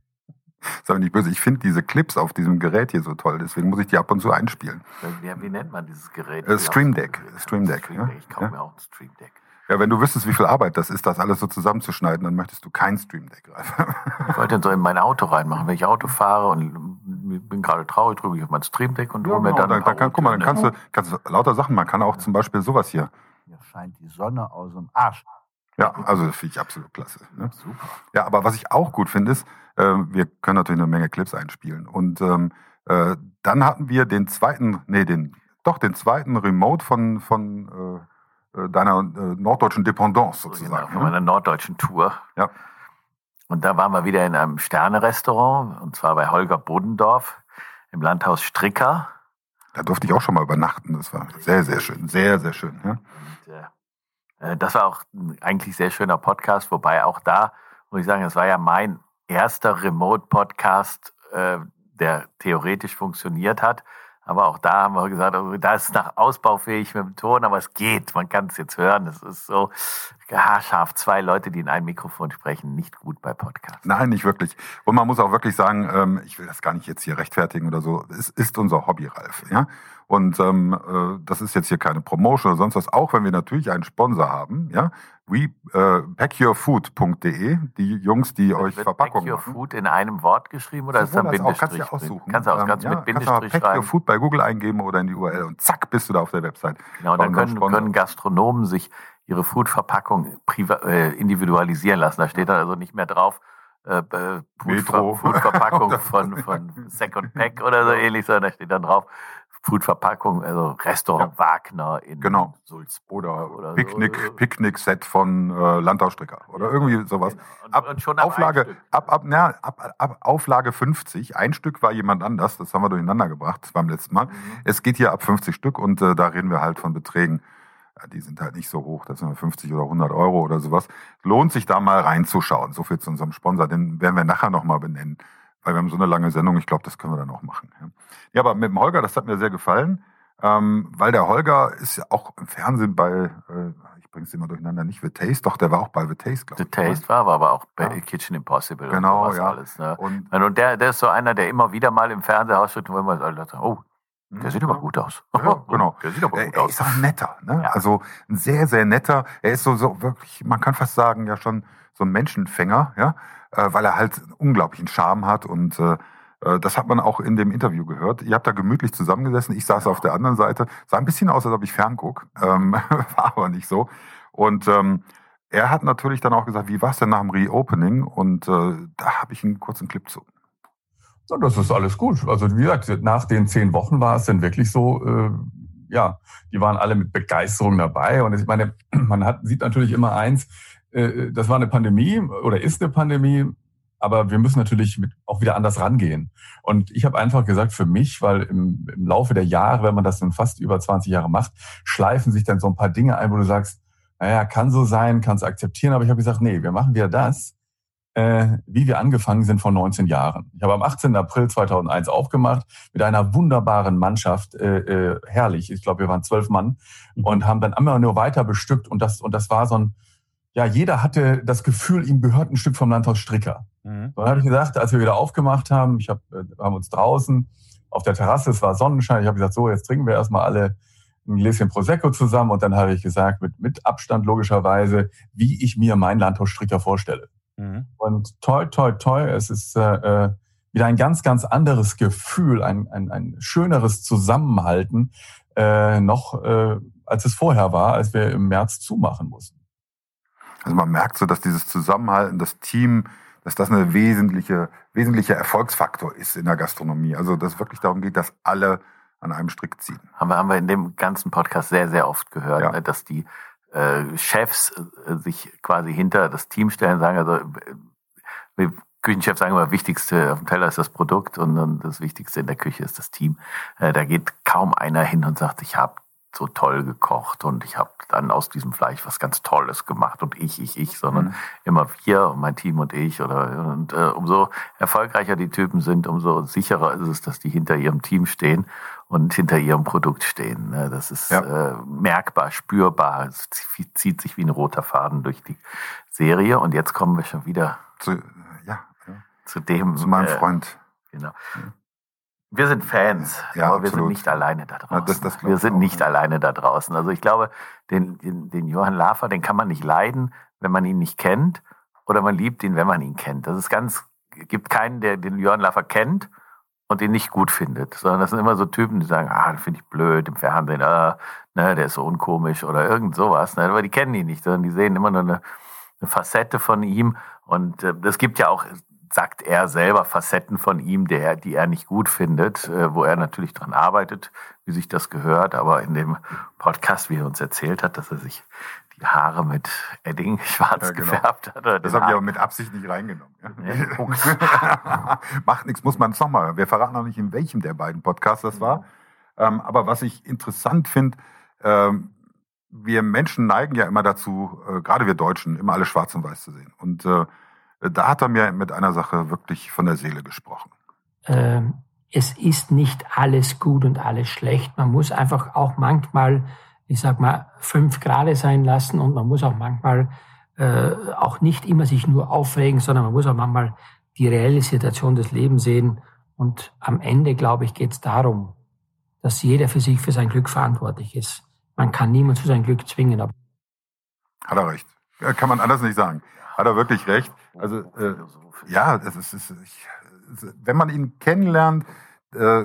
Sei mir nicht böse, ich finde diese Clips auf diesem Gerät hier so toll, deswegen muss ich die ab und zu einspielen. Wie, wie nennt man dieses Gerät? Äh, Stream Deck. Stream Deck. Stream Ja? Deck. Ich kaufe Ja. mir auch ein Stream Deck. ja, wenn du wüsstest, wie viel Arbeit das ist, das alles so zusammenzuschneiden, dann möchtest du kein Stream Deck greifen. Ich wollte so in mein Auto reinmachen, wenn ich Auto fahre und bin gerade traurig, drücke ich auf mein Stream Deck und Ja, hole mir genau, dann. paar dann kann, guck mal, dann kannst du, kannst du lauter Sachen, man kann auch zum Beispiel sowas hier. hier scheint die Sonne aus dem Arsch. Ja, also das finde ich absolut klasse. Ne? Super. Ja, aber was ich auch gut finde, ist, äh, wir können natürlich eine Menge Clips einspielen. Und ähm, äh, dann hatten wir den zweiten, nee, den, doch den zweiten Remote von, von äh, äh, deiner äh, norddeutschen Dependance sozusagen. Genau, von meiner norddeutschen Tour. Ja. Und da waren wir wieder in einem Sterne-Restaurant, und zwar bei Holger Bodendorf im Landhaus Stricker. Da durfte ich auch schon mal übernachten. Das war sehr, sehr schön. Sehr, sehr schön. Ja? Äh, Das war auch ein eigentlich sehr schöner Podcast, wobei auch da, muss ich sagen, das war ja mein erster Remote-Podcast, äh, der theoretisch funktioniert hat. Aber auch da haben wir gesagt, also da ist nach ausbaufähig mit dem Ton, aber es geht. Man kann es jetzt hören. Es ist so haarscharf. Zwei Leute, die in ein Mikrofon sprechen, nicht gut bei Podcasts. Nein, nicht wirklich. Und man muss auch wirklich sagen, ähm, ich will das gar nicht jetzt hier rechtfertigen oder so. Es ist unser Hobby, Ralf. Ja? Und ähm, äh, das ist jetzt hier keine Promotion oder sonst was. Auch wenn wir natürlich einen Sponsor haben, ja, we äh, packyourfood.de, die Jungs, die euch Wird Verpackungen Pack Your machen. Food in einem Wort geschrieben oder ist da ein Sowohl als auch, Bindestrich? kannst du ja aussuchen. Kannst du auch, Ähm, kannst du ja, mit kannst Bindestrich Pack Your. Food bei Google eingeben oder in die URL und zack, bist du da auf der Website. Genau, Bei dann können, können Gastronomen sich ihre Food-Verpackung äh, individualisieren lassen. Da steht dann also nicht mehr drauf, äh, äh, Metro. Food- Food-Verpackung von, von Second Pack oder so ähnlich, sondern da steht dann drauf, Food-Verpackung, also Restaurant Wagner in Genau. Sulzburg Oder, oder so. Picknick, Picknick-Set von äh, Landhausstricker oder irgendwie sowas. Ab, und schon ab Auflage, ein Stück. ab, ab, na, ab, ab Auflage 50. Ein Stück war jemand anders, das haben wir durcheinander gebracht beim letzten Mal. Es geht hier ab 50 Stück und äh, da reden wir halt von Beträgen, ja, die sind halt nicht so hoch, das sind 50 oder 100 Euro oder sowas. Lohnt sich da mal reinzuschauen. So viel zu unserem Sponsor, den werden wir nachher nochmal benennen. Weil wir haben so eine lange Sendung, ich glaube, das können wir dann auch machen. Ja. ja, aber mit dem Holger, das hat mir sehr gefallen. Ähm, weil der Holger ist ja auch im Fernsehen bei, äh, ich bring's immer durcheinander, nicht The Taste, doch, der war auch bei The Taste, glaube The ich. ne? Taste war, war aber auch bei Kitchen Impossible Genau, ja. alles. Ne? Und- Und, der, der ist so einer, der immer wieder mal im Fernsehen ausschüttet, wo immer sagen, oh, der sieht aber gut aus. Ja, genau. Der sieht aber er, gut er aus. ist auch netter, ne? Also ein sehr, sehr netter. Er ist so, so wirklich, man kann fast sagen, ja schon so ein Menschenfänger, ja, äh, weil er halt einen unglaublichen Charme hat und äh, Äh, Das hat man auch in dem Interview gehört. Ihr habt da gemütlich zusammengesessen. Ich saß auf der anderen Seite. Sah ein bisschen aus, als ob ich fernguck. Ähm, war aber nicht so. Und ähm, er hat natürlich dann auch gesagt, wie war es denn nach dem Reopening? Und äh, da habe ich einen kurzen Clip zu. Ja, das ist alles gut. Also wie gesagt, nach den zehn Wochen war es dann wirklich so, äh, ja, die waren alle mit Begeisterung dabei. Und ich meine, man hat, sieht natürlich immer eins, äh, das war eine Pandemie oder ist eine Pandemie, aber wir müssen natürlich mit, auch wieder anders rangehen. Und ich habe einfach gesagt, für mich, weil im, im Laufe der Jahre, wenn man das dann fast über 20 Jahre macht, schleifen sich dann so ein paar Dinge ein, wo du sagst, naja, kann so sein, kannst akzeptieren. Aber ich habe gesagt, nee, wir machen wieder das, äh, wie wir angefangen sind vor 19 Jahren. Ich habe am 18. April 2001 aufgemacht mit einer wunderbaren Mannschaft, äh, äh, herrlich. Ich glaube, wir waren zwölf Mann und haben dann immer nur weiter bestückt und das und das war so ein, ja, jeder hatte das Gefühl, ihm gehört ein Stück vom Landhaus Stricker. Mhm. Dann habe ich gesagt, als wir wieder aufgemacht haben, ich hab, äh, haben uns draußen auf der Terrasse, es war Sonnenschein, ich habe gesagt, so, jetzt trinken wir erstmal alle ein Gläschen Prosecco zusammen und dann habe ich gesagt, mit, mit Abstand logischerweise, wie ich mir mein Landhaus Stricker vorstelle. Mhm. Und toi, toi, toi, es ist äh, äh, wieder ein ganz, ganz anderes Gefühl, ein, ein, ein schöneres Zusammenhalten, äh, noch äh, als es vorher war, als wir im März zumachen mussten. Also man merkt so, dass dieses Zusammenhalten, das Team, dass das eine wesentliche, wesentlicher Erfolgsfaktor ist in der Gastronomie. Also dass es wirklich darum geht, dass alle an einem Strick ziehen. Haben wir, haben wir in dem ganzen Podcast sehr, sehr oft gehört, ne, dass die äh, Chefs äh, sich quasi hinter das Team stellen, sagen, also wir Küchenchefs sagen immer, das Wichtigste auf dem Teller ist das Produkt und, und das Wichtigste in der Küche ist das Team. Äh, da geht kaum einer hin und sagt, ich habe so toll gekocht und ich habe dann aus diesem Fleisch was ganz Tolles gemacht und ich, ich, ich, sondern Mhm. immer wir und mein Team und ich oder und äh, umso erfolgreicher die Typen sind, umso sicherer ist es, dass die hinter ihrem Team stehen und hinter ihrem Produkt stehen. ne. Das ist äh, merkbar, spürbar, es zieht- sich wie ein roter Faden durch die Serie und jetzt kommen wir schon wieder zu, ja, zu dem Zu meinem äh, Freund. Genau. Wir sind Fans, Ja, aber wir sind absolut. nicht alleine da draußen. Ja, das- das wir sind nicht alleine da draußen. Also ich glaube, den, den, den Johann Lafer, den kann man nicht leiden, wenn man ihn nicht kennt, oder man liebt ihn, wenn man ihn kennt. Das ist ganz, gibt keinen, der den Johann Lafer kennt und ihn nicht gut findet, sondern das sind immer so Typen, die sagen, ah, finde ich blöd im Fernsehen, ah, ne, der ist so unkomisch oder irgend sowas. Ne, aber die kennen ihn nicht, sondern die sehen immer nur eine, eine Facette von ihm und äh, es gibt ja auch sagt er selber Facetten von ihm, der, die er nicht gut findet, äh, wo er natürlich dran arbeitet, wie sich das gehört. Aber in dem Podcast, wie er uns erzählt hat, dass er sich Haare mit Edding schwarz Ja, genau. gefärbt hat. Oder Das habe ich aber mit Absicht nicht reingenommen. Ja. Macht nichts, muss man es nochmal hören. Wir verraten noch nicht, in welchem der beiden Podcasts das war. Ähm, aber was ich interessant finde, ähm, wir Menschen neigen ja immer dazu, äh, gerade wir Deutschen, immer alles schwarz und weiß zu sehen. Und äh, da hat er mir mit einer Sache wirklich von der Seele gesprochen. ähm, es ist nicht alles gut und alles schlecht. Man muss einfach auch manchmal, ich sag mal, fünf Grade sein lassen und man muss auch manchmal äh, auch nicht immer sich nur aufregen, sondern man muss auch manchmal die reelle Situation des Lebens sehen. Und am Ende, glaube ich, geht es darum, dass jeder für sich, für sein Glück verantwortlich ist. Man kann niemand zu seinem Glück zwingen. Hat er recht. Kann man anders nicht sagen. Hat er wirklich recht. Also äh, ja, es ist, es ist wenn man ihn kennenlernt, äh,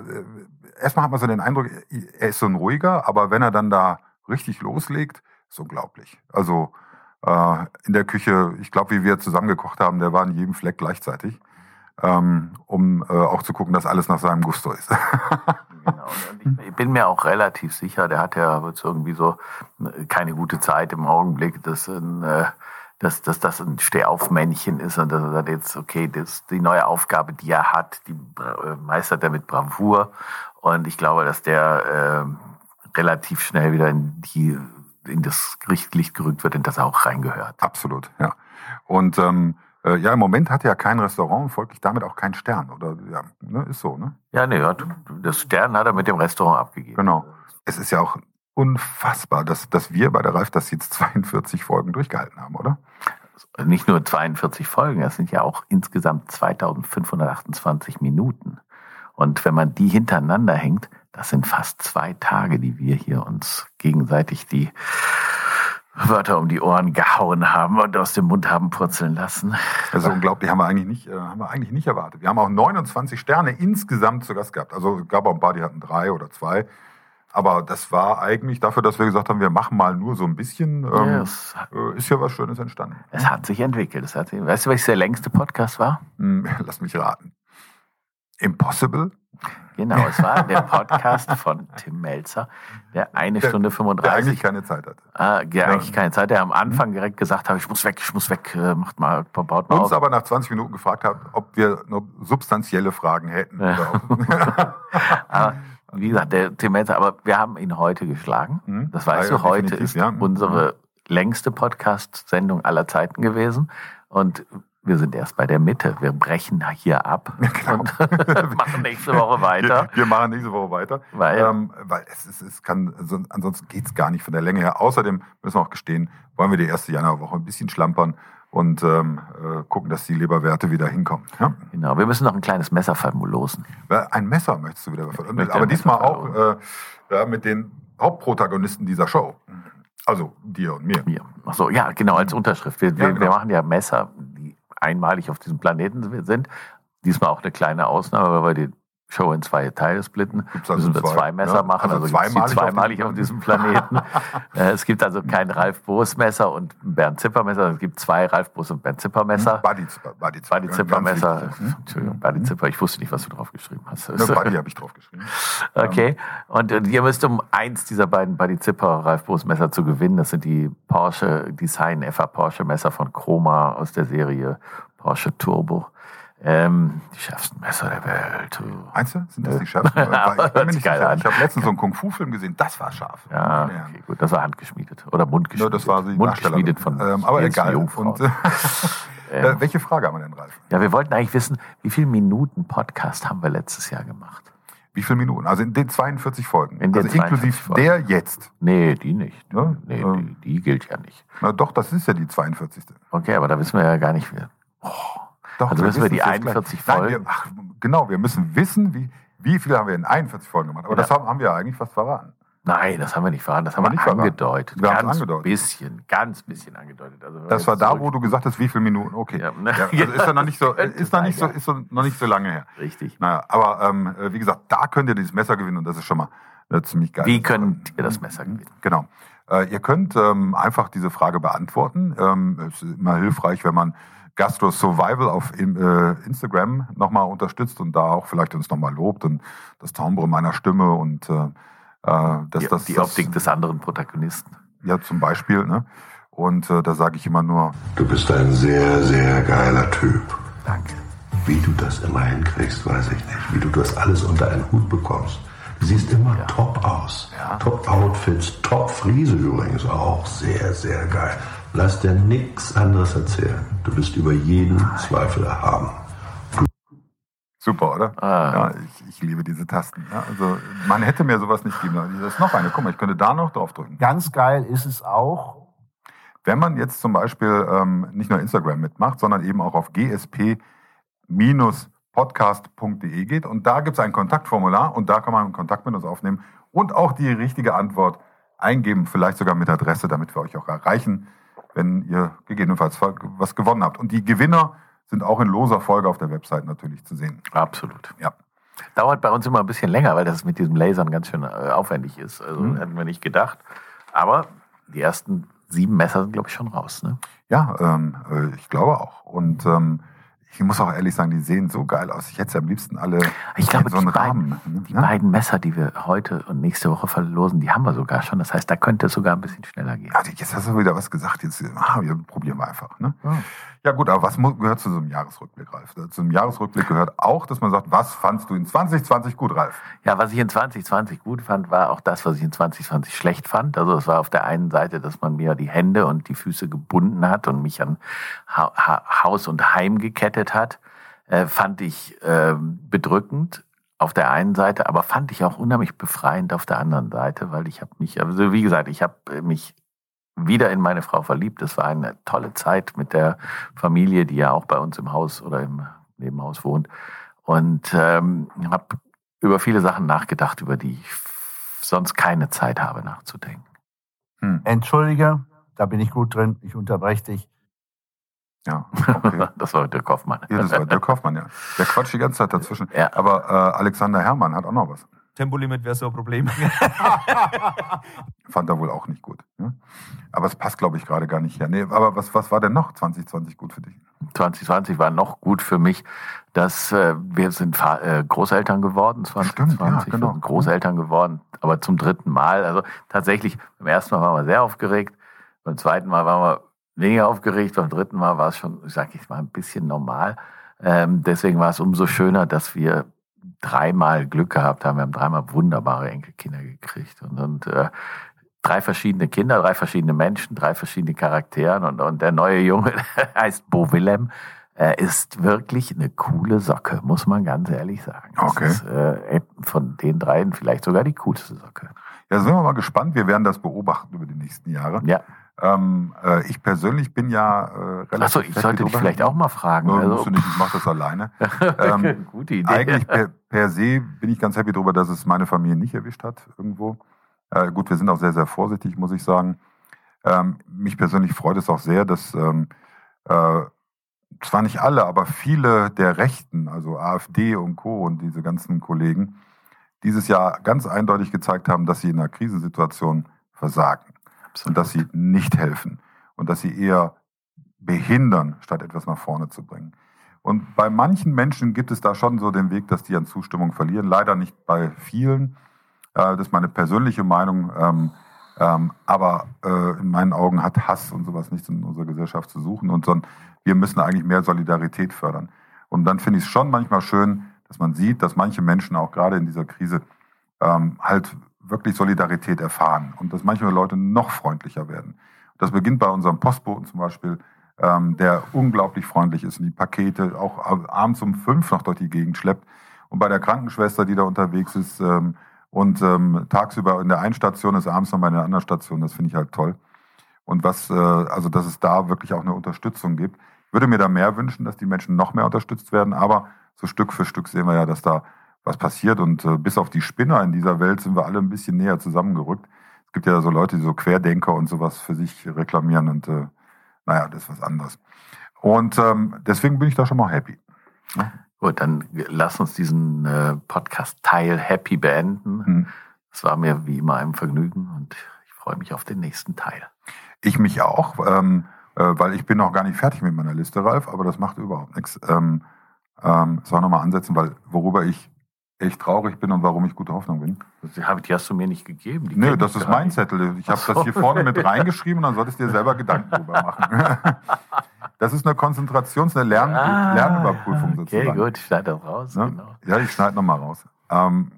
erstmal hat man so den Eindruck, er ist so ein ruhiger, aber wenn er dann da richtig loslegt, ist unglaublich. Also äh, in der Küche, ich glaube, wie wir zusammen gekocht haben, der war in jedem Fleck gleichzeitig, ähm, um äh, auch zu gucken, dass alles nach seinem Gusto ist. Ich bin mir auch relativ sicher, der hat ja jetzt irgendwie so äh, keine gute Zeit im Augenblick, dass, ein, äh, dass, dass das ein Stehaufmännchen ist und dass er sagt jetzt, okay, das die neue Aufgabe, die er hat, die äh, meistert er mit Bravour. Und ich glaube, dass der äh, relativ schnell wieder in, die, in das Licht gerückt wird, in das er auch reingehört. Absolut, ja. Und ähm, äh, ja, im Moment hat er ja kein Restaurant und folglich damit auch keinen Stern. Oder ja, ne, ist so, ne? Ja, nee, hat- das Stern hat er mit dem Restaurant abgegeben. Genau. Es ist ja auch unfassbar, dass, dass wir bei der Reif das jetzt 42 Folgen durchgehalten haben, oder? Nicht nur 42 Folgen, das sind ja auch insgesamt 2528 Minuten. Und wenn man die hintereinander hängt, das sind fast zwei Tage, die wir hier uns gegenseitig die Wörter um die Ohren gehauen haben und aus dem Mund haben purzeln lassen. Also unglaublich, haben wir eigentlich nicht, äh, haben wir eigentlich nicht erwartet. Wir haben auch 29 Sterne insgesamt zu Gast gehabt. Also es gab auch ein paar, die hatten drei oder zwei. Aber das war eigentlich dafür, dass wir gesagt haben, wir machen mal nur so ein bisschen, ähm, Yes. äh, ist ja was Schönes entstanden. Es hat sich entwickelt. Es hat sich, weißt du, welches der längste Podcast war? Hm, Lass mich raten. Impossible? Genau, es war der Podcast von Tim Melzer, der eine Der- Stunde Der 35. eigentlich keine Zeit hat. Ah, ja, eigentlich keine Zeit. Der am Anfang direkt gesagt hat, ich muss weg, ich muss weg, äh, macht mal, baut mal Uns auf. aber nach 20 Minuten gefragt hat, ob wir noch substanzielle Fragen hätten. Ob, aber, wie gesagt, der Tim Melzer, aber wir haben ihn heute geschlagen. Das weißt Ja, du, ja, heute ist ja. unsere längste Podcast-Sendung aller Zeiten gewesen. Und wir sind erst bei der Mitte. Wir brechen hier ab und machen nächste Woche weiter. Wir, wir machen nächste Woche weiter. Weil? ähm, weil es, ist, es kann, also ansonsten geht's gar nicht von der Länge her. Außerdem müssen wir auch gestehen, wollen wir die erste Januarwoche ein bisschen schlampern und ähm, äh, gucken, dass die Leberwerte wieder hinkommen. Ja? Genau, wir müssen noch ein kleines Messer verlosen. Ein Messer möchtest du wieder verlosen. Aber diesmal auch äh, ja, mit den Hauptprotagonisten dieser Show. Also dir und mir. Mir. Ach so, ja, genau, als Unterschrift. Wir, Ja, genau. wir machen ja Messer, einmalig auf diesem Planeten sind. Diesmal auch eine kleine Ausnahme, weil wir die Show in zwei Teile splitten. also müssen wir zwei, zwei Messer ja? machen, Also also, zweimalig auf zweimalig diesem auf diesem Planeten. Äh, es gibt also kein Ralf Boos Messer und Bernd Zipper Messer. Es gibt zwei Ralf Boos und Bernd Zipper Messer. Buddy Zipper. Buddy Zipper, Buddy Zipper ganz Messer. Hm? Entschuldigung, Buddy Zipper. Ich wusste nicht, was du drauf geschrieben hast. Ne, Buddy habe ich drauf geschrieben. Okay. Und äh, ihr müsst, um eins dieser beiden Buddy Zipper Ralf Boos Messer zu gewinnen, das sind die Porsche Design FA Porsche Messer von Chroma aus der Serie Porsche Turbo. Ähm, die schärfsten Messer der Welt. Meinst du? Sind das die schärfsten? Ich bin mir nicht sicher. an. Ich habe letztens so einen Kung-Fu-Film gesehen, das war scharf. Ja, okay, gut. Das war handgeschmiedet. Oder mundgeschmiedet. Ja, das war die mundgeschmiedet von ähm, Aber egal. Und, äh, äh, welche Frage haben wir denn, Ralf? Ja, wir wollten eigentlich wissen, wie viele Minuten Podcast haben wir letztes Jahr gemacht? Wie viele Minuten? Also in den 42 Folgen. In den also inklusive 42 Folgen. der jetzt. Nee, die nicht. Ne? Nee, Ähm, die, die gilt ja nicht. Na doch, das ist ja die 42. Okay, aber da wissen wir ja gar nicht, wie. Doch, Also müssen wir die wissen's jetzt gleich. 41 Nein, Folgen- wir, ach, genau, wir müssen wissen, wie, wie viel haben wir in 41 Folgen gemacht. Aber Ja. das haben, haben wir ja eigentlich fast verraten. Nein, das haben wir nicht verraten. Das haben wir nicht angedeutet. Wir ganz angedeutet. bisschen, ganz bisschen angedeutet. Also Das war da, wo du gesagt hast, wie viele Minuten. Okay. Ja, ne? also ist ja noch nicht so, ist noch nicht so, ist noch nicht so lange her. Richtig. Naja, aber ähm, äh, wie gesagt, da könnt ihr dieses Messer gewinnen und das ist schon mal äh, ziemlich geil. Wie könnt ihr das Messer gewinnen? Genau. Äh, ihr könnt ähm, einfach diese Frage beantworten. Ähm, es ist immer hilfreich, wenn man Gastro Survival auf äh, Instagram nochmal unterstützt und da auch vielleicht uns nochmal lobt und das Timbre meiner Stimme und äh, äh, dass Die, das die das, Optik des anderen Protagonisten. Ja, zum Beispiel. Ne? Und äh, da sage ich immer nur, Du bist ein sehr, sehr geiler Typ. Danke. Wie du das immer hinkriegst, weiß ich nicht. Wie du das alles unter einen Hut bekommst. Du siehst immer top aus. Top Outfits, top Friese übrigens auch. Sehr, sehr geil. Lass dir nichts anderes erzählen. Du bist über jeden Zweifel erhaben. super, oder? Ah. Ja, ich, ich liebe diese Tasten. Ja, also man hätte mir sowas nicht geben sollen. Das ist noch eine. Guck mal, ich könnte da noch drauf drücken. Ganz geil ist es auch. Wenn man jetzt zum Beispiel ähm, nicht nur Instagram mitmacht, sondern eben auch auf gsp-podcast.de geht und da gibt es ein Kontaktformular und da kann man Kontakt mit uns aufnehmen und auch die richtige Antwort eingeben, vielleicht sogar mit Adresse, damit wir euch auch erreichen, wenn ihr gegebenenfalls was gewonnen habt. Und die Gewinner sind auch in loser Folge auf der Website natürlich zu sehen. Absolut. Ja. Dauert bei uns immer ein bisschen länger, weil das mit diesem Lasern ganz schön äh, aufwendig ist. Also Mhm. hätten wir nicht gedacht. Aber die ersten sieben Messer sind, glaube ich, schon raus. Ne? Ja, ähm, äh, ich glaube auch. Und ähm, ich muss auch ehrlich sagen, die sehen so geil aus. Ich hätte sie am liebsten alle Ich glaube, in so einen die, beiden, Rahmen. ne? die beiden Messer, die wir heute und nächste Woche verlosen, die haben wir sogar schon. Das heißt, da könnte es sogar ein bisschen schneller gehen. Ja, jetzt hast du wieder was gesagt. Jetzt ah, wir probieren wir einfach. Ne? Ja gut, aber was gehört zu so einem Jahresrückblick, Ralf? Zu einem Jahresrückblick gehört auch, dass man sagt, was fandst du in 2020 gut, Ralf? Ja, was ich in 2020 gut fand, war auch das, was ich in 2020 schlecht fand. Also es war auf der einen Seite, dass man mir die Hände und die Füße gebunden hat und mich an ha ha Haus und Heim gekettet hat, äh, fand ich äh, bedrückend auf der einen Seite, aber fand ich auch unheimlich befreiend auf der anderen Seite, weil ich habe mich, also wie gesagt, ich habe mich wieder in meine Frau verliebt. Es war eine tolle Zeit mit der Familie, die ja auch bei uns im Haus oder im Nebenhaus wohnt. Und ähm, habe über viele Sachen nachgedacht, über die ich sonst keine Zeit habe nachzudenken. Entschuldige, Da bin ich gut drin. Ich unterbreche dich. Ja, okay. das war Dirk Hoffmann. Ja, das war Dirk Hoffmann, ja. Der quatscht die ganze Zeit dazwischen. Aber äh, Alexander Herrmann hat auch noch was. Tempolimit wäre so ein Problem. Fand er wohl auch nicht gut. Ne? Aber es passt, glaube ich, gerade gar nicht her. Nee, aber was, was war denn noch 2020 gut für dich? 2020 war noch gut für mich, dass äh, wir sind Fa äh, Großeltern geworden, 2020 Stimmt, ja, genau. wir sind Großeltern geworden, aber zum dritten Mal. Also tatsächlich, beim ersten Mal waren wir sehr aufgeregt, beim zweiten Mal waren wir weniger aufgeregt, beim dritten Mal war es schon, sag ich mal, ein bisschen normal. Ähm, deswegen war es umso schöner, dass wir dreimal Glück gehabt haben. Wir haben dreimal wunderbare Enkelkinder gekriegt und, und äh, drei verschiedene Kinder, drei verschiedene Menschen, drei verschiedene Charakteren und, und der neue Junge heißt Bo Willem. Er ist wirklich eine coole Socke, muss man ganz ehrlich sagen. Das Okay. Ist, äh, von den dreien vielleicht sogar die coolste Socke. Ja, sind wir mal gespannt. Wir werden das beobachten über die nächsten Jahre. Ja. Ähm, äh, ich persönlich bin ja äh, relativ. Achso, ich sollte dich vielleicht auch mal fragen. Nö, Also- musst du nicht, ich mache das alleine. Ähm, Gute Idee. Eigentlich per, per se bin ich ganz happy darüber, dass es meine Familie nicht erwischt hat irgendwo. Äh, gut, wir sind auch sehr, sehr vorsichtig, muss ich sagen. Ähm, mich persönlich freut es auch sehr, dass ähm, äh, zwar nicht alle, aber viele der Rechten, also AfD und Co. und diese ganzen Kollegen, dieses Jahr ganz eindeutig gezeigt haben, dass sie in einer Krisensituation versagen und dass sie nicht helfen und dass sie eher behindern, statt etwas nach vorne zu bringen. Und bei manchen Menschen gibt es da schon so den Weg, dass die an Zustimmung verlieren. Leider nicht bei vielen. Äh, das ist meine persönliche Meinung. Ähm, ähm, aber äh, in meinen Augen hat Hass und sowas nichts in unserer Gesellschaft zu suchen. Und wir müssen eigentlich mehr Solidarität fördern. Und dann finde ich es schon manchmal schön, dass man sieht, dass manche Menschen auch gerade in dieser Krise ähm, halt wirklich Solidarität erfahren und dass manche Leute noch freundlicher werden. Das beginnt bei unserem Postboten zum Beispiel, ähm, der unglaublich freundlich ist und die Pakete auch abends um fünf noch durch die Gegend schleppt. Und bei der Krankenschwester, die da unterwegs ist ähm, und ähm, tagsüber in der einen Station ist, abends noch bei einer anderen Station, das finde ich halt toll. Und was, äh, also dass es da wirklich auch eine Unterstützung gibt. Ich würde mir da mehr wünschen, dass die Menschen noch mehr unterstützt werden, aber so Stück für Stück sehen wir ja, dass da was passiert. Und äh, bis auf die Spinner in dieser Welt sind wir alle ein bisschen näher zusammengerückt. Es gibt ja so Leute, die so Querdenker und sowas für sich reklamieren und äh, naja, das ist was anderes. Und ähm, deswegen bin ich da schon mal happy. Gut, dann lass uns diesen äh, Podcast-Teil happy beenden. Es war mir wie immer ein Vergnügen und ich freue mich auf den nächsten Teil. Ich mich auch, ähm, äh, weil ich bin noch gar nicht fertig mit meiner Liste, Ralf, aber das macht überhaupt nichts. Ähm, ähm, soll nochmal ansetzen, weil worüber ich echt traurig bin und warum ich gute Hoffnung bin. Die, hast du mir nicht gegeben. Die Nö, das ist mein. Zettel. Ich habe so. das hier vorne mit reingeschrieben und dann solltest du dir selber Gedanken drüber machen. Das ist eine Konzentrations-, eine Lern Ah, Lernüberprüfung Okay, sozusagen. gut, ich schneide das raus. Ne? Genau. Ja, ich schneide nochmal raus. Ähm,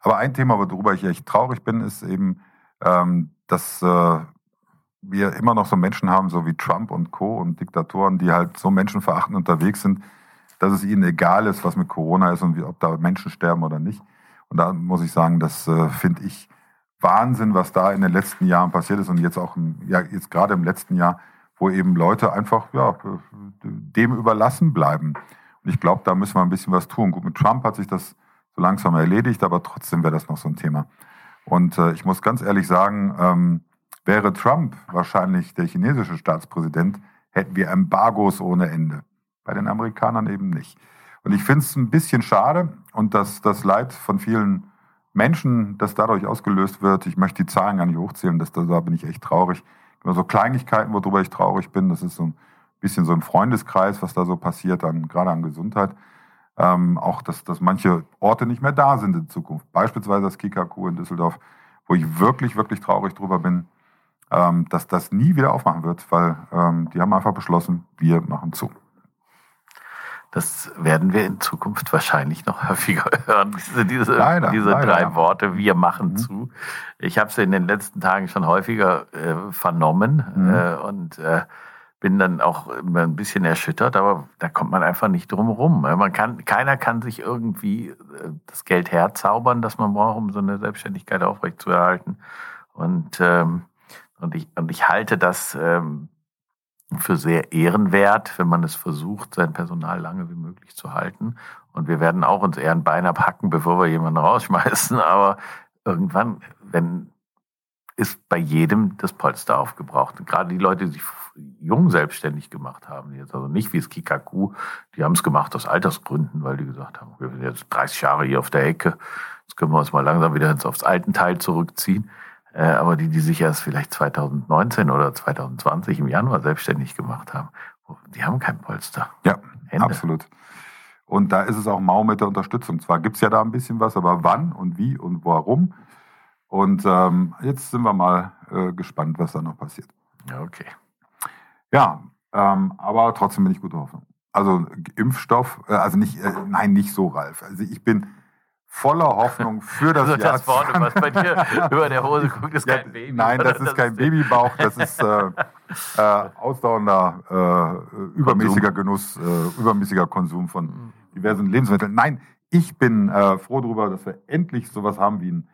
aber ein Thema, worüber ich echt traurig bin, ist eben, ähm, dass äh, wir immer noch so Menschen haben, so wie Trump und Co. und Diktatoren, die halt so menschenverachtend unterwegs sind, dass es ihnen egal ist, was mit Corona ist und wie, ob da Menschen sterben oder nicht. Und da muss ich sagen, das äh, finde ich Wahnsinn, was da in den letzten Jahren passiert ist und jetzt auch im, ja, jetzt gerade im letzten Jahr, wo eben Leute einfach ja, dem überlassen bleiben. Und ich glaube, da müssen wir ein bisschen was tun. Gut, mit Trump hat sich das so langsam erledigt, aber trotzdem wäre das noch so ein Thema. Und äh, ich muss ganz ehrlich sagen, ähm, wäre Trump wahrscheinlich der chinesische Staatspräsident, hätten wir Embargos ohne Ende. Bei den Amerikanern eben nicht. Und ich finde es ein bisschen schade und dass das Leid von vielen Menschen, das dadurch ausgelöst wird, ich möchte die Zahlen gar nicht hochzählen, das, da bin ich echt traurig. Immer so Kleinigkeiten, worüber ich traurig bin, das ist so ein bisschen so ein Freundeskreis, was da so passiert, an, gerade an Gesundheit. Ähm, auch, dass, dass manche Orte nicht mehr da sind in Zukunft. Beispielsweise das KKQ in Düsseldorf, wo ich wirklich, wirklich traurig drüber bin, ähm, dass das nie wieder aufmachen wird, weil ähm, die haben einfach beschlossen, wir machen zu. Das werden wir in Zukunft wahrscheinlich noch häufiger hören, diese, diese, Leider, diese leider, drei. Mhm. Worte, wir machen zu. Ich habe es in den letzten Tagen schon häufiger äh, vernommen Mhm. äh, und äh, bin dann auch ein bisschen erschüttert, aber da kommt man einfach nicht drum rum. Man kann, keiner kann sich irgendwie äh, das Geld herzaubern, das man braucht, um so eine Selbstständigkeit aufrechtzuerhalten. Und, ähm, und, ich, und ich halte das ähm, für sehr ehrenwert, wenn man es versucht, sein Personal lange wie möglich zu halten. Und wir werden auch uns eher ein Bein abhacken, bevor wir jemanden rausschmeißen. Aber irgendwann, wenn ist bei jedem das Polster aufgebraucht. Und gerade die Leute, die sich jung selbstständig gemacht haben, jetzt also nicht wie das Kikaku, die haben es gemacht aus Altersgründen, weil die gesagt haben, wir sind jetzt 30 Jahre hier auf der Ecke, jetzt können wir uns mal langsam wieder aufs alten Teil zurückziehen. Äh, aber die, die sich erst vielleicht 2019 oder 2020 im Januar selbstständig gemacht haben, die haben kein Polster. Ja, Ende. absolut. Und da ist es auch mau mit der Unterstützung. Zwar gibt's ja da ein bisschen was, aber wann und wie und warum? Und ähm, jetzt sind wir mal äh, gespannt, was da noch passiert. Ja, okay. Ja, ähm, aber trotzdem bin ich guter Hoffnung. Also Impfstoff, äh, also nicht, äh, nein, nicht so, Ralf. Also ich bin voller Hoffnung für das Also Jahr. das vorne, was bei dir über der Hose guckt, ist kein Baby. Nein, das oder? ist kein Babybauch, das ist äh, äh, ausdauernder, äh, übermäßiger Genuss, äh, übermäßiger Konsum von diversen Lebensmitteln. Nein, ich bin äh, froh darüber, dass wir endlich sowas haben wie einen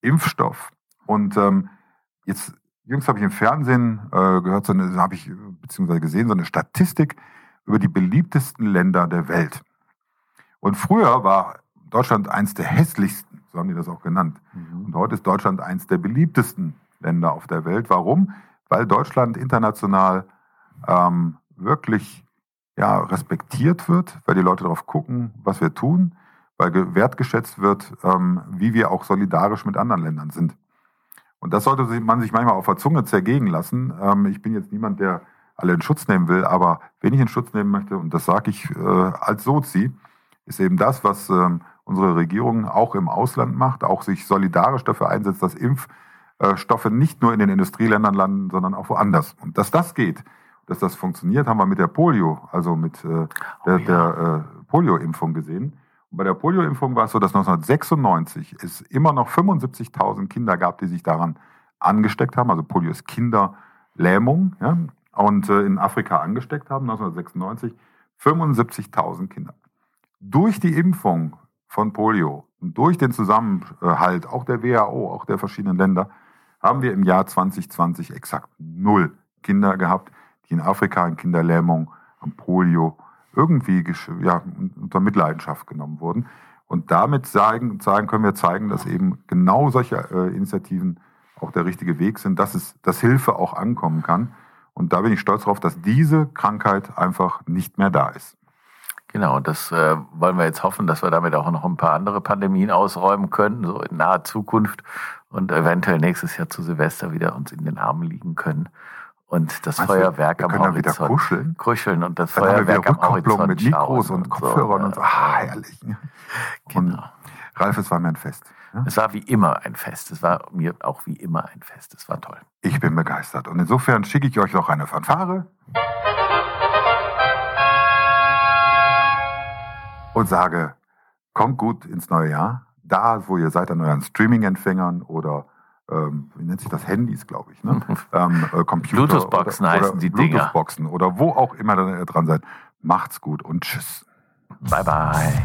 Impfstoff. Und ähm, jetzt, jüngst habe ich im Fernsehen äh, gehört, so eine, habe ich beziehungsweise gesehen, so eine Statistik über die beliebtesten Länder der Welt. Und früher war Deutschland eins der hässlichsten, so haben die das auch genannt. Und heute ist Deutschland eins der beliebtesten Länder auf der Welt. Warum? Weil Deutschland international ähm, wirklich ja, respektiert wird, weil die Leute darauf gucken, was wir tun, weil ge- wertgeschätzt wird, ähm, wie wir auch solidarisch mit anderen Ländern sind. Und das sollte man sich manchmal auf der Zunge zergehen lassen. Ähm, ich bin jetzt niemand, der alle in Schutz nehmen will, aber wen ich in Schutz nehmen möchte, und das sage ich äh, als Sozi, ist eben das, was ähm, unsere Regierung auch im Ausland macht, auch sich solidarisch dafür einsetzt, dass Impfstoffe nicht nur in den Industrieländern landen, sondern auch woanders. Und dass das geht, dass das funktioniert, haben wir mit der Polio, also mit äh, der, der äh, Polio-Impfung gesehen. Und bei der Polio-Impfung war es so, dass 1996 es immer noch 75.000 Kinder gab, die sich daran angesteckt haben. Also Polio ist Kinderlähmung. Ja? Und äh, in Afrika angesteckt haben, 1996, 75.000 Kinder. Durch die Impfung von Polio und durch den Zusammenhalt auch der WHO, auch der verschiedenen Länder, haben wir im Jahr 2020 exakt null Kinder gehabt, die in Afrika an Kinderlähmung, an Polio irgendwie ja, unter Mitleidenschaft genommen wurden. Und damit sagen, sagen können wir zeigen, dass eben genau solche äh, Initiativen auch der richtige Weg sind, dass es, dass Hilfe auch ankommen kann. Und da bin ich stolz darauf, dass diese Krankheit einfach nicht mehr da ist. Genau, das äh, wollen wir jetzt hoffen, dass wir damit auch noch ein paar andere Pandemien ausräumen können, so in naher Zukunft und eventuell nächstes Jahr zu Silvester wieder uns in den Armen liegen können. Und das Meinst du, Feuerwerk wir am können dann wieder Horizont. kuscheln? Kuscheln und das Dann Feuerwerk am Horizont mit Mikros schauen und Kopfhörern und so. Ah, herrlich. Genau. Und Ralf, es war mir ein Fest. Es war wie immer ein Fest. Es war mir auch wie immer ein Fest. Es war toll. Ich bin begeistert. Und insofern schicke ich euch noch eine Fanfare. Und sage, kommt gut ins neue Jahr. Da, wo ihr seid an euren Streaming-Empfängern oder ähm, wie nennt sich das? Handys, glaube ich. Ne? ähm, äh, Computer. Bluetooth-Boxen oder, heißen oder die Dinger. Bluetooth-Boxen oder wo auch immer ihr dran seid. Macht's gut und tschüss. Bye, bye.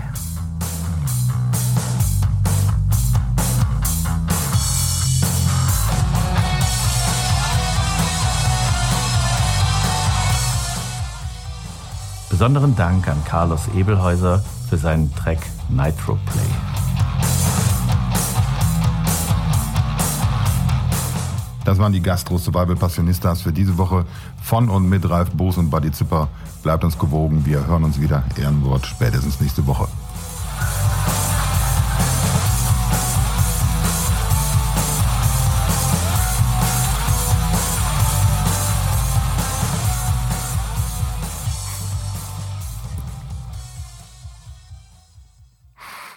Besonderen Dank an Carlos Ebelhäuser für seinen Track Nitro Play. Das waren die Gastro Survival Passionistas für diese Woche von und mit Ralf Boos und Buddy Zipper. Bleibt uns gewogen. Wir hören uns wieder. Ehrenwort spätestens nächste Woche.